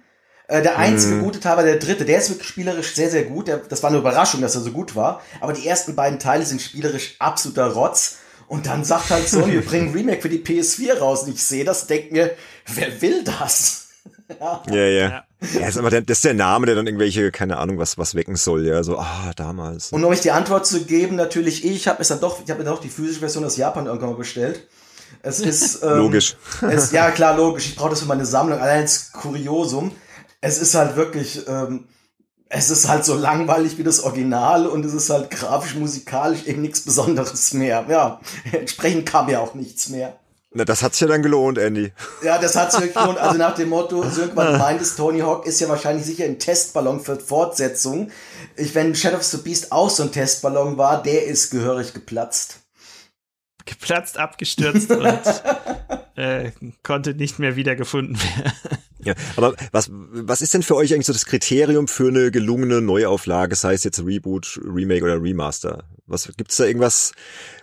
Äh, der einzige Mhm. gute Teil war der dritte. Der ist wirklich spielerisch sehr, sehr gut. Der, das war eine Überraschung, dass er so gut war. Aber die ersten beiden Teile sind spielerisch absoluter Rotz. Und dann sagt halt Sony, wir bringen Remake für die PS4 raus. Und ich sehe das, denk mir, wer will das? Ja, ja. Ja. Ja, ist aber der, das ist der Name, der dann irgendwelche, keine Ahnung, was, was wecken soll, ja, so, ah, damals. Und um euch die Antwort zu geben, natürlich ich habe es dann doch, ich habe mir doch die physische Version aus Japan irgendwann mal bestellt. Es ist ähm, Logisch. Es, ja klar, logisch. Ich brauche das für meine Sammlung. Allein als Kuriosum. Es ist halt wirklich, ähm, es ist halt so langweilig wie das Original und es ist halt grafisch, musikalisch eben nichts Besonderes mehr. Ja, entsprechend kam ja auch nichts mehr. Na, das hat's ja dann gelohnt, Andy. Ja, das hat sich wirklich gelohnt. Also nach dem Motto, Sönk, was du meintest, Tony Hawk ist ja wahrscheinlich sicher ein Testballon für Fortsetzung. Ich, wenn Shadow of the Beast auch so ein Testballon war, der ist gehörig geplatzt. Geplatzt, abgestürzt und äh, konnte nicht mehr wiedergefunden werden. Ja, aber was, was ist denn für euch eigentlich so das Kriterium für eine gelungene Neuauflage, sei es jetzt Reboot, Remake oder Remaster? Was gibt's da irgendwas,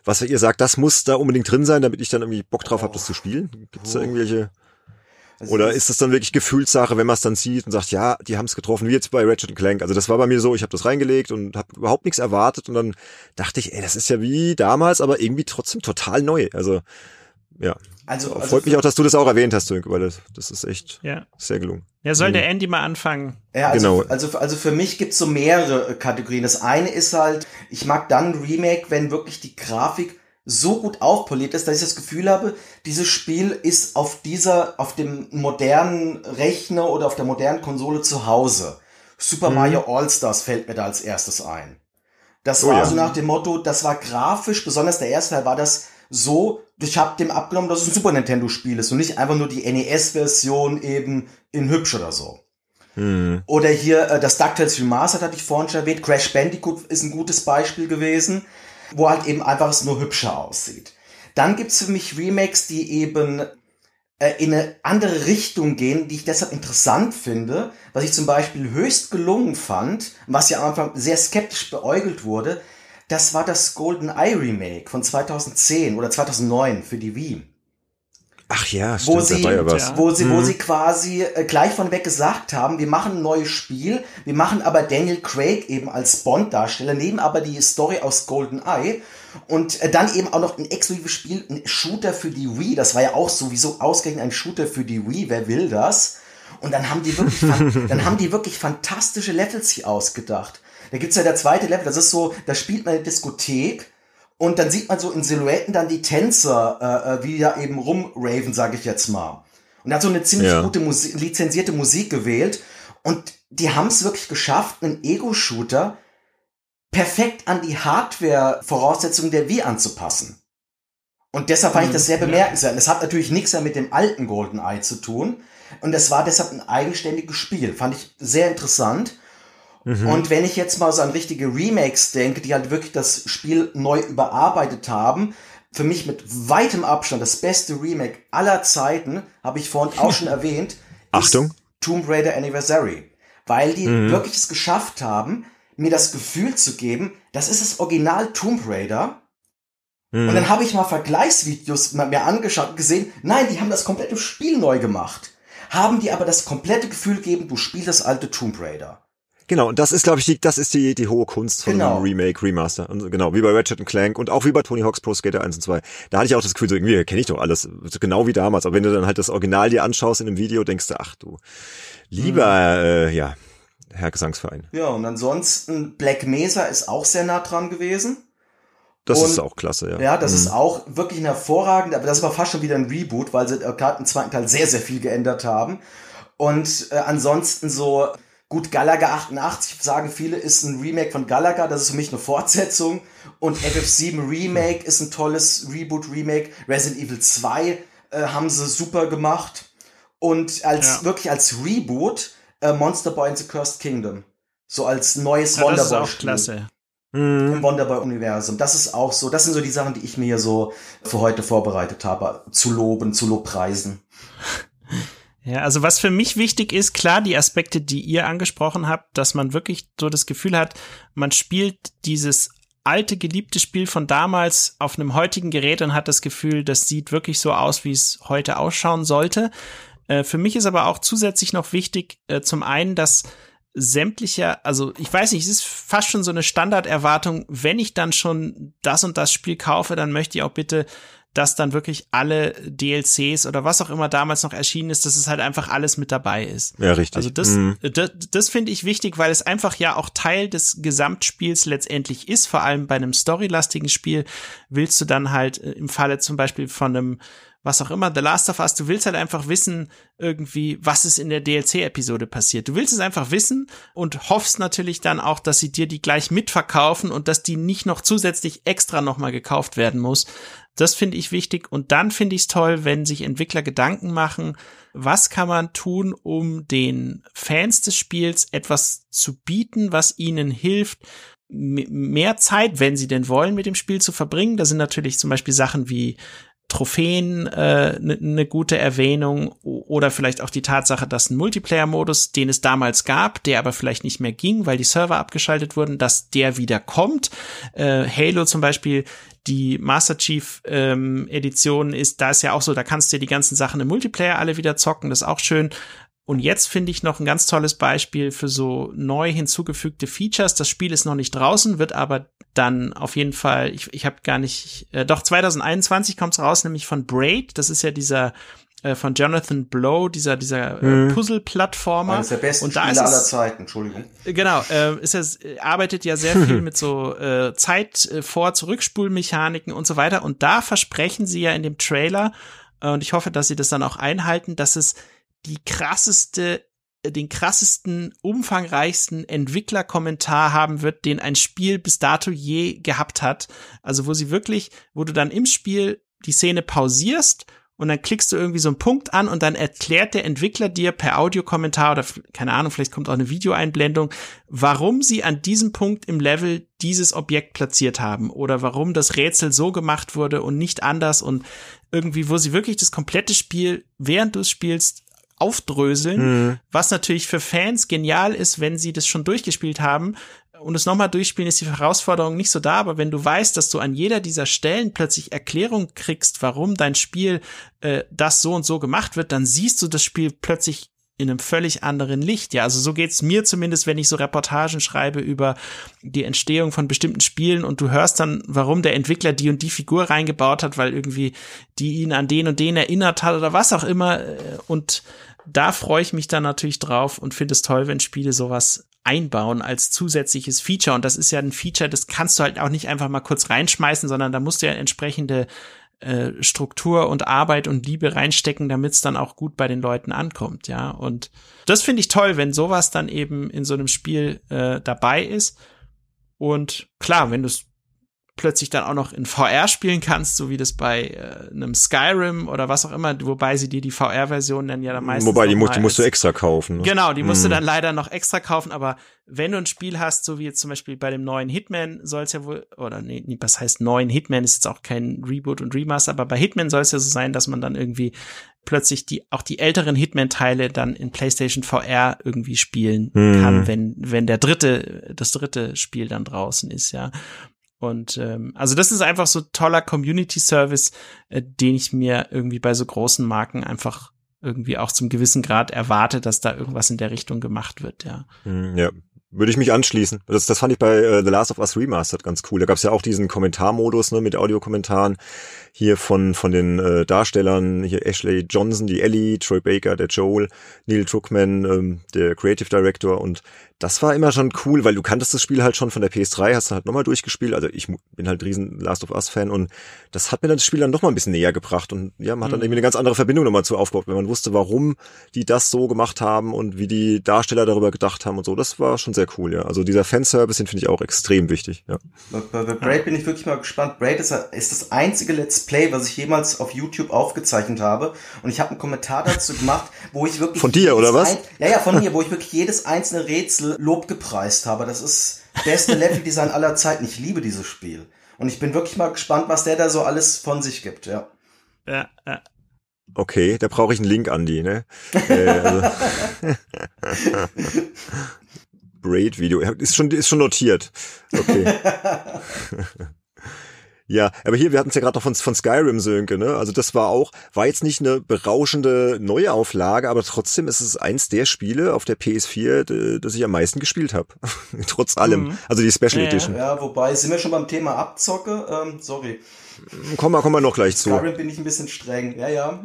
was ihr sagt, das muss da unbedingt drin sein, damit ich dann irgendwie Bock drauf habe, das zu spielen? Gibt's da irgendwelche Also oder das- ist das dann wirklich Gefühlssache, wenn man es dann sieht und sagt, ja, die haben es getroffen, wie jetzt bei Ratchet Clank. Also das war bei mir so, ich habe das reingelegt und habe überhaupt nichts erwartet und dann dachte ich, ey, das ist ja wie damals, aber irgendwie trotzdem total neu. Also ja, also, also freut mich auch, dass du das auch erwähnt hast, Sönke, weil das, das ist echt Ja. sehr gelungen. Ja, soll der Andy mal anfangen? Ja, also, Genau. also, also für mich gibt's so mehrere Kategorien. Das eine ist halt, ich mag dann Remake, wenn wirklich die Grafik so gut aufpoliert ist, dass ich das Gefühl habe, dieses Spiel ist auf dieser, auf dem modernen Rechner oder auf der modernen Konsole zu Hause. Super Mhm. Mario All-Stars fällt mir da als erstes ein. Das Oh war ja. so nach dem Motto, das war grafisch, besonders der erste Teil war das so, ich habe dem abgenommen, dass es ein Super Nintendo Spiel ist und nicht einfach nur die NES-Version eben in hübsch oder so. Hm. Oder hier äh, das DuckTales Remastered hatte ich vorhin schon erwähnt. Crash Bandicoot ist ein gutes Beispiel gewesen, wo halt eben einfach es nur hübscher aussieht. Dann gibt's für mich Remakes, die eben äh, in eine andere Richtung gehen, die ich deshalb interessant finde. Was ich zum Beispiel höchst gelungen fand, was ja am Anfang sehr skeptisch beäugelt wurde, das war das Golden Eye Remake von 2010 oder 2009 für die Wii. Ach ja, stimmt, wo sie, ja. Wo sie, mhm. wo sie quasi äh, gleich von weg gesagt haben, wir machen ein neues Spiel, wir machen aber Daniel Craig eben als Bond-Darsteller, nehmen aber die Story aus Golden Eye und äh, dann eben auch noch ein exklusives Spiel, ein Shooter für die Wii, das war ja auch sowieso ausgerechnet ein Shooter für die Wii, wer will das? Und dann haben die wirklich, dann haben die wirklich fantastische Levels hier ausgedacht. Da gibt's ja der zweite Level, das ist so, da spielt man eine Diskothek und dann sieht man so in Silhouetten dann die Tänzer, äh, äh wie da eben rumraven, sage ich jetzt mal. Und er hat so eine ziemlich ja. gute Musik, lizenzierte Musik gewählt. Und die haben es wirklich geschafft, einen Ego-Shooter perfekt an die Hardware-Voraussetzungen der Wii anzupassen. Und deshalb fand ich das sehr bemerkenswert. Das hat natürlich nichts mehr mit dem alten GoldenEye zu tun. Und das war deshalb ein eigenständiges Spiel. Fand ich sehr interessant. Mhm. Und wenn ich jetzt mal so an richtige Remakes denke, die halt wirklich das Spiel neu überarbeitet haben, für mich mit weitem Abstand das beste Remake aller Zeiten, habe ich vorhin auch schon erwähnt, Achtung. Tomb Raider Anniversary. Weil die mhm. wirklich es geschafft haben, mir das Gefühl zu geben, das ist das Original Tomb Raider. Mhm. Und dann habe ich mal Vergleichsvideos mir angeschaut und gesehen, nein, die haben das komplette Spiel neu gemacht. Haben die aber das komplette Gefühl gegeben, du spielst das alte Tomb Raider. Genau, und das ist, glaube ich, die, das ist die, die hohe Kunst von genau. Remake, Remaster. Und genau, wie bei Ratchet Clank und auch wie bei Tony Hawk's Pro Skater 1 und 2. Da hatte ich auch das Gefühl, so irgendwie kenne ich doch alles, genau wie damals. Aber wenn du dann halt das Original dir anschaust in einem Video, denkst du, ach du, lieber, mhm. äh, ja, Herr Gesangsverein. Ja, und ansonsten Black Mesa ist auch sehr nah dran gewesen. Das und, ist auch klasse, ja. Ja, das mhm. ist auch wirklich ein hervorragend, aber das war fast schon wieder ein Reboot, weil sie gerade im zweiten Teil sehr, sehr viel geändert haben. Und äh, ansonsten so Gut, Galaga 88, sagen viele, ist ein Remake von Galaga, das ist für mich eine Fortsetzung. Und FF7 Remake ist ein tolles Reboot-Remake. Resident Evil 2 äh, haben sie super gemacht. Und als ja. wirklich als Reboot äh, Monster Boy in the Cursed Kingdom. So als neues ja, Wonderboy. Das ist auch klasse. Im Wonderboy-Universum. Das ist auch so, das sind so die Sachen, die ich mir so für heute vorbereitet habe, zu loben, zu lobpreisen. Ja, also was für mich wichtig ist, klar, die Aspekte, die ihr angesprochen habt, dass man wirklich so das Gefühl hat, man spielt dieses alte geliebte Spiel von damals auf einem heutigen Gerät und hat das Gefühl, das sieht wirklich so aus, wie es heute ausschauen sollte. Äh, für mich ist aber auch zusätzlich noch wichtig, äh, zum einen, dass sämtlicher, also ich weiß nicht, es ist fast schon so eine Standarderwartung, wenn ich dann schon das und das Spiel kaufe, dann möchte ich auch bitte dass dann wirklich alle DLCs oder was auch immer damals noch erschienen ist, dass es halt einfach alles mit dabei ist. Ja, richtig. Also das, mhm. das, das finde ich wichtig, weil es einfach ja auch Teil des Gesamtspiels letztendlich ist. Vor allem bei einem storylastigen Spiel willst du dann halt äh, im Falle zum Beispiel von einem was auch immer, The Last of Us, du willst halt einfach wissen, irgendwie, was ist in der DLC-Episode passiert. Du willst es einfach wissen und hoffst natürlich dann auch, dass sie dir die gleich mitverkaufen und dass die nicht noch zusätzlich extra nochmal gekauft werden muss. Das finde ich wichtig. Und dann finde ich es toll, wenn sich Entwickler Gedanken machen, was kann man tun, um den Fans des Spiels etwas zu bieten, was ihnen hilft, mehr Zeit, wenn sie denn wollen, mit dem Spiel zu verbringen. Da sind natürlich zum Beispiel Sachen wie Trophäen eine äh, ne, ne gute Erwähnung oder vielleicht auch die Tatsache, dass ein Multiplayer-Modus, den es damals gab, der aber vielleicht nicht mehr ging, weil die Server abgeschaltet wurden, dass der wieder kommt. Äh, Halo zum Beispiel, die Master Chief ähm, Edition ist, da ist ja auch so, da kannst du dir die ganzen Sachen im Multiplayer alle wieder zocken, das ist auch schön. Und jetzt finde ich noch ein ganz tolles Beispiel für so neu hinzugefügte Features. Das Spiel ist noch nicht draußen, wird aber dann auf jeden Fall, ich, ich habe gar nicht, äh, doch 2021 kommt es raus, nämlich von Braid. Das ist ja dieser äh, von Jonathan Blow, dieser dieser äh, mhm. Puzzle-Plattformer. Eines der besten und da Spiele aller Zeiten, Entschuldigung. Äh, genau, äh, ist er arbeitet ja sehr viel mit so äh, Zeit äh, vor Zurückspulmechaniken und so weiter. Und da versprechen sie ja in dem Trailer äh, und ich hoffe, dass sie das dann auch einhalten, dass es die krasseste den krassesten, umfangreichsten Entwicklerkommentar haben wird, den ein Spiel bis dato je gehabt hat. Also wo sie wirklich, wo du dann im Spiel die Szene pausierst und dann klickst du irgendwie so einen Punkt an und dann erklärt der Entwickler dir per Audiokommentar oder keine Ahnung, vielleicht kommt auch eine Videoeinblendung, warum sie an diesem Punkt im Level dieses Objekt platziert haben oder warum das Rätsel so gemacht wurde und nicht anders und irgendwie, wo sie wirklich das komplette Spiel, während du es spielst, aufdröseln, mhm. was natürlich für Fans genial ist, wenn sie das schon durchgespielt haben, und es nochmal durchspielen ist die Herausforderung nicht so da, aber wenn du weißt, dass du an jeder dieser Stellen plötzlich Erklärung kriegst, warum dein Spiel äh, das so und so gemacht wird, dann siehst du das Spiel plötzlich in einem völlig anderen Licht. Ja, also so geht's mir zumindest, wenn ich so Reportagen schreibe über die Entstehung von bestimmten Spielen und du hörst dann, warum der Entwickler die und die Figur reingebaut hat, weil irgendwie die ihn an den und den erinnert hat oder was auch immer. Äh, und da freue ich mich dann natürlich drauf und finde es toll, wenn Spiele sowas einbauen als zusätzliches Feature. Und das ist ja ein Feature, das kannst du halt auch nicht einfach mal kurz reinschmeißen, sondern da musst du ja entsprechende äh, Struktur und Arbeit und Liebe reinstecken, damit es dann auch gut bei den Leuten ankommt, ja. Und das finde ich toll, wenn sowas dann eben in so einem Spiel äh, dabei ist. Und klar, wenn du es plötzlich dann auch noch in VR spielen kannst, so wie das bei äh, einem Skyrim oder was auch immer, wobei sie dir die VR-Version dann ja dann meistens Wobei, die, musst, die musst du extra kaufen. Ne? Genau, die musst mm. du dann leider noch extra kaufen, aber wenn du ein Spiel hast, so wie jetzt zum Beispiel bei dem neuen Hitman soll es ja wohl, oder nee, was heißt neuen Hitman, ist jetzt auch kein Reboot und Remaster, aber bei Hitman soll es ja so sein, dass man dann irgendwie plötzlich die, auch die älteren Hitman-Teile dann in PlayStation VR irgendwie spielen mm. kann, wenn, wenn der dritte, das dritte Spiel dann draußen ist, ja. Und ähm, also das ist einfach so toller Community Service, äh, den ich mir irgendwie bei so großen Marken einfach irgendwie auch zum gewissen Grad erwarte, dass da irgendwas in der Richtung gemacht wird, ja. Hm, ja, würde ich mich anschließen. Das, das fand ich bei äh, The Last of Us Remastered ganz cool. Da gab es ja auch diesen Kommentarmodus ne, mit Audiokommentaren hier von von den äh, Darstellern, hier Ashley Johnson, die Ellie, Troy Baker, der Joel, Neil Druckmann, ähm, der Creative Director und das war immer schon cool, weil du kanntest das Spiel halt schon von der PS3, hast du halt nochmal durchgespielt. Also ich bin halt riesen Last of Us Fan und das hat mir dann das Spiel dann nochmal ein bisschen näher gebracht und ja, man hat dann mhm. irgendwie eine ganz andere Verbindung nochmal zu aufgebaut, wenn man wusste, warum die das so gemacht haben und wie die Darsteller darüber gedacht haben und so. Das war schon sehr cool, ja. Also dieser Fanservice, den finde ich auch extrem wichtig, ja. Bei, bei Braid bin ich wirklich mal gespannt. Braid ist, ist das einzige Let's Play, was ich jemals auf YouTube aufgezeichnet habe und ich habe einen Kommentar dazu gemacht, wo ich wirklich von dir oder was? Ein, ja, ja, von mir, wo ich wirklich jedes einzelne Rätsel Lob gepreist habe. Das ist beste Leveldesign aller Zeiten. Ich liebe dieses Spiel. Und ich bin wirklich mal gespannt, was der da so alles von sich gibt, ja. Ja, ja. Okay, da brauche ich einen Link, Andy, ne? äh, also Braid-Video. Ist schon, ist schon notiert. Okay. Ja, aber hier, wir hatten es ja gerade noch von, von Skyrim, Sönke, ne? Also das war auch, war jetzt nicht eine berauschende Neuauflage, aber trotzdem ist es eins der Spiele auf der PS4, das ich am meisten gespielt habe. Trotz allem. Mhm. Also die Special ja, Edition. Ja, wobei, sind wir schon beim Thema Abzocke? Ähm, sorry. Kommen wir, kommen wir noch gleich zu. Skyrim bin ich ein bisschen streng, ja, ja.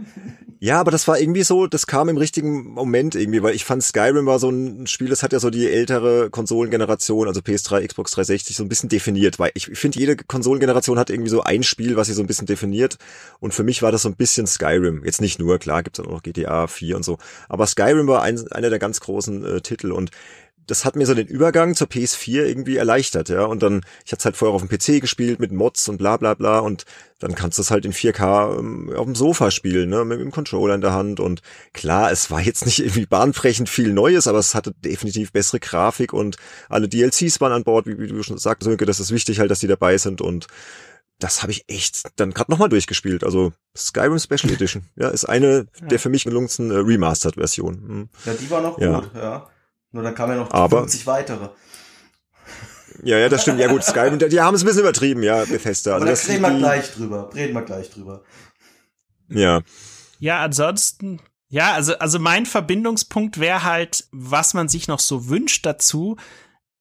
Ja, aber das war irgendwie so, das kam im richtigen Moment irgendwie, weil ich fand Skyrim war so ein Spiel, das hat ja so die ältere Konsolengeneration, also PS3, Xbox 360, so ein bisschen definiert, weil ich finde, jede Konsolengeneration hat irgendwie so ein Spiel, was sie so ein bisschen definiert. Und für mich war das so ein bisschen Skyrim. Jetzt nicht nur, klar, gibt's auch noch GTA 4 und so. Aber Skyrim war ein, einer der ganz großen äh, Titel und das hat mir so den Übergang zur PS4 irgendwie erleichtert, ja. Und dann, ich hatte halt vorher auf dem PC gespielt mit Mods und bla bla bla und dann kannst du es halt in 4K ähm, auf dem Sofa spielen, ne, mit dem Controller in der Hand. Und klar, es war jetzt nicht irgendwie bahnbrechend viel Neues, aber es hatte definitiv bessere Grafik und alle DLCs waren an Bord, wie, wie du schon sagst, Sönke, das ist wichtig halt, dass die dabei sind und das habe ich echt dann gerade nochmal durchgespielt. Also Skyrim Special Edition, ja, ist eine ja. der für mich gelungensten äh, Remastered-Versionen. Hm. Ja, die war noch ja. gut, ja. Nur dann kamen ja noch Aber, 50 weitere. Ja, ja, das stimmt. Ja gut, Skype, die haben es ein bisschen übertrieben, ja, Bethesda. Also, Aber da reden wir gleich drüber. Reden wir gleich drüber. Ja. Ja, ansonsten, ja, also, also mein Verbindungspunkt wäre halt, was man sich noch so wünscht dazu.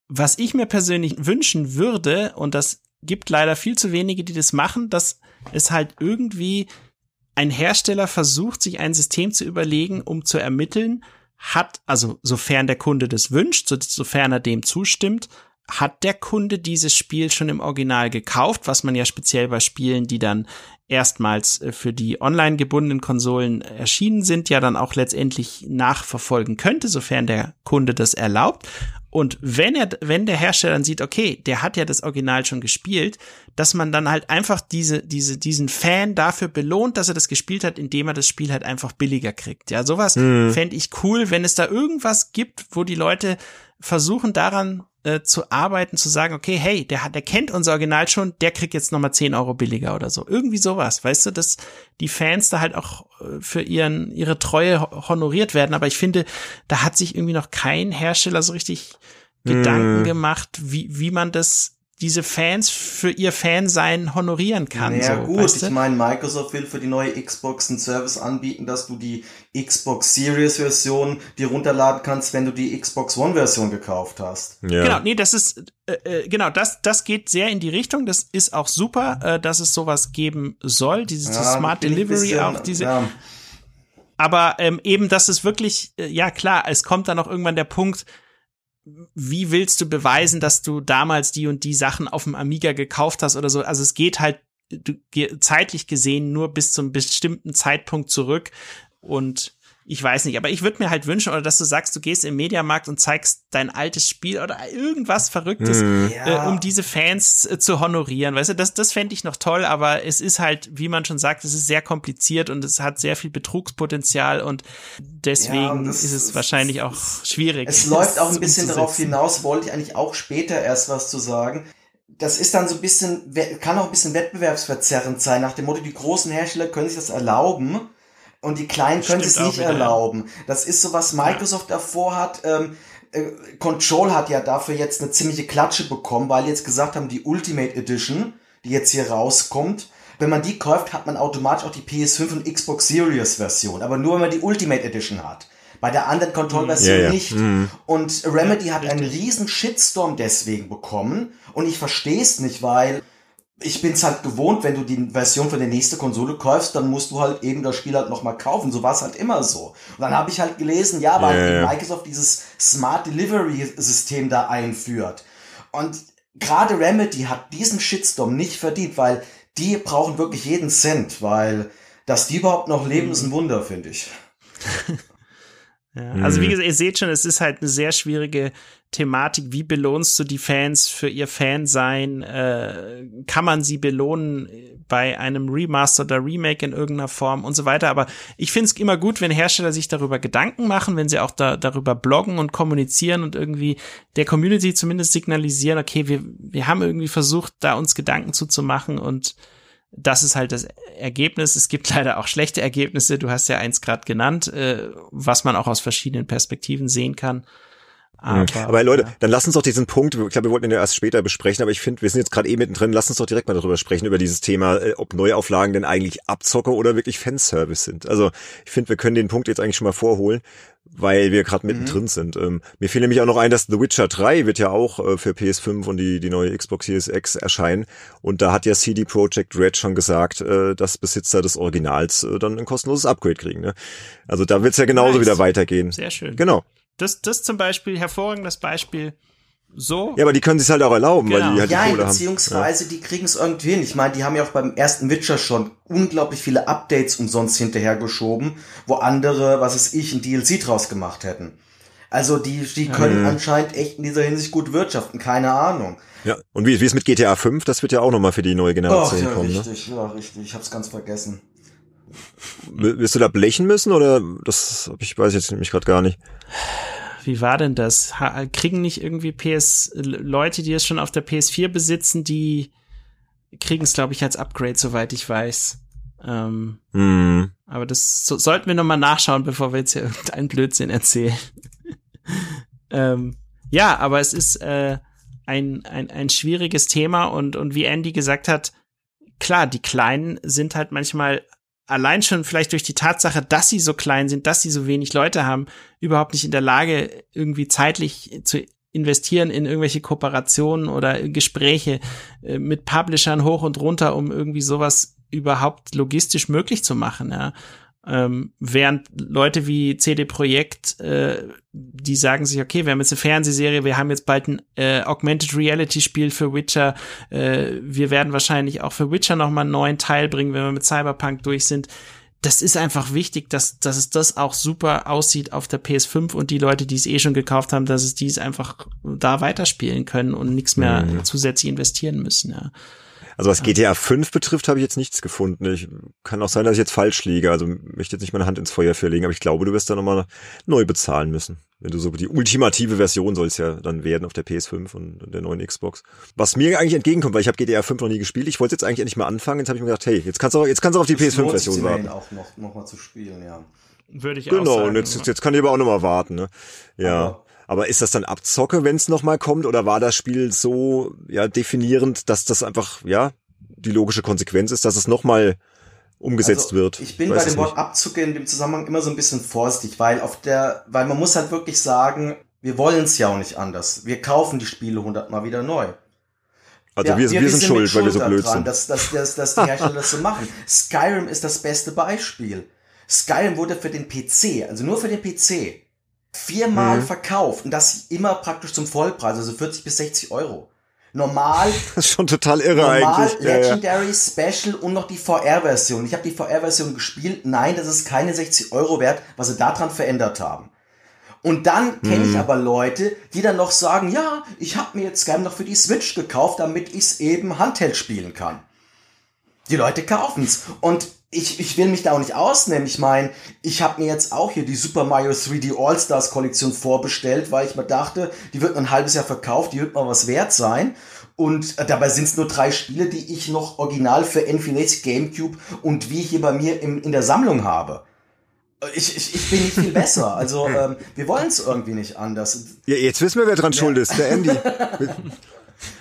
Was ich mir persönlich wünschen würde, und das gibt leider viel zu wenige, die das machen, dass es halt irgendwie ein Hersteller versucht, sich ein System zu überlegen, um zu ermitteln, hat, also sofern der Kunde das wünscht, so, sofern er dem zustimmt, hat der Kunde dieses Spiel schon im Original gekauft, was man ja speziell bei Spielen, die dann erstmals äh, für die online gebundenen Konsolen erschienen sind, ja dann auch letztendlich nachverfolgen könnte, sofern der Kunde das erlaubt. Und wenn er, wenn der Hersteller dann sieht, okay, der hat ja das Original schon gespielt, dass man dann halt einfach diese, diese, diesen Fan dafür belohnt, dass er das gespielt hat, indem er das Spiel halt einfach billiger kriegt. Ja, sowas mhm. fände ich cool, wenn es da irgendwas gibt, wo die Leute versuchen daran äh, zu arbeiten, zu sagen, okay, hey, der hat, der kennt unser Original schon, der kriegt jetzt nochmal 10 Euro billiger oder so. Irgendwie sowas, weißt du, dass die Fans da halt auch äh, für ihren, ihre Treue honoriert werden. Aber ich finde, da hat sich irgendwie noch kein Hersteller so richtig Gedanken gemacht, wie, wie man das diese Fans für ihr Fansein honorieren kann. Ja so, gut, weißt du? ich meine, Microsoft will für die neue Xbox einen Service anbieten, dass du die Xbox Series Version dir runterladen kannst, wenn du die Xbox One Version gekauft hast. Ja. Genau, nee, das ist äh, äh, genau, das das geht sehr in die Richtung. Das ist auch super, äh, dass es sowas geben soll, dieses ja, Smart Delivery bisschen, auch diese. Ja. Aber ähm, eben, dass es wirklich, äh, ja klar, es kommt dann auch irgendwann der Punkt, wie willst du beweisen, dass du damals die und die Sachen auf dem Amiga gekauft hast oder so? Also es geht halt zeitlich gesehen nur bis zum bestimmten Zeitpunkt zurück und ich weiß nicht, aber ich würde mir halt wünschen, oder dass du sagst, du gehst im Mediamarkt und zeigst dein altes Spiel oder irgendwas Verrücktes, mhm. äh, um diese Fans äh, zu honorieren. Weißt du, das, das fände ich noch toll, aber es ist halt, wie man schon sagt, es ist sehr kompliziert und es hat sehr viel Betrugspotenzial und deswegen ja, und das, ist es wahrscheinlich auch schwierig. Es läuft auch ein bisschen darauf hinaus, wollte ich eigentlich auch später erst was zu sagen das ist dann so ein bisschen, kann auch ein bisschen wettbewerbsverzerrend sein, nach dem Motto, die großen Hersteller können sich das erlauben, und die Kleinen können es nicht wieder, erlauben. Das ist so, was Microsoft ja. davor hat. Ähm, äh, Control hat ja dafür jetzt eine ziemliche Klatsche bekommen, weil jetzt gesagt haben, die Ultimate Edition, die jetzt hier rauskommt, wenn man die kauft, hat man automatisch auch die PS5 und Xbox Series Version. Aber nur, wenn man die Ultimate Edition hat. Bei der anderen Control-Version ja, ja. nicht. Mhm. Und Remedy hat einen riesen Shitstorm deswegen bekommen. Und ich verstehe es nicht, weil ich bin's halt gewohnt, wenn du die Version für die nächste Konsole kaufst, dann musst du halt eben das Spiel halt nochmal kaufen. So war es halt immer so. Und dann habe ich halt gelesen, ja, weil yeah. Microsoft dieses Smart Delivery System da einführt. Und gerade Remedy hat diesen Shitstorm nicht verdient, weil die brauchen wirklich jeden Cent, weil dass die überhaupt noch leben, ist ein Wunder, finde ich. Ja, also wie mhm. gesagt, ihr seht schon, es ist halt eine sehr schwierige Thematik. Wie belohnst du die Fans für ihr Fansein? Äh, kann man sie belohnen bei einem Remaster oder Remake in irgendeiner Form und so weiter? Aber ich finde es immer gut, wenn Hersteller sich darüber Gedanken machen, wenn sie auch da, darüber bloggen und kommunizieren und irgendwie der Community zumindest signalisieren, okay, wir, wir haben irgendwie versucht, da uns Gedanken zuzumachen und das ist halt das Ergebnis. Es gibt leider auch schlechte Ergebnisse. Du hast ja eins gerade genannt, äh, was man auch aus verschiedenen Perspektiven sehen kann. Aber, aber Leute, ja. dann lass uns doch diesen Punkt, ich glaube, wir wollten ihn ja erst später besprechen, aber ich finde, wir sind jetzt gerade eh mittendrin, lass uns doch direkt mal darüber sprechen, über dieses Thema, äh, ob Neuauflagen denn eigentlich Abzocke oder wirklich Fanservice sind. Also ich finde, wir können den Punkt jetzt eigentlich schon mal vorholen, weil wir gerade mittendrin mhm. sind. Ähm, mir fiel nämlich auch noch ein, dass The Witcher 3 wird ja auch äh, für PS5 und die, die neue Xbox Series X erscheinen. Und da hat ja CD Projekt Red schon gesagt, äh, dass Besitzer des Originals äh, dann ein kostenloses Upgrade kriegen. Ne? Also da wird's ja genauso nice. wieder weitergehen. Sehr schön. Genau. Das, das zum Beispiel, hervorragendes Beispiel. So. Ja, aber die können sich halt auch erlauben, genau. weil die halt ja, die Kohle beziehungsweise haben. die kriegen es irgendwie hin. Ich meine, die haben ja auch beim ersten Witcher schon unglaublich viele Updates umsonst hinterhergeschoben, wo andere, was ist ich, ein DLC draus gemacht hätten. Also die, die können mhm. anscheinend echt in dieser Hinsicht gut wirtschaften, keine Ahnung. Ja, und wie, wie ist mit GTA 5? Das wird ja auch nochmal für die neue Generation Och, ja, kommen. Ne? Richtig, ne? ja, richtig. Ich hab's ganz vergessen. Wirst du da blechen müssen oder das ich weiß jetzt nämlich gerade gar nicht wie war denn das? Kriegen nicht irgendwie PS Leute, die es schon auf der PS4 besitzen, die kriegen es, glaube ich, als Upgrade, soweit ich weiß. Ähm, mm. Aber das so, sollten wir nochmal nachschauen, bevor wir jetzt hier irgendeinen Blödsinn erzählen. ähm, ja, aber es ist äh, ein, ein, ein schwieriges Thema und, und wie Andy gesagt hat, klar, die Kleinen sind halt manchmal allein schon vielleicht durch die Tatsache, dass sie so klein sind, dass sie so wenig Leute haben, überhaupt nicht in der Lage, irgendwie zeitlich zu investieren in irgendwelche Kooperationen oder Gespräche äh, mit Publishern hoch und runter, um irgendwie sowas überhaupt logistisch möglich zu machen. Ja. Ähm, während Leute wie CD Projekt, äh, die sagen sich, okay, wir haben jetzt eine Fernsehserie, wir haben jetzt bald ein äh, Augmented Reality Spiel für Witcher, äh, wir werden wahrscheinlich auch für Witcher nochmal einen neuen Teil bringen, wenn wir mit Cyberpunk durch sind. das ist einfach wichtig, dass, dass es das auch super aussieht auf der PS5 und die Leute, die es eh schon gekauft haben, dass es dies einfach da weiterspielen können und nichts mehr mhm. zusätzlich investieren müssen, ja. Also was GTA 5 betrifft, habe ich jetzt nichts gefunden. Ich kann auch sein, dass ich jetzt falsch liege. Also möchte jetzt nicht meine Hand ins Feuer verlegen, aber ich glaube, du wirst da nochmal neu bezahlen müssen. Wenn du so die ultimative Version soll es ja dann werden auf der PS5 und der neuen Xbox. Was mir eigentlich entgegenkommt, weil ich habe GTA 5 noch nie gespielt. Ich wollte jetzt eigentlich endlich mal anfangen. Jetzt habe ich mir gedacht, hey, jetzt kannst du auch, jetzt kannst du auf die PS5-Version warten. auch noch, noch mal zu spielen, ja. Würde ich genau, auch sagen. Genau, und jetzt, jetzt kann ich aber auch noch mal warten, ne? Ja. Aber aber ist das dann Abzocke, wenn es nochmal kommt, oder war das Spiel so ja definierend, dass das einfach ja die logische Konsequenz ist, dass es nochmal umgesetzt also, wird. Ich bin bei dem Wort Abzocke in dem Zusammenhang immer so ein bisschen vorsichtig, weil auf der, weil man muss halt wirklich sagen, wir wollen es ja auch nicht anders. Wir kaufen die Spiele hundertmal wieder neu. Also ja, wir, wir, wir, sind, sind schuld, weil wir so blöd dran, sind. Dass, dass, dass, dass die Hersteller das so machen. Skyrim ist das beste Beispiel. Skyrim wurde für den PC, also nur für den PC, viermal mhm. verkauft und das immer praktisch zum Vollpreis, also 40 bis 60 Euro. Normal. Das ist schon total irre normal, eigentlich. Legendary, ja. Special und noch die VR-Version. Ich habe die VR-Version gespielt. Nein, das ist keine 60 Euro wert, was sie daran verändert haben. Und dann kenne ich mhm. aber Leute, die dann noch sagen, ja, ich habe mir jetzt Skyrim noch für die Switch gekauft, damit ich es eben Handheld spielen kann. Die Leute kaufen's. Und ich, ich will mich da auch nicht ausnehmen. Ich meine, ich habe mir jetzt auch hier die Super Mario 3D All-Stars Kollektion vorbestellt, weil ich mir dachte, die wird ein halbes Jahr verkauft, die wird mal was wert sein. Und äh, dabei sind es nur drei Spiele, die ich noch original für N64 GameCube und wie hier bei mir im, in der Sammlung habe. Ich, ich, ich bin nicht viel besser. Also ähm, wir wollen es irgendwie nicht anders. Ja, jetzt wissen wir, wer dran ja. schuld ist. Der Andy. mit,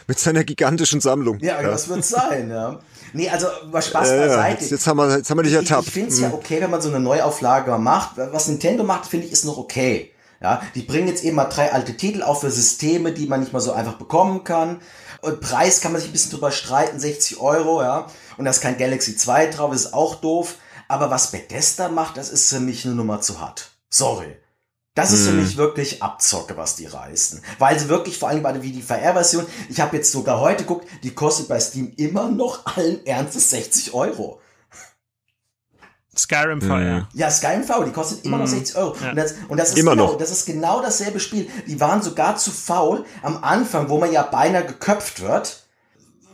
mit seiner gigantischen Sammlung. Ja, ja. das wird sein, ja. Nee, also was Spaß äh, beiseite. Jetzt, jetzt, haben wir, jetzt haben wir dich ertappt. Ich, ich finde es mhm. ja okay, wenn man so eine Neuauflage macht. Was Nintendo macht, finde ich, ist noch okay. Ja, die bringen jetzt eben mal drei alte Titel auch für Systeme, die man nicht mal so einfach bekommen kann. Und Preis kann man sich ein bisschen drüber streiten, 60 Euro, ja. Und da ist kein Galaxy 2 drauf, ist auch doof. Aber was Bethesda macht, das ist für mich eine Nummer zu hart. Sorry. Das ist für hm. mich wirklich Abzocke, was die reißen. Weil sie wirklich, vor allem bei wie die VR-Version, ich habe jetzt sogar heute geguckt, die kostet bei Steam immer noch allen Ernstes 60 Euro. Skyrim VR. Mhm. Ja, Skyrim VR, die kostet immer noch 60 hm. Euro. Ja. Und, das, und das, ist immer genau, noch. das ist genau dasselbe Spiel. Die waren sogar zu faul am Anfang, wo man ja beinahe geköpft wird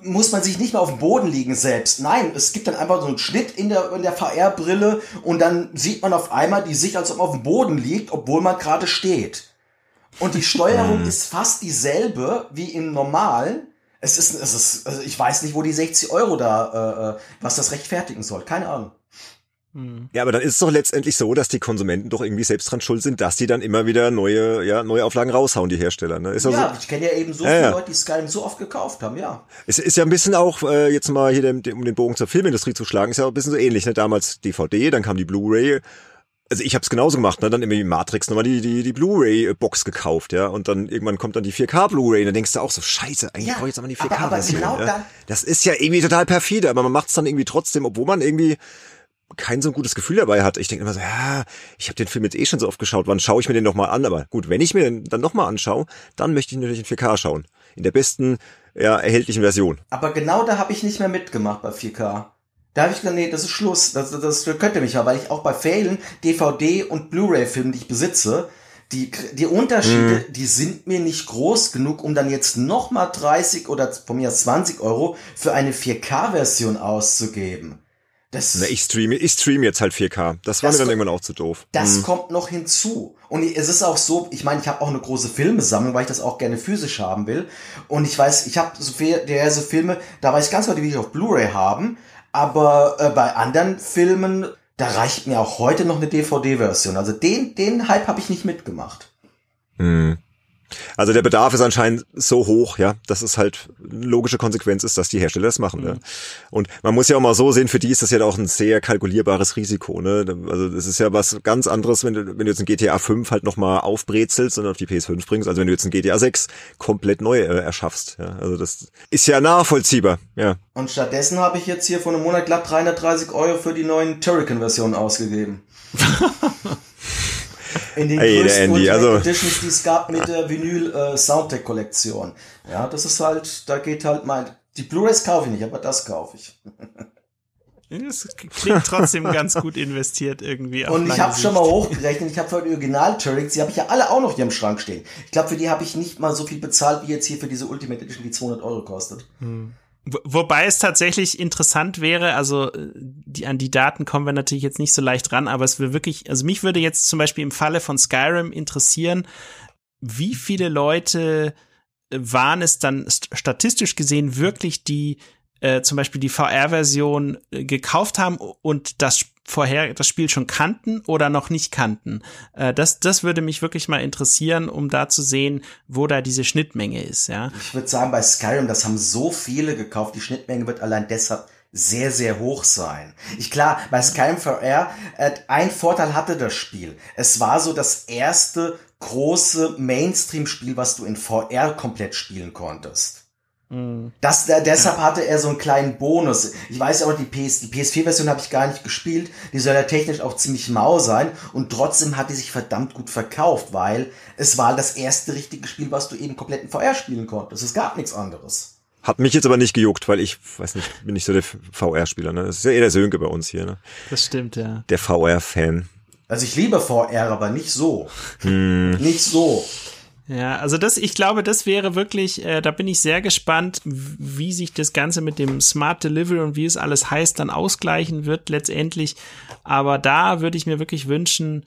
muss man sich nicht mehr auf dem Boden liegen selbst. Nein, es gibt dann einfach so einen Schnitt in der, in der VR-Brille und dann sieht man auf einmal die Sicht, als ob man auf dem Boden liegt, obwohl man gerade steht. Und die Steuerung hm. ist fast dieselbe wie im normalen. Es ist, es ist, also ich weiß nicht, wo die 60 Euro da, äh, äh, was das rechtfertigen soll. Keine Ahnung. Ja, aber dann ist es doch letztendlich so, dass die Konsumenten doch irgendwie selbst dran schuld sind, dass die dann immer wieder neue, ja, neue Auflagen raushauen, die Hersteller. Ne? Ist ja, so, ich kenne ja eben so ja, viele ja. Leute, die Skyrim so oft gekauft haben, ja. Es ist ja ein bisschen auch, äh, jetzt mal hier, um den Bogen zur Filmindustrie zu schlagen, ist ja auch ein bisschen so ähnlich. Ne? Damals DVD, dann kam die Blu-ray. Also ich habe es genauso gemacht, ne? dann immer wie Matrix nochmal die, die, die Blu-ray-Box gekauft, ja. Und dann irgendwann kommt dann die 4K-Bluray und dann denkst du auch so, scheiße, eigentlich ja, brauche ich jetzt aber die 4K-Version. Genau ja? Das ist ja irgendwie total perfide, aber man macht es dann irgendwie trotzdem, obwohl man irgendwie kein so gutes Gefühl dabei hat. Ich denke immer so, ja, ich habe den Film jetzt eh schon so oft geschaut, wann schaue ich mir den nochmal an? Aber gut, wenn ich mir den dann nochmal anschaue, dann möchte ich natürlich in 4K schauen. In der besten, ja, erhältlichen Version. Aber genau da habe ich nicht mehr mitgemacht bei 4K. Da habe ich gesagt, nee, das ist Schluss. Das, das, das könnte mich ja, weil ich auch bei Failen DVD und Blu-ray-Filmen, die ich besitze, die, die Unterschiede, mhm. die sind mir nicht groß genug, um dann jetzt nochmal 30 oder von mir 20 Euro für eine 4K-Version auszugeben. Das, Na, ich streame, ich streame jetzt halt 4K. Das war das mir dann irgendwann auch zu doof. Das hm. kommt noch hinzu. Und es ist auch so, ich meine, ich habe auch eine große Filmesammlung, weil ich das auch gerne physisch haben will. Und ich weiß, ich habe so diverse Filme, da weiß ich ganz genau, die will ich auf Blu-ray haben. Aber äh, bei anderen Filmen, da reicht mir auch heute noch eine DVD-Version. Also den, den Hype habe ich nicht mitgemacht. Hm. Also der Bedarf ist anscheinend so hoch, ja, dass es halt eine logische Konsequenz ist, dass die Hersteller das machen. Mhm. Ne? Und man muss ja auch mal so sehen, für die ist das ja auch ein sehr kalkulierbares Risiko. Ne? Also das ist ja was ganz anderes, wenn du, wenn du jetzt ein GTA 5 halt nochmal aufbrezelst und auf die PS5 bringst, also wenn du jetzt ein GTA 6 komplett neu äh, erschaffst. Ja? Also das ist ja nachvollziehbar, ja. Und stattdessen habe ich jetzt hier vor einem Monat glatt 330 Euro für die neuen Turrican-Versionen ausgegeben. in den hey, größten Andy, also Editions, die es gab mit der Vinyl äh, Soundtrack Kollektion. Ja, das ist halt, da geht halt mein, die Blu-rays kaufe ich nicht, aber das kaufe ich. Das klingt trotzdem ganz gut investiert irgendwie. Und ich habe schon mal hochgerechnet, ich habe für die Original Turrets, die habe ich ja alle auch noch hier im Schrank stehen. Ich glaube, für die habe ich nicht mal so viel bezahlt, wie jetzt hier für diese Ultimate Edition, die 200 Euro kostet. Hm. Wobei es tatsächlich interessant wäre, also die, an die Daten kommen wir natürlich jetzt nicht so leicht ran, aber es wäre wirklich, also mich würde jetzt zum Beispiel im Falle von Skyrim interessieren, wie viele Leute waren es dann statistisch gesehen wirklich, die äh, zum Beispiel die VR-Version äh, gekauft haben und das vorher das Spiel schon kannten oder noch nicht kannten. Äh, das, das würde mich wirklich mal interessieren, um da zu sehen, wo da diese Schnittmenge ist. Ja. Ich würde sagen, bei Skyrim, das haben so viele gekauft. Die Schnittmenge wird allein deshalb sehr, sehr hoch sein. Ich klar, bei Skyrim VR, äh, ein Vorteil hatte das Spiel. Es war so das erste große Mainstream-Spiel, was du in VR komplett spielen konntest. Das, der, deshalb hatte er so einen kleinen Bonus. Ich weiß aber, die, PS, die PS4-Version habe ich gar nicht gespielt. Die soll ja technisch auch ziemlich mau sein. Und trotzdem hat die sich verdammt gut verkauft, weil es war das erste richtige Spiel, was du eben komplett in VR spielen konntest. Es gab nichts anderes. Hat mich jetzt aber nicht gejuckt, weil ich, weiß nicht, bin nicht so der VR-Spieler. Ne? Das ist ja eher der Sönke bei uns hier. Ne? Das stimmt, ja. Der VR-Fan. Also ich liebe VR, aber nicht so. Hm. Nicht so. Ja, also das, ich glaube, das wäre wirklich, äh, da bin ich sehr gespannt, wie sich das Ganze mit dem Smart Delivery und wie es alles heißt, dann ausgleichen wird letztendlich. Aber da würde ich mir wirklich wünschen,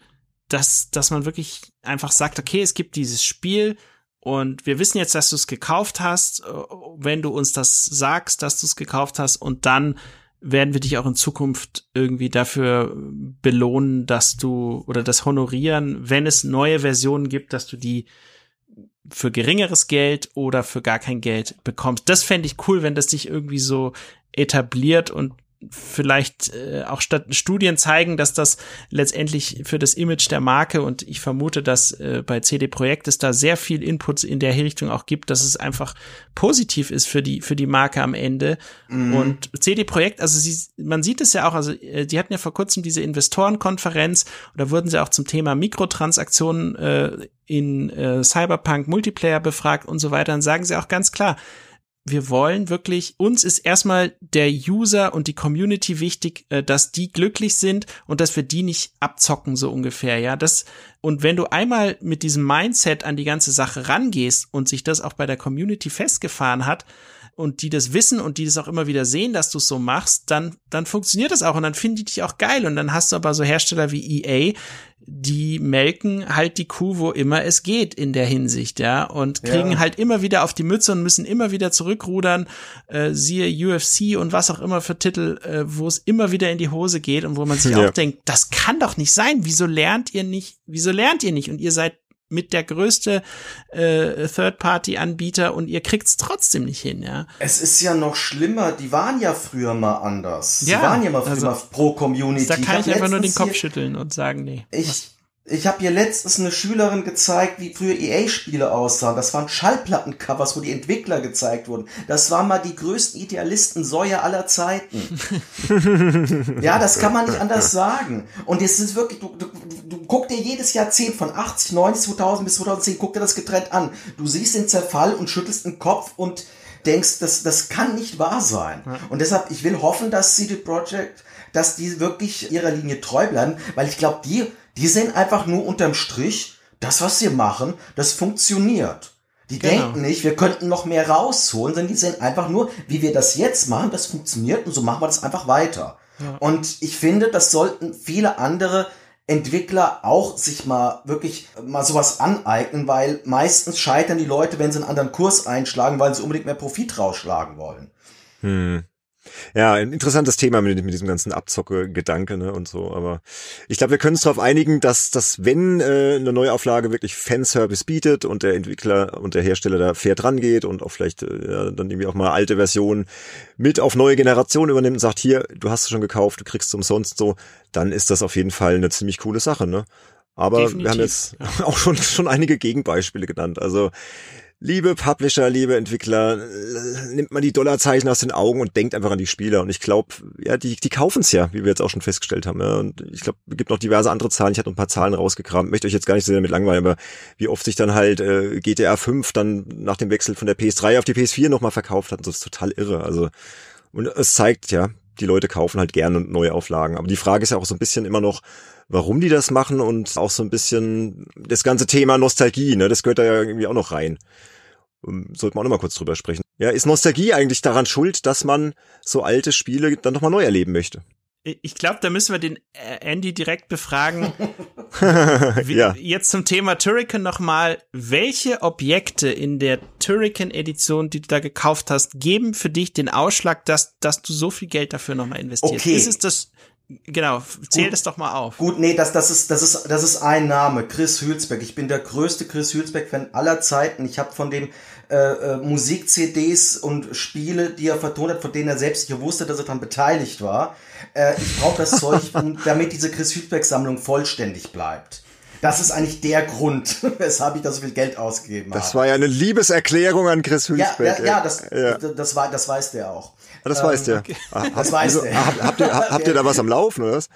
dass, dass man wirklich einfach sagt, okay, es gibt dieses Spiel und wir wissen jetzt, dass du es gekauft hast, äh, wenn du uns das sagst, dass du es gekauft hast und dann werden wir dich auch in Zukunft irgendwie dafür belohnen, dass du oder das honorieren, wenn es neue Versionen gibt, dass du die für geringeres Geld oder für gar kein Geld bekommst. Das fände ich cool, wenn das sich irgendwie so etabliert und vielleicht äh, auch statt Studien zeigen, dass das letztendlich für das Image der Marke und ich vermute, dass äh, bei CD Projekt es da sehr viel Inputs in der Richtung auch gibt, dass es einfach positiv ist für die für die Marke am Ende mhm. und CD Projekt, also sie, man sieht es ja auch, also äh, die hatten ja vor kurzem diese Investorenkonferenz und da wurden sie auch zum Thema Mikrotransaktionen äh, in äh, Cyberpunk Multiplayer befragt und so weiter, dann sagen sie auch ganz klar, wir wollen wirklich, uns ist erstmal der User und die Community wichtig, äh, dass die glücklich sind und dass wir die nicht abzocken, so ungefähr, ja. Das, und wenn du einmal mit diesem Mindset an die ganze Sache rangehst und sich das auch bei der Community festgefahren hat, und die das wissen und die das auch immer wieder sehen, dass du es so machst, dann, dann funktioniert das auch und dann finden die dich auch geil. Und dann hast du aber so Hersteller wie EA, die melken halt die Kuh, wo immer es geht in der Hinsicht, ja, und kriegen ja. halt immer wieder auf die Mütze und müssen immer wieder zurückrudern, äh, siehe UFC und was auch immer für Titel, äh, wo es immer wieder in die Hose geht und wo man sich ja. auch denkt, das kann doch nicht sein, wieso lernt ihr nicht, wieso lernt ihr nicht und ihr seid mit der größte äh, Third-Party-Anbieter und ihr kriegt's trotzdem nicht hin, ja. Es ist ja noch schlimmer, die waren ja früher mal anders. Ja, die waren ja mal früher also, mal pro Community. Da kann ich, ich einfach nur den Kopf schütteln und sagen, nee. Ich, ich habe hier letztens eine Schülerin gezeigt, wie früher EA-Spiele aussahen. Das waren Schallplattencovers, wo die Entwickler gezeigt wurden. Das waren mal die größten Idealisten Säue aller Zeiten. ja, das kann man nicht anders sagen. Und es ist wirklich, du, du, du guck dir jedes Jahrzehnt von 80, 90, 2000 bis 2010, guck dir das getrennt an. Du siehst den Zerfall und schüttelst den Kopf und denkst, das, das kann nicht wahr sein. Und deshalb, ich will hoffen, dass CD Projekt, dass die wirklich ihrer Linie treu bleiben, weil ich glaube, die die sehen einfach nur unterm Strich, das, was sie machen, das funktioniert. Die genau. denken nicht, wir könnten noch mehr rausholen, sondern die sehen einfach nur, wie wir das jetzt machen, das funktioniert und so machen wir das einfach weiter. Ja. Und ich finde, das sollten viele andere Entwickler auch sich mal wirklich mal sowas aneignen, weil meistens scheitern die Leute, wenn sie einen anderen Kurs einschlagen, weil sie unbedingt mehr Profit rausschlagen wollen. Hm. Ja, ein interessantes Thema mit, mit diesem ganzen Abzocke-Gedanke ne, und so. Aber ich glaube, wir können uns darauf einigen, dass, dass wenn äh, eine Neuauflage wirklich Fanservice bietet und der Entwickler und der Hersteller da fair dran geht und auch vielleicht äh, ja, dann irgendwie auch mal alte Versionen mit auf neue Generationen übernimmt und sagt, hier, du hast es schon gekauft, du kriegst es umsonst so, dann ist das auf jeden Fall eine ziemlich coole Sache, ne? Aber Definitiv, wir haben jetzt auch schon, schon einige Gegenbeispiele genannt. Also liebe Publisher, liebe Entwickler, nimmt man die Dollarzeichen aus den Augen und denkt einfach an die Spieler. Und ich glaube, ja, die, die kaufen es ja, wie wir jetzt auch schon festgestellt haben. Ja. Und ich glaube, es gibt noch diverse andere Zahlen. Ich hatte ein paar Zahlen rausgekramt. Möchte euch jetzt gar nicht so sehr damit langweilen, aber wie oft sich dann halt äh, GTA 5 dann nach dem Wechsel von der PS3 auf die PS4 nochmal verkauft hat, das ist total irre. Also und es zeigt ja, die Leute kaufen halt gerne Neuauflagen. Aber die Frage ist ja auch so ein bisschen immer noch, warum die das machen und auch so ein bisschen das ganze Thema Nostalgie, ne, das gehört da ja irgendwie auch noch rein. Ähm, sollten wir auch noch mal kurz drüber sprechen. Ja, ist Nostalgie eigentlich daran schuld, dass man so alte Spiele dann nochmal neu erleben möchte? Ich glaube, da müssen wir den äh, Andy direkt befragen. ja. Jetzt zum Thema Turrican nochmal. Welche Objekte in der Turrican-Edition, die du da gekauft hast, geben für dich den Ausschlag, dass, dass du so viel Geld dafür nochmal investierst? Okay. Ist es das, genau, zähl das doch mal auf. Gut, nee, das, das, ist, das, ist, das ist ein Name, Chris Hülsbeck. Ich bin der größte Chris Hülsbeck-Fan aller Zeiten. Ich habe von dem äh, äh, Musik-CDs und Spiele, die er vertont hat, von denen er selbst nicht wusste, dass er daran beteiligt war. Äh, ich brauche das Zeug, damit diese Chris Hülsbeck-Sammlung vollständig bleibt. Das ist eigentlich der Grund, weshalb ich da so viel Geld ausgegeben habe. Das war ja eine Liebeserklärung an Chris ja, Hülsbeck. ja, ja, das, Ja. das, war, das weiß der auch. Das weiß der. Ah, Das also, der. hab- Habt ihr, habt ihr da was am Laufen, oder was?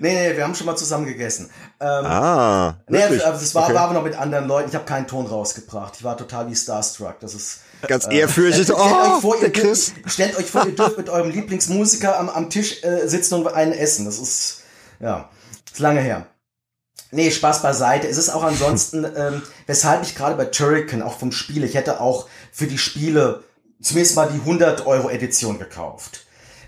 Nee, nee, wir haben schon mal zusammen gegessen. Ähm, Ah, nee, wirklich? aber das war, Okay. war aber noch mit anderen Leuten. Ich habe keinen Ton rausgebracht. Ich war total wie Starstruck. Das ist Ganz ehrfürchtig. Stellt Oh, euch vor, ihr, Chris. stellt euch vor, ihr dürft mit eurem Lieblingsmusiker am, am Tisch äh, sitzen und einen essen. Das ist, ja, ist lange her. Nee, Spaß beiseite. Es ist auch ansonsten, ähm, weshalb ich gerade bei Turrican, auch vom Spiel, ich hätte auch für die Spiele zumindest mal die 100 Euro Edition gekauft.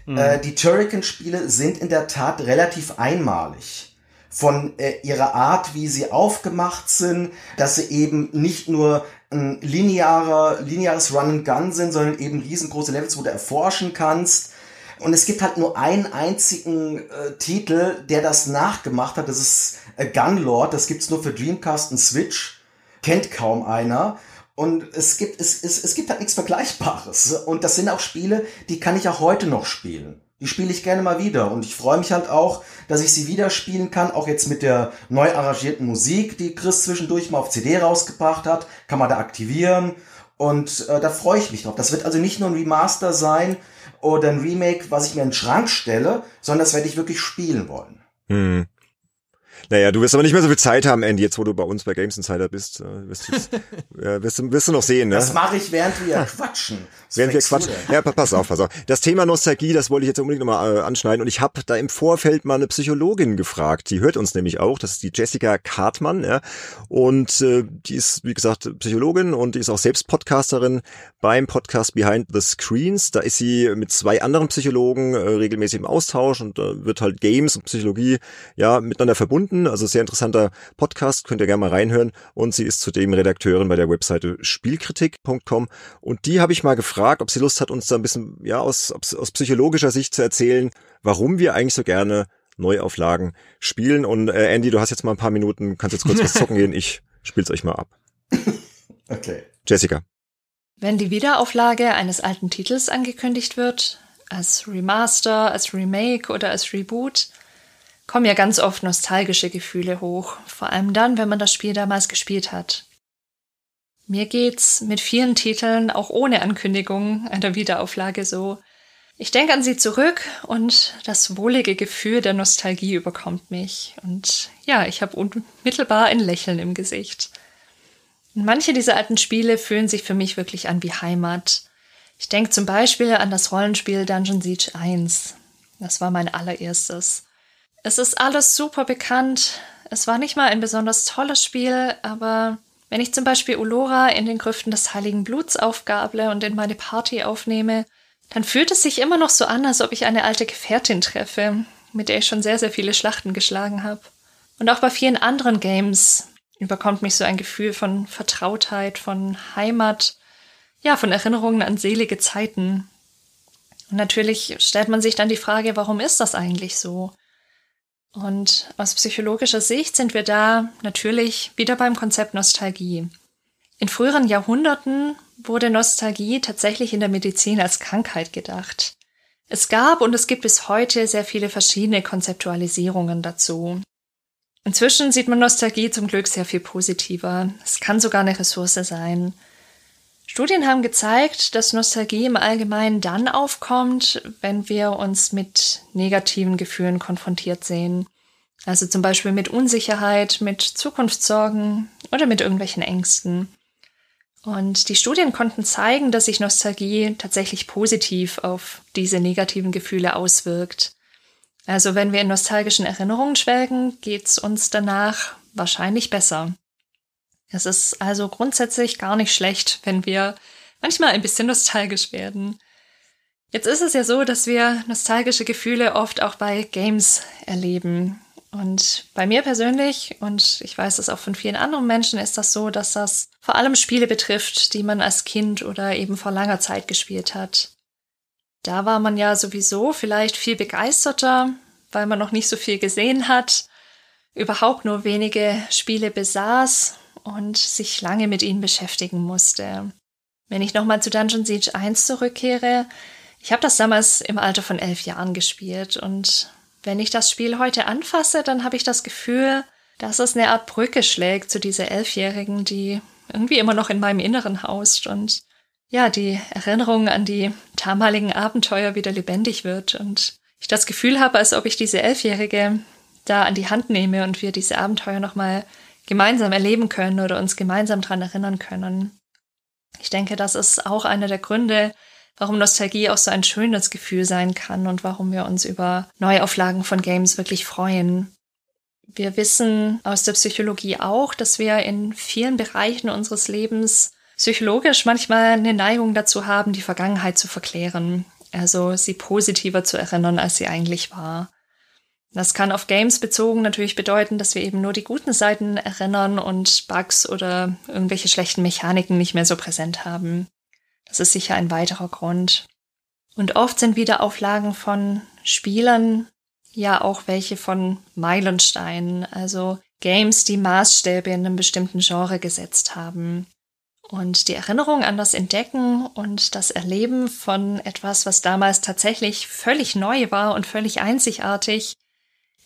Äh, die Turrican-Spiele sind in der Tat relativ einmalig von äh, ihrer Art, wie sie aufgemacht sind, dass sie eben nicht nur ein linearer, lineares Run and Gun sind, sondern eben riesengroße Levels, wo du erforschen kannst. Und es gibt halt nur einen einzigen äh, Titel, der das nachgemacht hat. Das ist äh, Gunlord. Das gibt's nur für Dreamcast und Switch. Kennt kaum einer. Und es gibt, es, es, es gibt halt nichts Vergleichbares. Und das sind auch Spiele, die kann ich auch heute noch spielen. Die spiele ich gerne mal wieder. Und ich freue mich halt auch, dass ich sie wieder spielen kann. Auch jetzt mit der neu arrangierten Musik, die Chris zwischendurch mal auf CD rausgebracht hat. Kann man da aktivieren. Und äh, da freue ich mich drauf. Das wird also nicht nur ein Remaster sein oder ein Remake, was ich mir in den Schrank stelle, sondern das werde ich wirklich spielen wollen. Hm. Naja, du wirst aber nicht mehr so viel Zeit haben, Andy, jetzt wo du bei uns bei Games Insider bist. Äh, wirst, du, ja, wirst, wirst du noch sehen, ne? Das mache ich, während wir quatschen. Was Während wir quatschen. Ja, pa- pass auf, pass auf. Das Thema Nostalgie, das wollte ich jetzt unbedingt nochmal äh, anschneiden. Und ich habe da im Vorfeld mal eine Psychologin gefragt. Die hört uns nämlich auch. Das ist die Jessica Kartmann. Ja. Und äh, die ist, wie gesagt, Psychologin und die ist auch selbst Podcasterin beim Podcast Behind the Screens. Da ist sie mit zwei anderen Psychologen äh, regelmäßig im Austausch und da wird halt Games und Psychologie ja miteinander verbunden. Also sehr interessanter Podcast, könnt ihr gerne mal reinhören. Und sie ist zudem Redakteurin bei der Webseite spielkritik.com. Und die habe ich mal gefragt, ob sie Lust hat, uns da ein bisschen ja aus, aus aus psychologischer Sicht zu erzählen, warum wir eigentlich so gerne Neuauflagen spielen. Und äh, Andy, du hast jetzt mal ein paar Minuten, kannst jetzt kurz was zocken gehen. Ich spiel's euch mal ab. Okay. Jessica. Wenn die Wiederauflage eines alten Titels angekündigt wird, als Remaster, als Remake oder als Reboot, kommen ja ganz oft nostalgische Gefühle hoch, vor allem dann, wenn man das Spiel damals gespielt hat. Mir geht's mit vielen Titeln auch ohne Ankündigung einer Wiederauflage so. Ich denke an sie zurück und das wohlige Gefühl der Nostalgie überkommt mich. Und ja, ich habe unmittelbar ein Lächeln im Gesicht. Und manche dieser alten Spiele fühlen sich für mich wirklich an wie Heimat. Ich denke zum Beispiel an das Rollenspiel Dungeon Siege 1. Das war mein allererstes. Es ist alles super bekannt. Es war nicht mal ein besonders tolles Spiel, aber wenn ich zum Beispiel Ulora in den Grüften des Heiligen Bluts aufgable und in meine Party aufnehme, dann fühlt es sich immer noch so an, als ob ich eine alte Gefährtin treffe, mit der ich schon sehr, sehr viele Schlachten geschlagen habe. Und auch bei vielen anderen Games überkommt mich so ein Gefühl von Vertrautheit, von Heimat, ja, von Erinnerungen an selige Zeiten. Und natürlich stellt man sich dann die Frage, warum ist das eigentlich so? Und aus psychologischer Sicht sind wir da natürlich wieder beim Konzept Nostalgie. In früheren Jahrhunderten wurde Nostalgie tatsächlich in der Medizin als Krankheit gedacht. Es gab und es gibt bis heute sehr viele verschiedene Konzeptualisierungen dazu. Inzwischen sieht man Nostalgie zum Glück sehr viel positiver. Es kann sogar eine Ressource sein. Studien haben gezeigt, dass Nostalgie im Allgemeinen dann aufkommt, wenn wir uns mit negativen Gefühlen konfrontiert sehen. Also zum Beispiel mit Unsicherheit, mit Zukunftssorgen oder mit irgendwelchen Ängsten. Und die Studien konnten zeigen, dass sich Nostalgie tatsächlich positiv auf diese negativen Gefühle auswirkt. Also wenn wir in nostalgischen Erinnerungen schwelgen, geht's uns danach wahrscheinlich besser. Es ist also grundsätzlich gar nicht schlecht, wenn wir manchmal ein bisschen nostalgisch werden. Jetzt ist es ja so, dass wir nostalgische Gefühle oft auch bei Games erleben. Und bei mir persönlich, und ich weiß es auch von vielen anderen Menschen, ist das so, dass das vor allem Spiele betrifft, die man als Kind oder eben vor langer Zeit gespielt hat. Da war man ja sowieso vielleicht viel begeisterter, weil man noch nicht so viel gesehen hat, überhaupt nur wenige Spiele besaß und sich lange mit ihnen beschäftigen musste. Wenn ich nochmal zu Dungeon Siege 1 zurückkehre, ich habe das damals im Alter von elf Jahren gespielt und wenn ich das Spiel heute anfasse, dann habe ich das Gefühl, dass es eine Art Brücke schlägt zu dieser Elfjährigen, die irgendwie immer noch in meinem Inneren haust und ja, die Erinnerung an die damaligen Abenteuer wieder lebendig wird und ich das Gefühl habe, als ob ich diese Elfjährige da an die Hand nehme und wir diese Abenteuer nochmal gemeinsam erleben können oder uns gemeinsam dran erinnern können. Ich denke, das ist auch einer der Gründe, warum Nostalgie auch so ein schönes Gefühl sein kann und warum wir uns über Neuauflagen von Games wirklich freuen. Wir wissen aus der Psychologie auch, dass wir in vielen Bereichen unseres Lebens psychologisch manchmal eine Neigung dazu haben, die Vergangenheit zu verklären, also sie positiver zu erinnern, als sie eigentlich war. Das kann auf Games bezogen natürlich bedeuten, dass wir eben nur die guten Seiten erinnern und Bugs oder irgendwelche schlechten Mechaniken nicht mehr so präsent haben. Das ist sicher ein weiterer Grund. Und oft sind Wiederauflagen von Spielern ja auch welche von Meilensteinen, also Games, die Maßstäbe in einem bestimmten Genre gesetzt haben. Und die Erinnerung an das Entdecken und das Erleben von etwas, was damals tatsächlich völlig neu war und völlig einzigartig,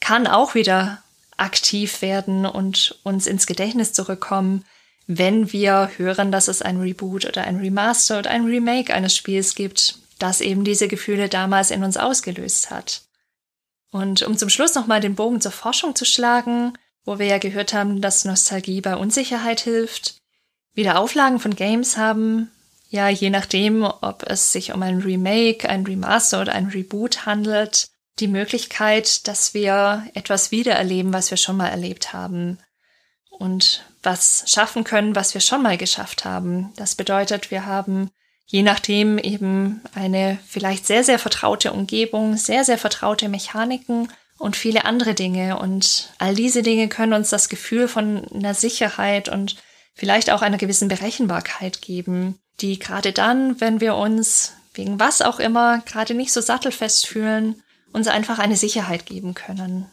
kann auch wieder aktiv werden und uns ins Gedächtnis zurückkommen, wenn wir hören, dass es ein Reboot oder ein Remaster oder ein Remake eines Spiels gibt, das eben diese Gefühle damals in uns ausgelöst hat. Und um zum Schluss nochmal den Bogen zur Forschung zu schlagen, wo wir ja gehört haben, dass Nostalgie bei Unsicherheit hilft, Wiederauflagen von Games haben, ja, je nachdem, ob es sich um ein Remake, ein Remaster oder ein Reboot handelt, die Möglichkeit, dass wir etwas wiedererleben, was wir schon mal erlebt haben und was schaffen können, was wir schon mal geschafft haben. Das bedeutet, wir haben je nachdem eben eine vielleicht sehr, sehr vertraute Umgebung, sehr, sehr vertraute Mechaniken und viele andere Dinge. Und all diese Dinge können uns das Gefühl von einer Sicherheit und vielleicht auch einer gewissen Berechenbarkeit geben, die gerade dann, wenn wir uns wegen was auch immer gerade nicht so sattelfest fühlen, uns einfach eine Sicherheit geben können.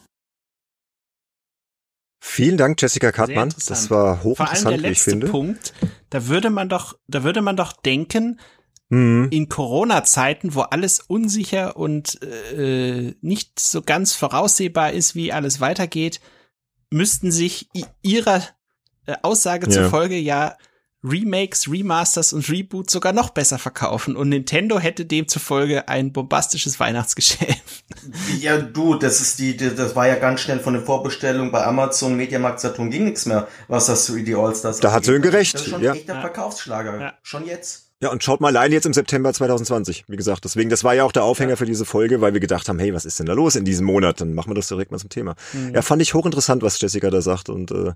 Vielen Dank, Jessica Kartmann. Das war hochinteressant, Vor allem der wie ich finde. Punkt, da würde man doch, da würde man doch denken, Mhm. in Corona-Zeiten, wo alles unsicher und äh, nicht so ganz voraussehbar ist, wie alles weitergeht, müssten sich ihrer äh, Aussage Ja. zufolge ja Remakes, Remasters und Reboots sogar noch besser verkaufen und Nintendo hätte demzufolge ein bombastisches Weihnachtsgeschäft. Ja, du, das ist die, das war ja ganz schnell von der Vorbestellung bei Amazon, Mediamarkt, Saturn ging nichts mehr, was das 3D All-Stars Da hat. Sönke recht, Das ist schon ja. ein echter Ja. Verkaufsschlager. Ja. Schon jetzt. Ja, und schaut mal allein jetzt im September 2020, wie gesagt. Deswegen, das war ja auch der Aufhänger für diese Folge, weil wir gedacht haben, hey, was ist denn da los in diesem Monat? Dann machen wir das direkt mal zum Thema. Ja, fand ich hochinteressant, was Jessica da sagt. Und äh,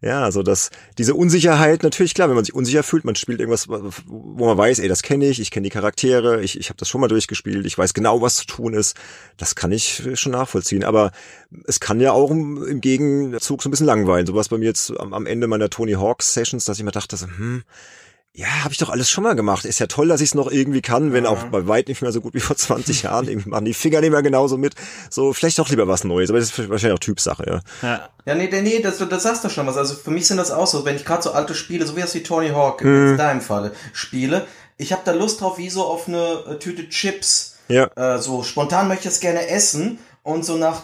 ja, also das, diese Unsicherheit, natürlich klar, wenn man sich unsicher fühlt, man spielt irgendwas, wo man weiß, ey, das kenne ich, ich kenne die Charaktere, ich, ich habe das schon mal durchgespielt, ich weiß genau, was zu tun ist. Das kann ich schon nachvollziehen. Aber es kann ja auch im, Gegenzug so ein bisschen langweilen. So was bei mir jetzt am, am Ende meiner Tony Hawk Sessions, dass ich mir dachte, so, hm, ja, habe ich doch alles schon mal gemacht. Ist ja toll, dass ich es noch irgendwie kann, wenn auch bei weit nicht mehr so gut wie vor 20 Jahren. Irgendwie machen die Finger nicht mehr genauso mit. So, vielleicht doch lieber was Neues. Aber das ist wahrscheinlich auch Typsache, ja. Ja. Ja, nee, nee, nee, das, das sagst du schon was. Also für mich sind das auch so, wenn ich gerade so alte Spiele, so wie das wie Tony Hawk Mhm. in deinem Falle spiele, ich habe da Lust drauf, wie so auf eine äh, Tüte Chips. Ja. Äh, so spontan möchte ich es gerne essen und so nach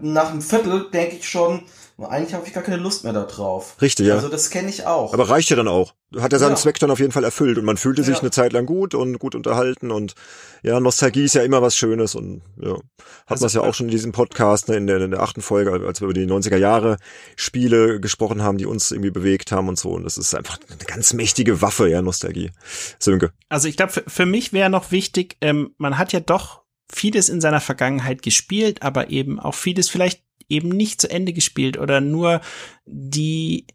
nach einem Viertel denke ich schon, eigentlich habe ich gar keine Lust mehr da drauf. Richtig, ja. Also das kenne ich auch. Aber reicht ja dann auch. hat er seinen Ja. Zweck dann auf jeden Fall erfüllt und man fühlte sich Ja. eine Zeit lang gut und gut unterhalten und ja, Nostalgie ist ja immer was Schönes und ja, hat Also, man es ja auch schon in diesem Podcast, ne, in, der, in der achten Folge, als wir über die 90er Jahre Spiele gesprochen haben, die uns irgendwie bewegt haben und so und das ist einfach eine ganz mächtige Waffe, ja, Nostalgie. Sönke. Also ich glaube, für, für mich wäre noch wichtig, ähm, man hat ja doch vieles in seiner Vergangenheit gespielt, aber eben auch vieles vielleicht eben nicht zu Ende gespielt oder nur die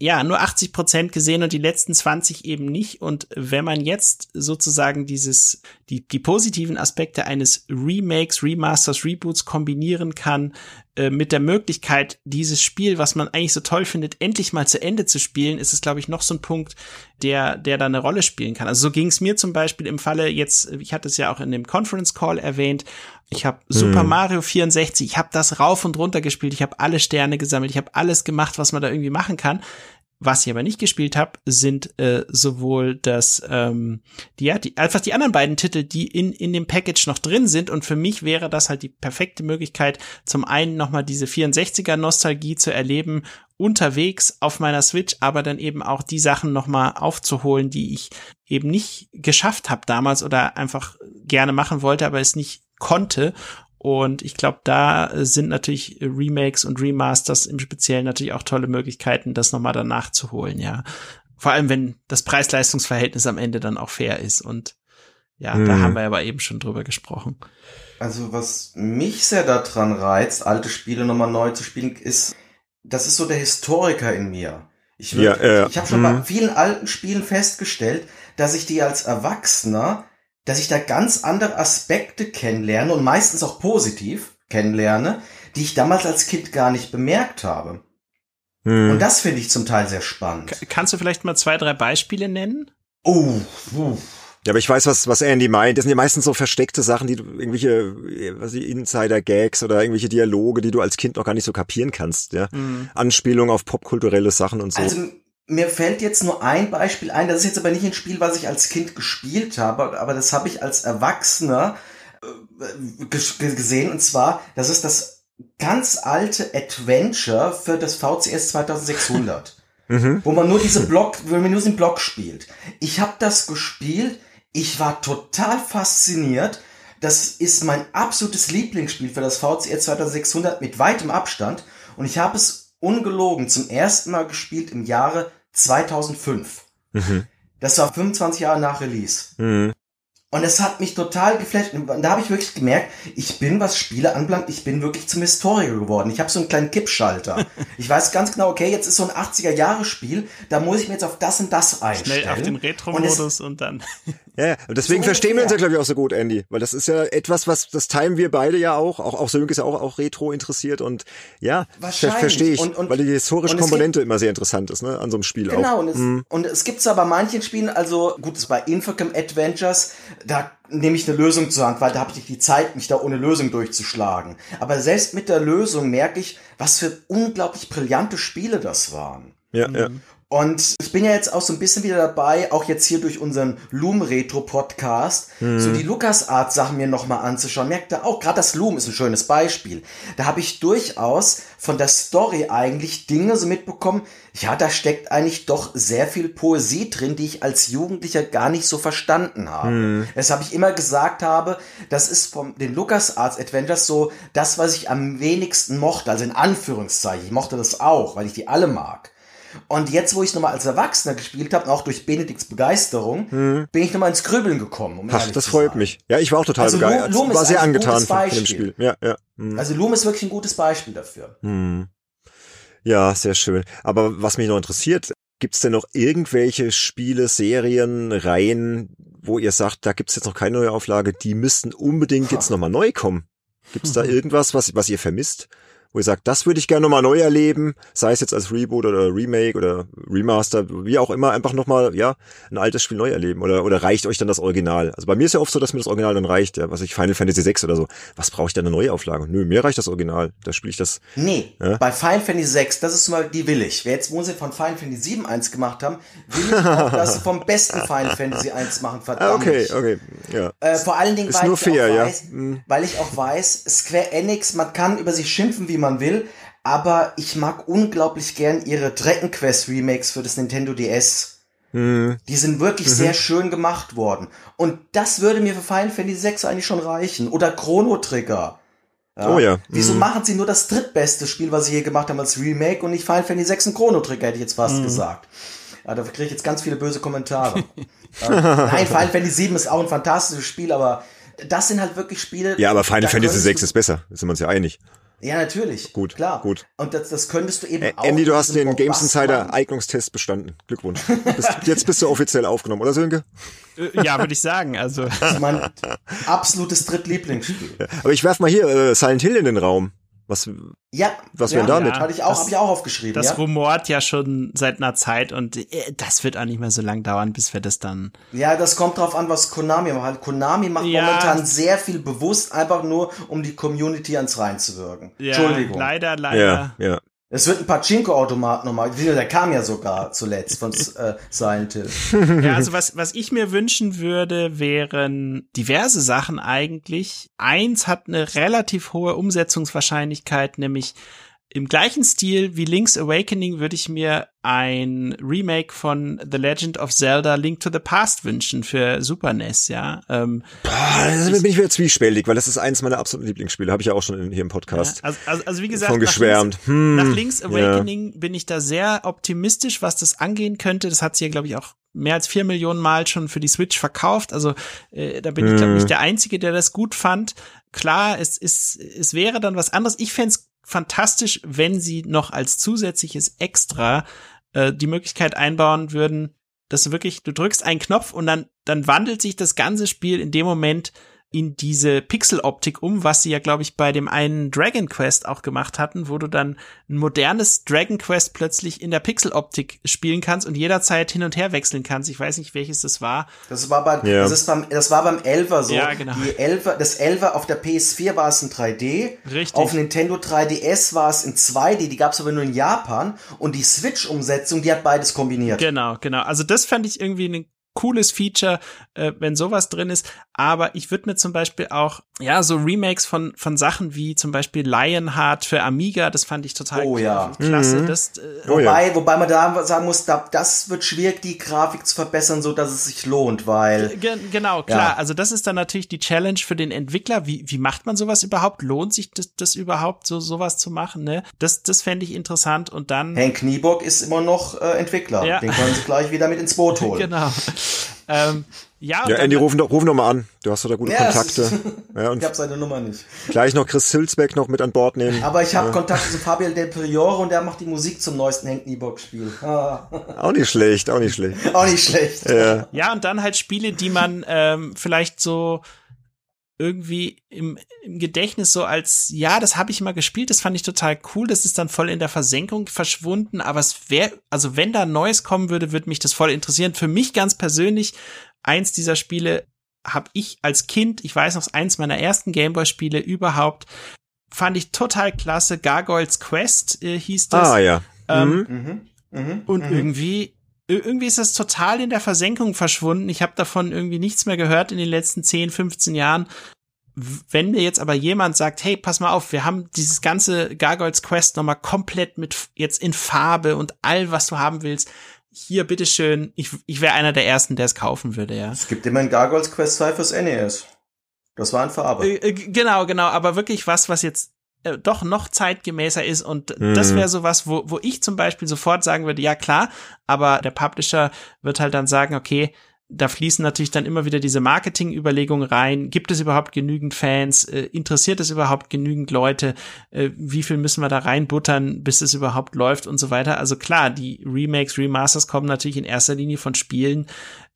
ja, nur 80 Prozent gesehen und die letzten 20 eben nicht. Und wenn man jetzt sozusagen dieses, die, die positiven Aspekte eines Remakes, Remasters, Reboots kombinieren kann, äh, mit der Möglichkeit, dieses Spiel, was man eigentlich so toll findet, endlich mal zu Ende zu spielen, ist es, glaube ich, noch so ein Punkt, der, der da eine Rolle spielen kann. Also so ging es mir zum Beispiel im Falle jetzt, ich hatte es ja auch in dem Conference Call erwähnt, ich habe Super Mario 64, ich habe das rauf und runter gespielt, ich habe alle Sterne gesammelt, ich habe alles gemacht, was man da irgendwie machen kann. Was ich aber nicht gespielt habe, sind äh, sowohl das, ähm, die, ja, die, einfach die anderen beiden Titel, die in, in dem Package noch drin sind. Und für mich wäre das halt die perfekte Möglichkeit, zum einen nochmal diese 64er-Nostalgie zu erleben, unterwegs auf meiner Switch, aber dann eben auch die Sachen nochmal aufzuholen, die ich eben nicht geschafft habe damals oder einfach gerne machen wollte, aber es nicht konnte. Und ich glaube, da sind natürlich Remakes und Remasters im Speziellen natürlich auch tolle Möglichkeiten, das nochmal danach zu holen, ja. Vor allem, wenn das Preis-Leistungs-Verhältnis am Ende dann auch fair ist. Und ja, da Mhm. haben wir aber eben schon drüber gesprochen. Also was mich sehr daran reizt, alte Spiele nochmal neu zu spielen, ist, das ist so der Historiker in mir. Ich, würd- Ja, äh, ich habe schon mhm. bei vielen alten Spielen festgestellt, dass ich die als Erwachsener, dass ich da ganz andere Aspekte kennenlerne und meistens auch positiv kennenlerne, die ich damals als Kind gar nicht bemerkt habe. Hm. Und das finde ich zum Teil sehr spannend. K kannst du vielleicht mal zwei, drei Beispiele nennen? Oh, uh, Ja, aber ich weiß, was, was Andy meint. Das sind ja meistens so versteckte Sachen, die du irgendwelche, äh, was ich, Insider-Gags oder irgendwelche Dialoge, die du als Kind noch gar nicht so kapieren kannst, ja. Anspielungen auf popkulturelle Sachen und so. Also mir fällt jetzt nur ein Beispiel ein, das ist jetzt aber nicht ein Spiel, was ich als Kind gespielt habe, aber das habe ich als Erwachsener äh, ges- ge- gesehen und zwar, das ist das ganz alte Adventure für das VCS 2600, mhm. wo man nur diese Block, wo man nur diesen Block spielt. Ich habe das gespielt, ich war total fasziniert. Das ist mein absolutes Lieblingsspiel für das VCS 2600 mit weitem Abstand und ich habe es ungelogen zum ersten Mal gespielt im Jahre 2005. Mhm. Das war 25 Jahre nach Release. Mhm. Und es hat mich total geflasht. Und da habe ich wirklich gemerkt, ich bin, was Spiele anbelangt, ich bin wirklich zum Historiker geworden. Ich habe so einen kleinen Kippschalter. ich weiß ganz genau, okay, jetzt ist so ein 80er-Jahre-Spiel, da muss ich mir jetzt auf das und das einstellen. Schnell auf den Und Retro-Modus und, dann. Ja, ja. Und deswegen So verstehen wir uns ja, glaube ich, auch so gut, Andy. Weil das ist ja etwas, was, das teilen wir beide ja auch. Auch, auch Sönke ist ja auch, auch Retro interessiert und ja, ver verstehe ich. Und- und- weil die historische es Komponente immer sehr interessant ist, ne, an so einem Spiel Genau, auch. und es, und es gibt zwar bei manchen Spielen, also gut, es bei Infocom Adventures, da nehme ich eine Lösung zur Hand, weil da habe ich die Zeit, mich da ohne Lösung durchzuschlagen. Aber selbst mit der Lösung merke ich, was für unglaublich brillante Spiele das waren. Ja, ja. Und ich bin ja jetzt auch so ein bisschen wieder dabei, auch jetzt hier durch unseren Loom Retro Podcast, so die LucasArts Sachen mir nochmal anzuschauen. Merkt da auch, gerade das Loom ist ein schönes Beispiel. Da habe ich durchaus von der Story eigentlich Dinge so mitbekommen, ja, da steckt eigentlich doch sehr viel Poesie drin, die ich als Jugendlicher gar nicht so verstanden habe. Weshalb ich immer gesagt habe, das ist von den LucasArts Adventures so das, was ich am wenigsten mochte, also in Anführungszeichen. Ich mochte das auch, weil ich die alle mag. Und jetzt, wo ich es nochmal als Erwachsener gespielt habe, auch durch Benedikts Begeisterung, bin ich nochmal ins Grübeln gekommen. Um Ach, das freut mich. Ja, ich war auch total Also begeistert. Loom war sehr angetan von, dem. Spiel. Ja, ja. Hm. Also Loom ist wirklich ein gutes Beispiel dafür. Hm. Ja, sehr schön. Aber was mich noch interessiert, gibt's denn noch irgendwelche Spiele, Serien, Reihen, wo ihr sagt, da gibt's jetzt noch keine neue Auflage, die müssten unbedingt jetzt nochmal neu kommen? Gibt's da irgendwas, was, was ihr vermisst? Wo ihr sagt, das würde ich gerne nochmal neu erleben, sei es jetzt als Reboot oder Remake oder Remaster, wie auch immer, einfach nochmal, ja, ein altes Spiel neu erleben oder, oder reicht euch dann das Original? Also bei mir ist ja oft so, dass mir das Original dann reicht, ja, was ich, Final Fantasy VI oder so. Was brauche ich denn eine neue Auflage? Nö, mir reicht das Original. Da spiele ich das Nee, Ja? bei Final Fantasy 6, das ist mal, die will ich. Wer jetzt, wo sie von Final Fantasy 7 eins gemacht haben, will ich auch, dass sie vom besten Final Fantasy 1 machen, verdammt. Okay, okay, ja. Äh, vor allen Dingen, Ist weil, nur ich fair, auch ja. weiß, Mhm. weil ich auch weiß, Square Enix, man kann über sie schimpfen, wie man will, aber ich mag unglaublich gern ihre Dragon Quest Remakes für das Nintendo DS. Mhm. Die sind wirklich mhm. sehr schön gemacht worden. Und das würde mir für Final Fantasy 6 eigentlich schon reichen. Oder Chrono Trigger. Ja. Oh ja. Wieso mhm. machen sie nur das drittbeste Spiel, was sie hier gemacht haben als Remake und nicht Final Fantasy 6 ein Chrono Trigger, hätte ich jetzt fast mhm. gesagt. Ja, da kriege ich jetzt ganz viele böse Kommentare. äh, nein, Final Fantasy 7 ist auch ein fantastisches Spiel, aber das sind halt wirklich Spiele. Ja, aber Final Fantasy 6 ist besser, da sind wir uns ja einig. Ja, natürlich. Gut, klar. Gut. Und das, das könntest du eben äh, auch. Andy, du hast den Games Insider Eignungstest bestanden. Glückwunsch. bist, jetzt bist du offiziell aufgenommen, oder Sönke? Äh, ja, würde ich sagen. Also. Das ist mein absolutes Drittlieblingsspiel. Ja, aber ich werf mal hier äh, Silent Hill in den Raum. Was, ja, was ja, wäre damit? Ja, hatte ich auch, habe ich auch aufgeschrieben. Das ja? rumort ja schon seit einer Zeit und äh, das wird auch nicht mehr so lang dauern, bis wir das dann. Ja, das kommt drauf an, was Konami macht. Konami macht ja. momentan sehr viel bewusst, einfach nur, um die Community ans reinzuwirken. Ja, Entschuldigung. Leider, leider. Ja, ja. Es wird ein Pachinko-Automat nochmal. Der kam ja sogar zuletzt von äh, Silent Hill. Ja, also was, was ich mir wünschen würde, wären diverse Sachen eigentlich. Eins hat eine relativ hohe Umsetzungswahrscheinlichkeit, nämlich im gleichen Stil wie Link's Awakening würde ich mir ein Remake von The Legend of Zelda Link to the Past wünschen für Super NES, ja. Ähm, Boah, bin ich wieder zwiespältig, weil das ist eins meiner absoluten Lieblingsspiele, habe ich ja auch schon hier im Podcast. Ja, also, also, also, wie gesagt, von geschwärmt. Nach, hm, nach Link's Awakening ja. bin ich da sehr optimistisch, was das angehen könnte. Das hat sie ja, glaube ich, auch mehr als vier Millionen Mal schon für die Switch verkauft. Also äh, da bin ich, glaube ich, nicht der Einzige, der das gut fand. Klar, es, ist, es wäre dann was anderes. Ich fände fantastisch, wenn sie noch als zusätzliches Extra äh, die Möglichkeit einbauen würden, dass du wirklich, du drückst einen Knopf und dann, dann wandelt sich das ganze Spiel in dem Moment in diese Pixeloptik um, was sie ja, glaube ich, bei dem einen Dragon Quest auch gemacht hatten, wo du dann ein modernes Dragon Quest plötzlich in der Pixeloptik spielen kannst und jederzeit hin und her wechseln kannst. Ich weiß nicht, welches das war. Das war beim, ja. das ist beim, das war beim Elver so. Ja, genau. Die Elver, das Elver auf der PS4 war es in 3D. Richtig. Auf Nintendo 3DS war es in 2D. Die gab es aber nur in Japan. Und die Switch-Umsetzung, die hat beides kombiniert. Genau, genau. Also das fand ich irgendwie eine cooles Feature, äh, wenn sowas drin ist. Aber ich würde mir zum Beispiel auch, ja, so Remakes von, von Sachen wie zum Beispiel Lionheart für Amiga, das fand ich total oh, ja. klasse. Mhm. Das, äh, wobei, ja. wobei man da sagen muss, da, das wird schwierig, die Grafik zu verbessern, so dass es sich lohnt, weil. G genau, klar. Ja. Also das ist dann natürlich die Challenge für den Entwickler. Wie, wie macht man sowas überhaupt? Lohnt sich das, das überhaupt, so sowas zu machen? Ne? Das, das fände ich interessant. Und dann. Hank Kniebock ist immer noch äh, Entwickler. Ja. Den können sie gleich wieder mit ins Boot holen. genau. Ähm, ja, ja Andy, ruf, ruf noch mal an. Du hast doch da gute ja, Kontakte. Ja, und ich habe seine Nummer nicht. Gleich noch Chris Silsbeck noch mit an Bord nehmen. Aber ich habe ja. Kontakt zu Fabian Del Priore und der macht die Musik zum neuesten Hank Niebock-Spiel. Ah. Auch nicht schlecht, auch nicht schlecht. auch nicht schlecht. Ja. ja, und dann halt Spiele, die man ähm, vielleicht so irgendwie im, im Gedächtnis so als, ja, das habe ich mal gespielt, das fand ich total cool, das ist dann voll in der Versenkung verschwunden, aber es wäre, also wenn da Neues kommen würde, würde mich das voll interessieren. Für mich ganz persönlich, eins dieser Spiele habe ich als Kind, ich weiß noch, eins meiner ersten Gameboy-Spiele überhaupt, fand ich total klasse. Gargoyles Quest äh, hieß das. Ah, ja. Ähm, mhm. Mhm. Und mhm. irgendwie irgendwie ist das total in der Versenkung verschwunden. Ich habe davon irgendwie nichts mehr gehört in den letzten 10, 15 Jahren. Wenn mir jetzt aber jemand sagt, hey, pass mal auf, wir haben dieses ganze Gargoyles Quest nochmal komplett mit jetzt in Farbe und all, was du haben willst, hier, bitteschön, ich, ich wäre einer der ersten, der es kaufen würde, ja. Es gibt immer ein Gargoyles Quest 2 fürs NES. Das war in Farbe. Äh, äh, genau, genau, aber wirklich was, was jetzt äh, doch noch zeitgemäßer ist und mhm. das wäre sowas, wo, wo ich zum Beispiel sofort sagen würde, ja klar, aber der Publisher wird halt dann sagen, okay, da fließen natürlich dann immer wieder diese Marketingüberlegungen rein. Gibt es überhaupt genügend Fans? Äh, interessiert es überhaupt genügend Leute? Äh, wie viel müssen wir da reinbuttern, bis es überhaupt läuft und so weiter? Also klar, die Remakes, Remasters kommen natürlich in erster Linie von Spielen,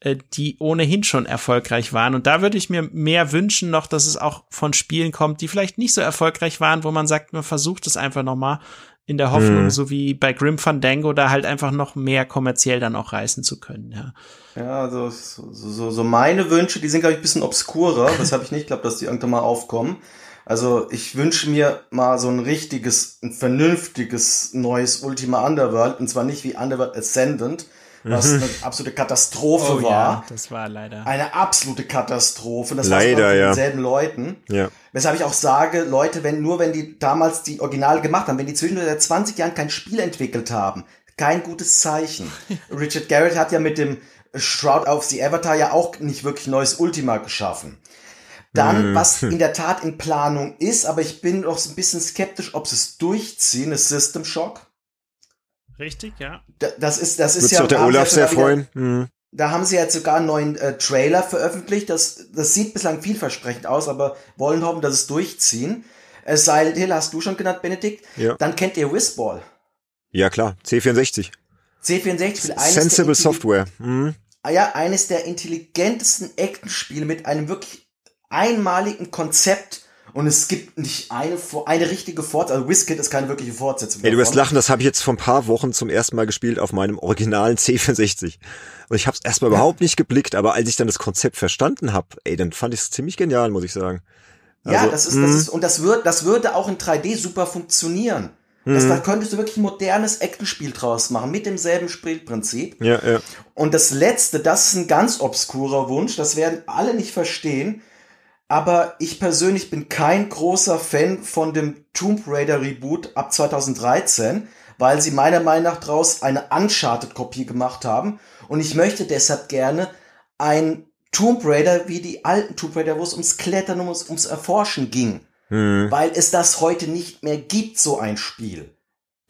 äh, die ohnehin schon erfolgreich waren. Und da würde ich mir mehr wünschen noch, dass es auch von Spielen kommt, die vielleicht nicht so erfolgreich waren, wo man sagt, man versucht es einfach nochmal in der Hoffnung, mhm. so wie bei Grim Fandango, da halt einfach noch mehr kommerziell dann auch reißen zu können, ja. Ja, also so, so, so meine Wünsche, die sind, glaube ich, ein bisschen obskurer, weshalb ich nicht glaube, dass die irgendwann mal aufkommen. Also ich wünsche mir mal so ein richtiges, ein vernünftiges neues Ultima Underworld, und zwar nicht wie Underworld Ascendant, was mhm. eine absolute Katastrophe oh, war. Ja, das war leider. Eine absolute Katastrophe. Das leider, war ja. denselben Leuten. Ja. Weshalb ich auch sage, Leute, wenn nur wenn die damals die Originale gemacht haben, wenn die zwischen 20 Jahren kein Spiel entwickelt haben, kein gutes Zeichen. Richard Garrett hat ja mit dem Shroud of the Avatar ja auch nicht wirklich neues Ultima geschaffen. Dann, was in der Tat in Planung ist, aber ich bin doch ein bisschen skeptisch, ob sie es durchziehen, ist System Shock. Richtig, ja. Da- Das ist, das ist Wird ja. sich auch der da haben sie Olaf ja sehr sogar wieder- freuen. Hm. Da haben sie jetzt sogar einen neuen äh, Trailer veröffentlicht. Das, das sieht bislang vielversprechend aus, aber wollen hoffen, dass es durchziehen. Äh, Silent Hill hast du schon genannt, Benedikt. Ja. Dann kennt ihr Whizball. Ja, klar. C64. C64 Spiel eines Sensible der, Software. Hm. Ah ja, eines der intelligentesten Actionspiele mit einem wirklich einmaligen Konzept. Und es gibt nicht eine, eine richtige Fortsetzung. Also WizKid ist keine wirkliche Fortsetzung. Ey, du wirst lachen, das habe ich jetzt vor ein paar Wochen zum ersten Mal gespielt auf meinem originalen C64. Und ich habe es erstmal überhaupt nicht geblickt, aber als ich dann das Konzept verstanden habe, ey, dann fand ich es ziemlich genial, muss ich sagen. Ja, Also, das ist, das ist, und das wird, das würde auch in 3D super funktionieren. Das, Mhm. da könntest du wirklich ein modernes Actionspiel draus machen, mit demselben Spielprinzip. Ja, ja. Und das letzte, das ist ein ganz obskurer Wunsch, das werden alle nicht verstehen. Aber ich persönlich bin kein großer Fan von dem Tomb Raider Reboot ab 2013, weil sie meiner Meinung nach draus eine Uncharted-Kopie gemacht haben. Und ich möchte deshalb gerne ein Tomb Raider wie die alten Tomb Raider, wo es ums Klettern, ums, ums Erforschen ging. Hm, Weil es das heute nicht mehr gibt, so ein Spiel.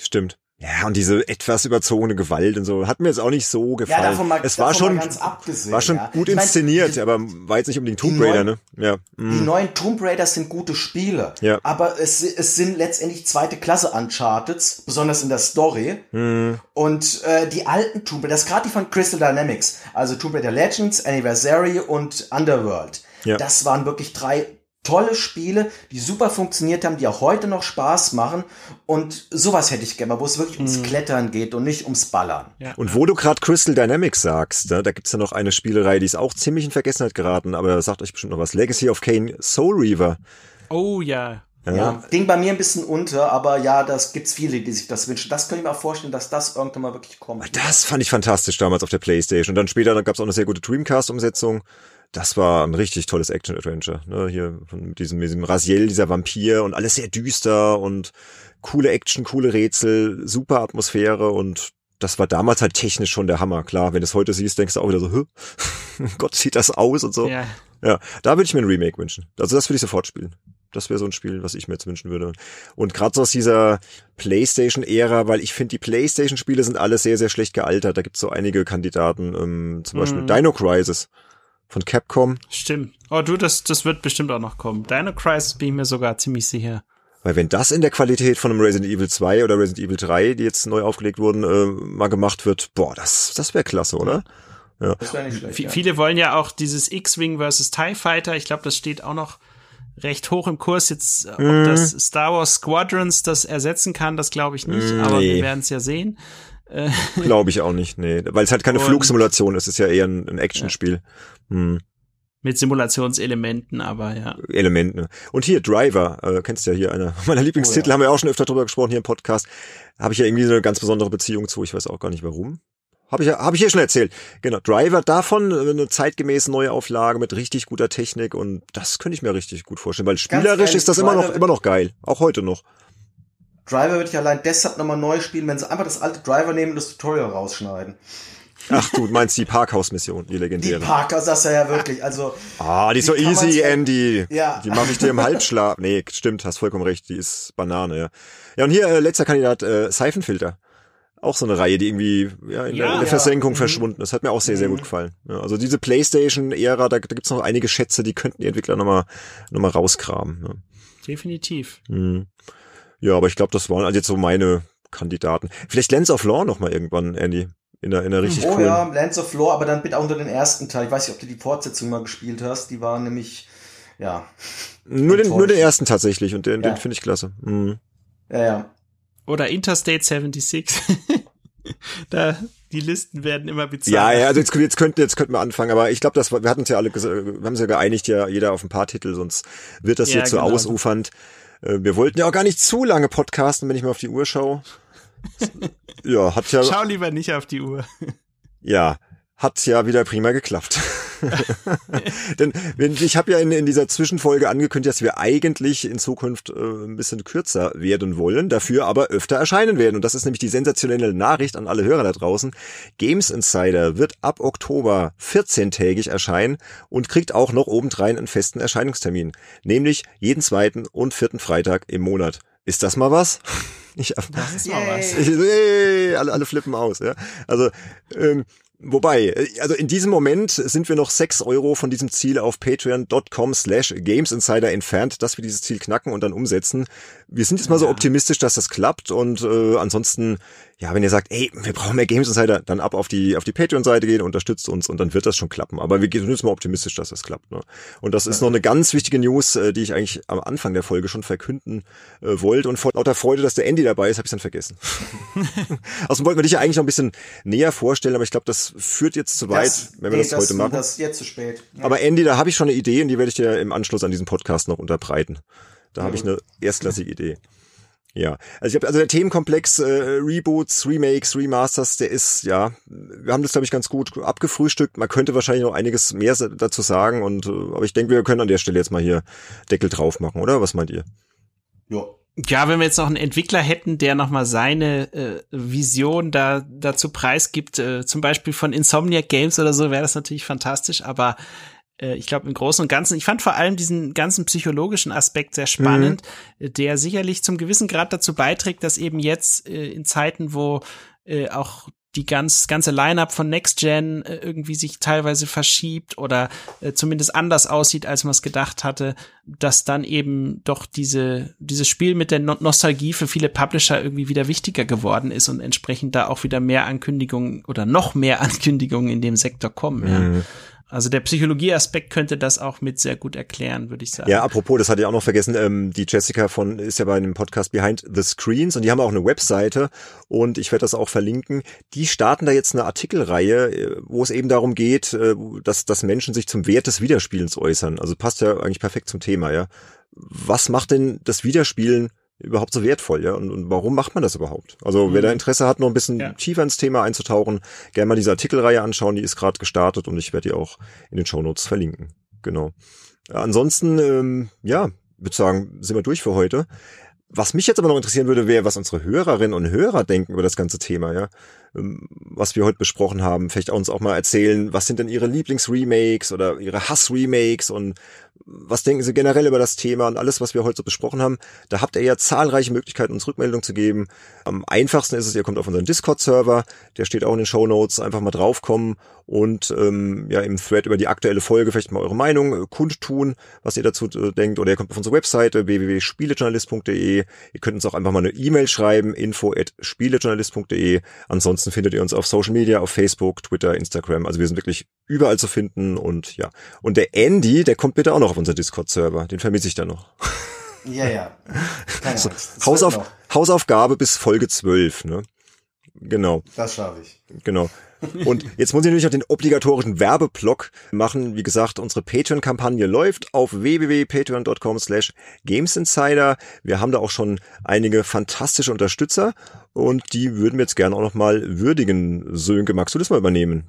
stimmt. Ja, und diese etwas überzogene Gewalt und so hat mir jetzt auch nicht so gefallen. davon mal- es war schon mal ganz abgesehen, war schon ja. gut Ich mein, inszeniert, die- aber war jetzt nicht unbedingt Tomb Raider, neuen- ne? Ja. Die hm. neuen Tomb Raiders sind gute Spiele, Ja. aber es, es sind letztendlich zweite Klasse Uncharted, besonders in der Story. Hm. Und äh, die alten Tomb Raider, das gerade die von Crystal Dynamics, also Tomb Raider Legends, Anniversary und Underworld, Ja. das waren wirklich drei tolle Spiele, die super funktioniert haben, die auch heute noch Spaß machen. Und sowas hätte ich gerne mal, wo es wirklich ums Klettern geht und nicht ums Ballern. ja. Und wo du gerade Crystal Dynamics sagst, ne, da gibt's ja noch eine Spielerei, die ist auch ziemlich in Vergessenheit geraten, aber da sagt euch bestimmt noch was. Legacy of Kane Soul Reaver. Oh ja. Ja. ging bei mir ein bisschen unter, aber ja, das gibt's viele, die sich das wünschen. Das könnte ich mir auch vorstellen, dass das irgendwann mal wirklich kommt. Das fand ich fantastisch damals auf der Playstation. Und dann später gab's auch eine sehr gute Dreamcast-Umsetzung. Das war ein richtig tolles Action-Adventure. Ne? Hier von mit diesem, diesem Raziel, dieser Vampir und alles sehr düster und coole Action, coole Rätsel, super Atmosphäre und das war damals halt technisch schon der Hammer. Klar, wenn du es heute siehst, denkst du auch wieder so? Gott, sieht das aus und so. Ja. Ja, da würde ich mir ein Remake wünschen. Also das würde ich sofort spielen. Das wäre so ein Spiel, was ich mir jetzt wünschen würde. Und gerade so aus dieser PlayStation-Ära, weil ich finde, die PlayStation-Spiele sind alle sehr, sehr schlecht gealtert. Da gibt's so einige Kandidaten, ähm, zum Beispiel Dino Crisis von Capcom. Stimmt. Oh, du, das, das wird bestimmt auch noch kommen. Dino Crisis bin ich mir sogar ziemlich sicher. Weil wenn das in der Qualität von einem Resident Evil 2 oder Resident Evil 3, die jetzt neu aufgelegt wurden, äh, mal gemacht wird, boah, das, das wäre klasse, oder? Das wäre nicht schlecht. Ja. Viele wollen ja auch dieses X-Wing versus TIE Fighter. Ich glaube, das steht auch noch recht hoch im Kurs. Jetzt, äh, ob Mhm. das Star Wars Squadrons das ersetzen kann, das glaube ich nicht. Aber Mm, nee. wir werden es ja sehen. Glaube ich auch nicht, nee. Weil es halt keine Und- Flugsimulation ist, es ist ja eher ein, ein Actionspiel. Hm. Mit Simulationselementen, aber ja. Element. Ne? Und hier Driver, äh, kennst du ja hier einer meiner Lieblingstitel, Oh ja. haben wir auch schon öfter drüber gesprochen hier im Podcast. Habe ich ja irgendwie so eine ganz besondere Beziehung zu, ich weiß auch gar nicht warum. Habe ich ja, habe ich hier schon erzählt. Genau, Driver davon äh, eine zeitgemäße Neuauflage mit richtig guter Technik und das könnte ich mir richtig gut vorstellen, weil spielerisch ehrlich, ist das immer noch immer noch geil, auch heute noch. Driver würde ich allein deshalb nochmal neu spielen, wenn sie einfach das alte Driver nehmen und das Tutorial rausschneiden. Ach, du meinst die Parkhausmission, die Die legendäre. Parker, das ist ja wirklich, also. ah, die ist so easy, Andy. Ja. Die mache ich dir im Halbschlaf. Nee, stimmt, hast vollkommen recht, die ist Banane, ja. Ja, und hier äh, letzter Kandidat, äh, Seifenfilter. Auch so eine Reihe, die irgendwie ja, in, der, Ja. in der Ja. Versenkung Mhm. verschwunden ist. Hat mir auch sehr, sehr gut gefallen. Ja, also diese Playstation-Ära, da, da gibt's noch einige Schätze, die könnten die Entwickler nochmal noch mal rauskramen. Ne? Definitiv. Mhm. Ja, aber ich glaube, das waren also jetzt so meine Kandidaten. Vielleicht Lens of Law noch mal irgendwann, Andy. In der, in der richtig oh coolen. ja, Lands of Lore, aber dann bitte auch unter den ersten Teil. Ich weiß nicht, ob du die Fortsetzung mal gespielt hast. Die waren nämlich, ja. nur, den, nur den ersten tatsächlich und den, Ja. den finde ich klasse. Mhm. Ja, ja. Oder Interstate 76. da, die Listen werden immer bizarr. Ja, ja, also jetzt, jetzt könnten jetzt könnten wir anfangen, aber ich glaube, das war- wir hatten uns ja alle wir haben uns ja geeinigt, ja jeder auf ein paar Titel, sonst wird das Ja, hier zu genau. ausufernd. Äh, Wir wollten ja auch gar nicht zu lange podcasten, wenn ich mal auf die Uhr schaue. Ja, hat ja Schau lieber nicht auf die Uhr. ja, hat ja wieder prima geklappt. Denn ich habe ja in, in, dieser Zwischenfolge angekündigt, dass wir eigentlich in Zukunft äh, ein bisschen kürzer werden wollen, dafür aber öfter erscheinen werden. Und das ist nämlich die sensationelle Nachricht an alle Hörer da draußen. Games Insider wird ab Oktober 14-tägig erscheinen und kriegt auch noch obendrein einen festen Erscheinungstermin. Nämlich jeden zweiten und vierten Freitag im Monat. Ist das mal was? Ich, das ist mal was. Ich, ey, alle, alle flippen aus. Ja? Also ähm, Wobei, äh, also in diesem Moment sind wir noch sechs Euro von diesem Ziel auf patreon.com slash gamesinsider entfernt, dass wir dieses Ziel knacken und dann umsetzen. Wir sind jetzt mal so optimistisch, dass das klappt und äh, ansonsten ja, wenn ihr sagt, ey, wir brauchen mehr Games Insider, dann ab auf die auf die Patreon-Seite gehen, unterstützt uns und dann wird das schon klappen. Aber wir sind jetzt mal optimistisch, dass das klappt. Ne? Und das ist noch eine ganz wichtige News, äh, die ich eigentlich am Anfang der Folge schon verkünden äh, wollte. Und vor lauter Freude, dass der Andy dabei ist, habe ich dann vergessen. Außerdem wollten wir dich ja eigentlich noch ein bisschen näher vorstellen, aber ich glaube, das führt jetzt zu weit, das, wenn wir nee, das, das heute machen. Das ist jetzt zu spät. Ja. Aber Andy, da habe ich schon eine Idee und die werde ich dir im Anschluss an diesen Podcast noch unterbreiten. Da ja, habe ich eine erstklassige Idee. Ja, also ich habe also der Themenkomplex äh, Reboots, Remakes, Remasters, der ist ja, wir haben das glaube ich ganz gut abgefrühstückt. Man könnte wahrscheinlich noch einiges mehr dazu sagen und äh, aber ich denke, wir können an der Stelle jetzt mal hier Deckel drauf machen, oder? Was meint ihr? Ja. Ja, wenn wir jetzt noch einen Entwickler hätten, der nochmal seine äh, Vision da dazu preisgibt, äh, zum Beispiel von Insomniac Games oder so, wäre das natürlich fantastisch, aber ich glaube im Großen und Ganzen, ich fand vor allem diesen ganzen psychologischen Aspekt sehr spannend, mhm. der sicherlich zum gewissen Grad dazu beiträgt, dass eben jetzt äh, in Zeiten, wo äh, auch die ganz, ganze Line-up von Next Gen äh, irgendwie sich teilweise verschiebt oder äh, zumindest anders aussieht, als man es gedacht hatte, dass dann eben doch diese, dieses Spiel mit der no Nostalgie für viele Publisher irgendwie wieder wichtiger geworden ist und entsprechend da auch wieder mehr Ankündigungen oder noch mehr Ankündigungen in dem Sektor kommen. Mhm. Ja. Also der Psychologieaspekt könnte das auch mit sehr gut erklären, würde ich sagen. Ja, apropos, das hatte ich auch noch vergessen, ähm, die Jessica von ist ja bei einem Podcast Behind the Screens und die haben auch eine Webseite und ich werde das auch verlinken. Die starten da jetzt eine Artikelreihe, äh, wo es eben darum geht, äh, dass, dass Menschen sich zum Wert des Wiederspielens äußern. Also passt ja eigentlich perfekt zum Thema, ja. Was macht denn das Wiederspielen überhaupt so wertvoll, ja? Und, und warum macht man das überhaupt? Also mhm. wer da Interesse hat, noch ein bisschen ja. tiefer ins Thema einzutauchen, gerne mal diese Artikelreihe anschauen, die ist gerade gestartet und ich werde die auch in den Show Notes verlinken. Genau. Ansonsten, ähm, ja, würde sagen, sind wir durch für heute. Was mich jetzt aber noch interessieren würde, wäre, was unsere Hörerinnen und Hörer denken über das ganze Thema, ja. Ähm, was wir heute besprochen haben. Vielleicht auch uns auch mal erzählen, was sind denn ihre Lieblingsremakes oder ihre Hassremakes und was denken Sie generell über das Thema und alles, was wir heute so besprochen haben? Da habt ihr ja zahlreiche Möglichkeiten, uns Rückmeldung zu geben. Am einfachsten ist es, ihr kommt auf unseren Discord-Server, der steht auch in den Show Notes, einfach mal draufkommen und ähm, ja im Thread über die aktuelle Folge vielleicht mal eure Meinung äh, kundtun, was ihr dazu äh, denkt. Oder ihr kommt auf unsere Webseite www.spielejournalist.de. Ihr könnt uns auch einfach mal eine E-Mail schreiben, info@spielejournalist.de. Ansonsten findet ihr uns auf Social Media, auf Facebook, Twitter, Instagram. Also wir sind wirklich überall zu finden und ja. Und der Andy, der kommt bitte auch noch unser Discord-Server. Den vermisse ich da noch. Ja, ja. so, Hausauf Hausaufgabe bis Folge 12, ne? Genau. Das schaffe ich. Genau. Und jetzt muss ich natürlich noch den obligatorischen Werbeblock machen. Wie gesagt, unsere Patreon-Kampagne läuft auf www.patreon.com slash gamesinsider. Wir haben da auch schon einige fantastische Unterstützer und die würden wir jetzt gerne auch noch mal würdigen. Sönke, magst du das mal übernehmen?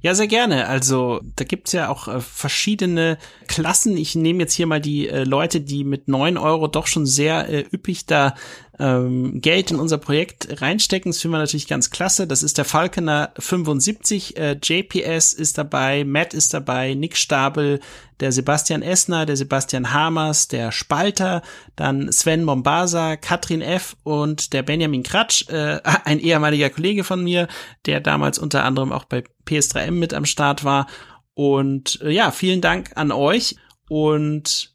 Ja, sehr gerne. Also da gibt's ja auch äh, verschiedene Klassen. Ich nehme jetzt hier mal die äh, Leute, die mit neun Euro doch schon sehr äh, üppig da ähm, Geld in unser Projekt reinstecken. Das finden wir natürlich ganz klasse. Das ist der Falconer 75, äh, JPS ist dabei, Matt ist dabei, Nick Stabel, der Sebastian Essner, der Sebastian Hamers, der Spalter, dann Sven Mombasa, Katrin F. und der Benjamin Kratsch, äh, ein ehemaliger Kollege von mir, der damals unter anderem auch bei PS3M mit am Start war. Und äh, ja, vielen Dank an euch. Und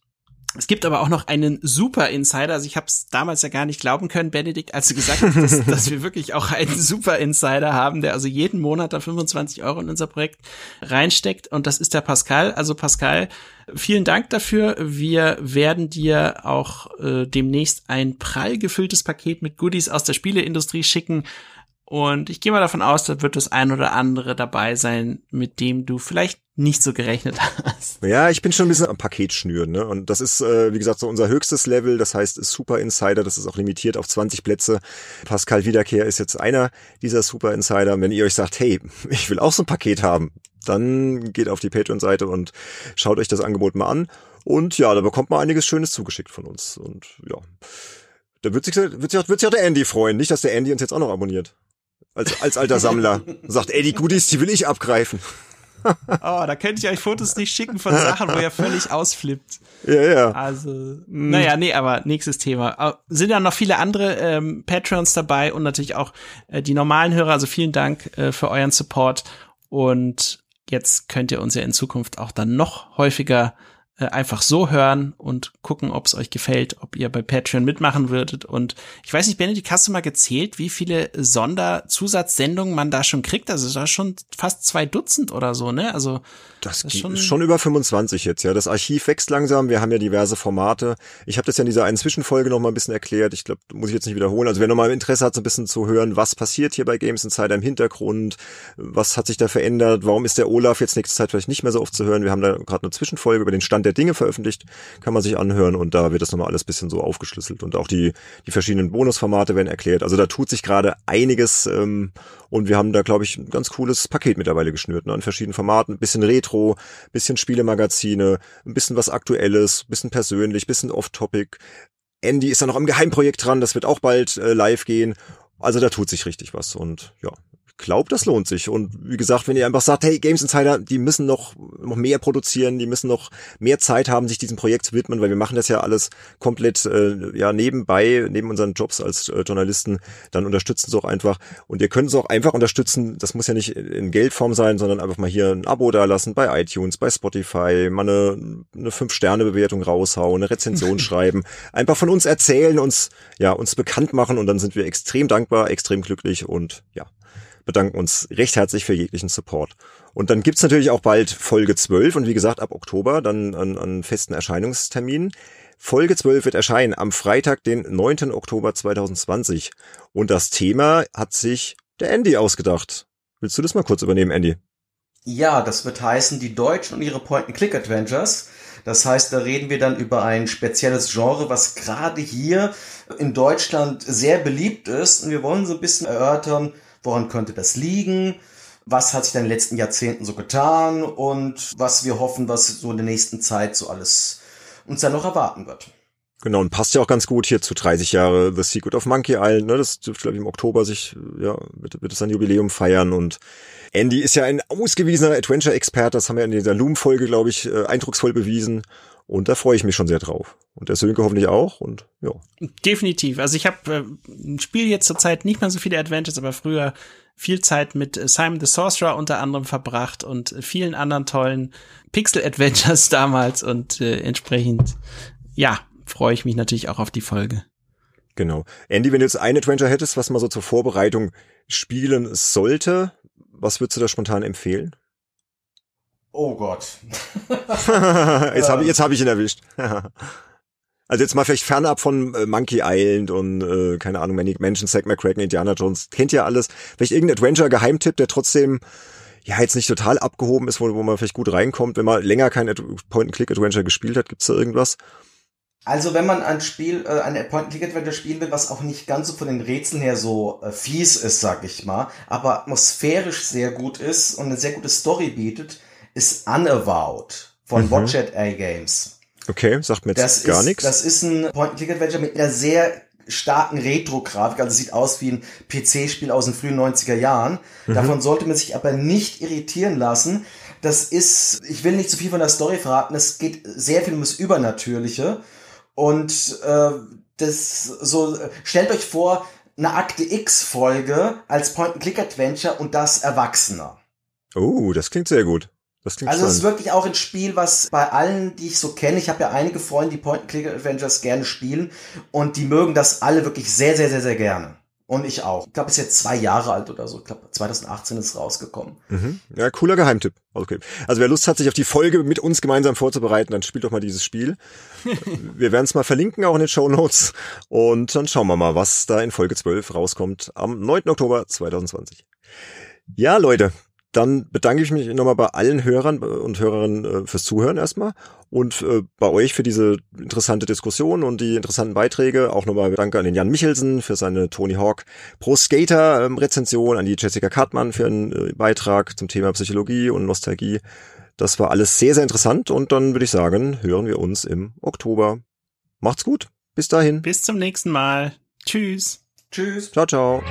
es gibt aber auch noch einen super Insider. Also ich habe es damals ja gar nicht glauben können, Benedikt, als du gesagt hast, dass, dass, wir wirklich auch einen super Insider haben, der also jeden Monat da 25 Euro in unser Projekt reinsteckt. Und das ist der Pascal. Also Pascal, vielen Dank dafür. Wir werden dir auch äh, demnächst ein prall gefülltes Paket mit Goodies aus der Spieleindustrie schicken. Und ich gehe mal davon aus, da wird das ein oder andere dabei sein, mit dem du vielleicht nicht so gerechnet hast. Ja, ich bin schon ein bisschen am Paket schnüren, ne? Und das ist, äh, wie gesagt, so unser höchstes Level. Das heißt, Super Insider, das ist auch limitiert auf 20 Plätze. Pascal Wiederkehr ist jetzt einer dieser Super Insider. Wenn ihr euch sagt, hey, ich will auch so ein Paket haben, dann geht auf die Patreon-Seite und schaut euch das Angebot mal an. Und ja, da bekommt man einiges Schönes zugeschickt von uns. Und ja, da wird sich, wird sich, wird sich auch der Andy freuen. Nicht, dass der Andy uns jetzt auch noch abonniert. Als, als alter Sammler. Sagt, ey, die Goodies, die will ich abgreifen. Oh, da könnte ich euch Fotos nicht schicken von Sachen, wo ihr völlig ausflippt. Ja, ja. Also, mm. naja, nee, aber nächstes Thema. Sind ja noch viele andere ähm, Patreons dabei und natürlich auch äh, die normalen Hörer. Also vielen Dank äh, für euren Support. Und jetzt könnt ihr uns ja in Zukunft auch dann noch häufiger äh, einfach so hören und gucken, ob es euch gefällt, ob ihr bei Patreon mitmachen würdet. Und ich weiß nicht, Benedikt, hast du mal gezählt, wie viele Sonderzusatzsendungen man da schon kriegt? Also da schon fast zwei Dutzend oder so, ne? Also das, das ist schon, schon über 25 jetzt, ja. Das Archiv wächst langsam. Wir haben ja diverse Formate. Ich habe das ja in dieser einen Zwischenfolge noch mal ein bisschen erklärt. Ich glaube, muss ich jetzt nicht wiederholen. Also wer noch mal Interesse hat, so ein bisschen zu hören, was passiert hier bei Games Insider im Hintergrund, was hat sich da verändert, warum ist der Olaf jetzt nächste Zeit vielleicht nicht mehr so oft zu hören. Wir haben da gerade eine Zwischenfolge über den Stand der Dinge veröffentlicht, kann man sich anhören und da wird das nochmal alles bisschen so aufgeschlüsselt und auch die, die verschiedenen Bonusformate werden erklärt. Also da tut sich gerade einiges ähm, und wir haben da, glaube ich, ein ganz cooles Paket mittlerweile geschnürt, ne, an verschiedenen Formaten, bisschen Retro, bisschen Spielemagazine, ein bisschen was Aktuelles, bisschen persönlich, bisschen Off-Topic. Andy ist da noch am Geheimprojekt dran, das wird auch bald äh, live gehen. Also da tut sich richtig was und ja, glaube, das lohnt sich. Und wie gesagt, wenn ihr einfach sagt, hey, Games Insider, die müssen noch, noch mehr produzieren, die müssen noch mehr Zeit haben, sich diesem Projekt zu widmen, weil wir machen das ja alles komplett äh, ja nebenbei, neben unseren Jobs als äh, Journalisten, dann unterstützen sie auch einfach. Und ihr könnt es auch einfach unterstützen, das muss ja nicht in Geldform sein, sondern einfach mal hier ein Abo da lassen bei iTunes, bei Spotify, mal eine, eine Fünf-Sterne-Bewertung raushauen, eine Rezension schreiben, einfach von uns erzählen, uns, ja, uns bekannt machen und dann sind wir extrem dankbar, extrem glücklich und ja, bedanken uns recht herzlich für jeglichen Support. Und dann gibt's natürlich auch bald Folge 12 und wie gesagt ab Oktober dann an, an festen Erscheinungsterminen. Folge 12 wird erscheinen am Freitag, den 9. Oktober 2020. Und das Thema hat sich der Andy ausgedacht. Willst du das mal kurz übernehmen, Andy? Ja, das wird heißen, die Deutschen und ihre Point-and-Click-Adventures. Das heißt, da reden wir dann über ein spezielles Genre, was gerade hier in Deutschland sehr beliebt ist. Und wir wollen so ein bisschen erörtern, Woran könnte das liegen? Was hat sich in den letzten Jahrzehnten so getan und was wir hoffen, was so in der nächsten Zeit so alles uns dann noch erwarten wird. Genau, und passt ja auch ganz gut hier zu 30 Jahre The Secret of Monkey Island. Ne? Das dürfte, glaube ich, im Oktober sich, ja, wird, wird es ein Jubiläum feiern. Und Andy ist ja ein ausgewiesener Adventure-Experte. Das haben wir in dieser Loom-Folge, glaube ich, äh, eindrucksvoll bewiesen. Und da freue ich mich schon sehr drauf. Und der Sönke hoffentlich auch. Und ja. Definitiv. Also ich habe äh, Spiel jetzt zurzeit nicht mehr so viele Adventures, aber früher viel Zeit mit äh, Simon the Sorcerer unter anderem verbracht und äh, vielen anderen tollen Pixel-Adventures damals. Und äh, entsprechend, ja, freue ich mich natürlich auch auf die Folge. Genau. Andy, wenn du jetzt ein Adventure hättest, was man so zur Vorbereitung spielen sollte, was würdest du da spontan empfehlen? Oh Gott. jetzt habe ich, jetzt hab ich ihn erwischt. also jetzt mal vielleicht fernab von äh, Monkey Island und äh, keine Ahnung, Manic Mansion, Zack McCracken, Indiana Jones, kennt ihr alles. Vielleicht irgendein Adventure-Geheimtipp, der trotzdem ja jetzt nicht total abgehoben ist, wo, wo man vielleicht gut reinkommt, wenn man länger kein Point-and-Click-Adventure gespielt hat. Gibt's da irgendwas? Also wenn man ein Spiel, äh, ein Point-and-Click-Adventure spielen will, was auch nicht ganz so von den Rätseln her so äh, fies ist, sag ich mal, aber atmosphärisch sehr gut ist und eine sehr gute Story bietet, ist Unavowed von mhm. Watchet A Games. Okay, sagt mir jetzt das gar nichts. Das ist ein Point-and-Click-Adventure mit einer sehr starken Retro-Grafik, also sieht aus wie ein PC-Spiel aus den frühen 90er Jahren. Mhm. Davon sollte man sich aber nicht irritieren lassen. Das ist, ich will nicht zu viel von der Story verraten, es geht sehr viel ums Übernatürliche. Und äh, das so, stellt euch vor, eine Akte X-Folge als Point-and-Click-Adventure und das Erwachsener. Oh, das klingt sehr gut. Also es ist wirklich auch ein Spiel, was bei allen, die ich so kenne, ich habe ja einige Freunde, die Point-and-Click-Adventures gerne spielen und die mögen das alle wirklich sehr, sehr, sehr, sehr gerne. Und ich auch. Ich glaube, es ist jetzt zwei Jahre alt oder so. Ich glaube, 2018 ist es rausgekommen. Mhm. Ja, cooler Geheimtipp. Okay. Also wer Lust hat, sich auf die Folge mit uns gemeinsam vorzubereiten, dann spielt doch mal dieses Spiel. wir werden es mal verlinken, auch in den Show Notes. Und dann schauen wir mal, was da in Folge 12 rauskommt am 9. Oktober 2020. Ja, Leute, dann bedanke ich mich nochmal bei allen Hörern und Hörerinnen äh, fürs Zuhören erstmal und äh, bei euch für diese interessante Diskussion und die interessanten Beiträge. Auch nochmal Danke an den Jan Michelsen für seine Tony Hawk Pro Skater ähm, Rezension, an die Jessica Kartmann für einen äh, Beitrag zum Thema Psychologie und Nostalgie. Das war alles sehr, sehr interessant und dann würde ich sagen, hören wir uns im Oktober. Macht's gut. Bis dahin. Bis zum nächsten Mal. Tschüss. Tschüss. Ciao, ciao.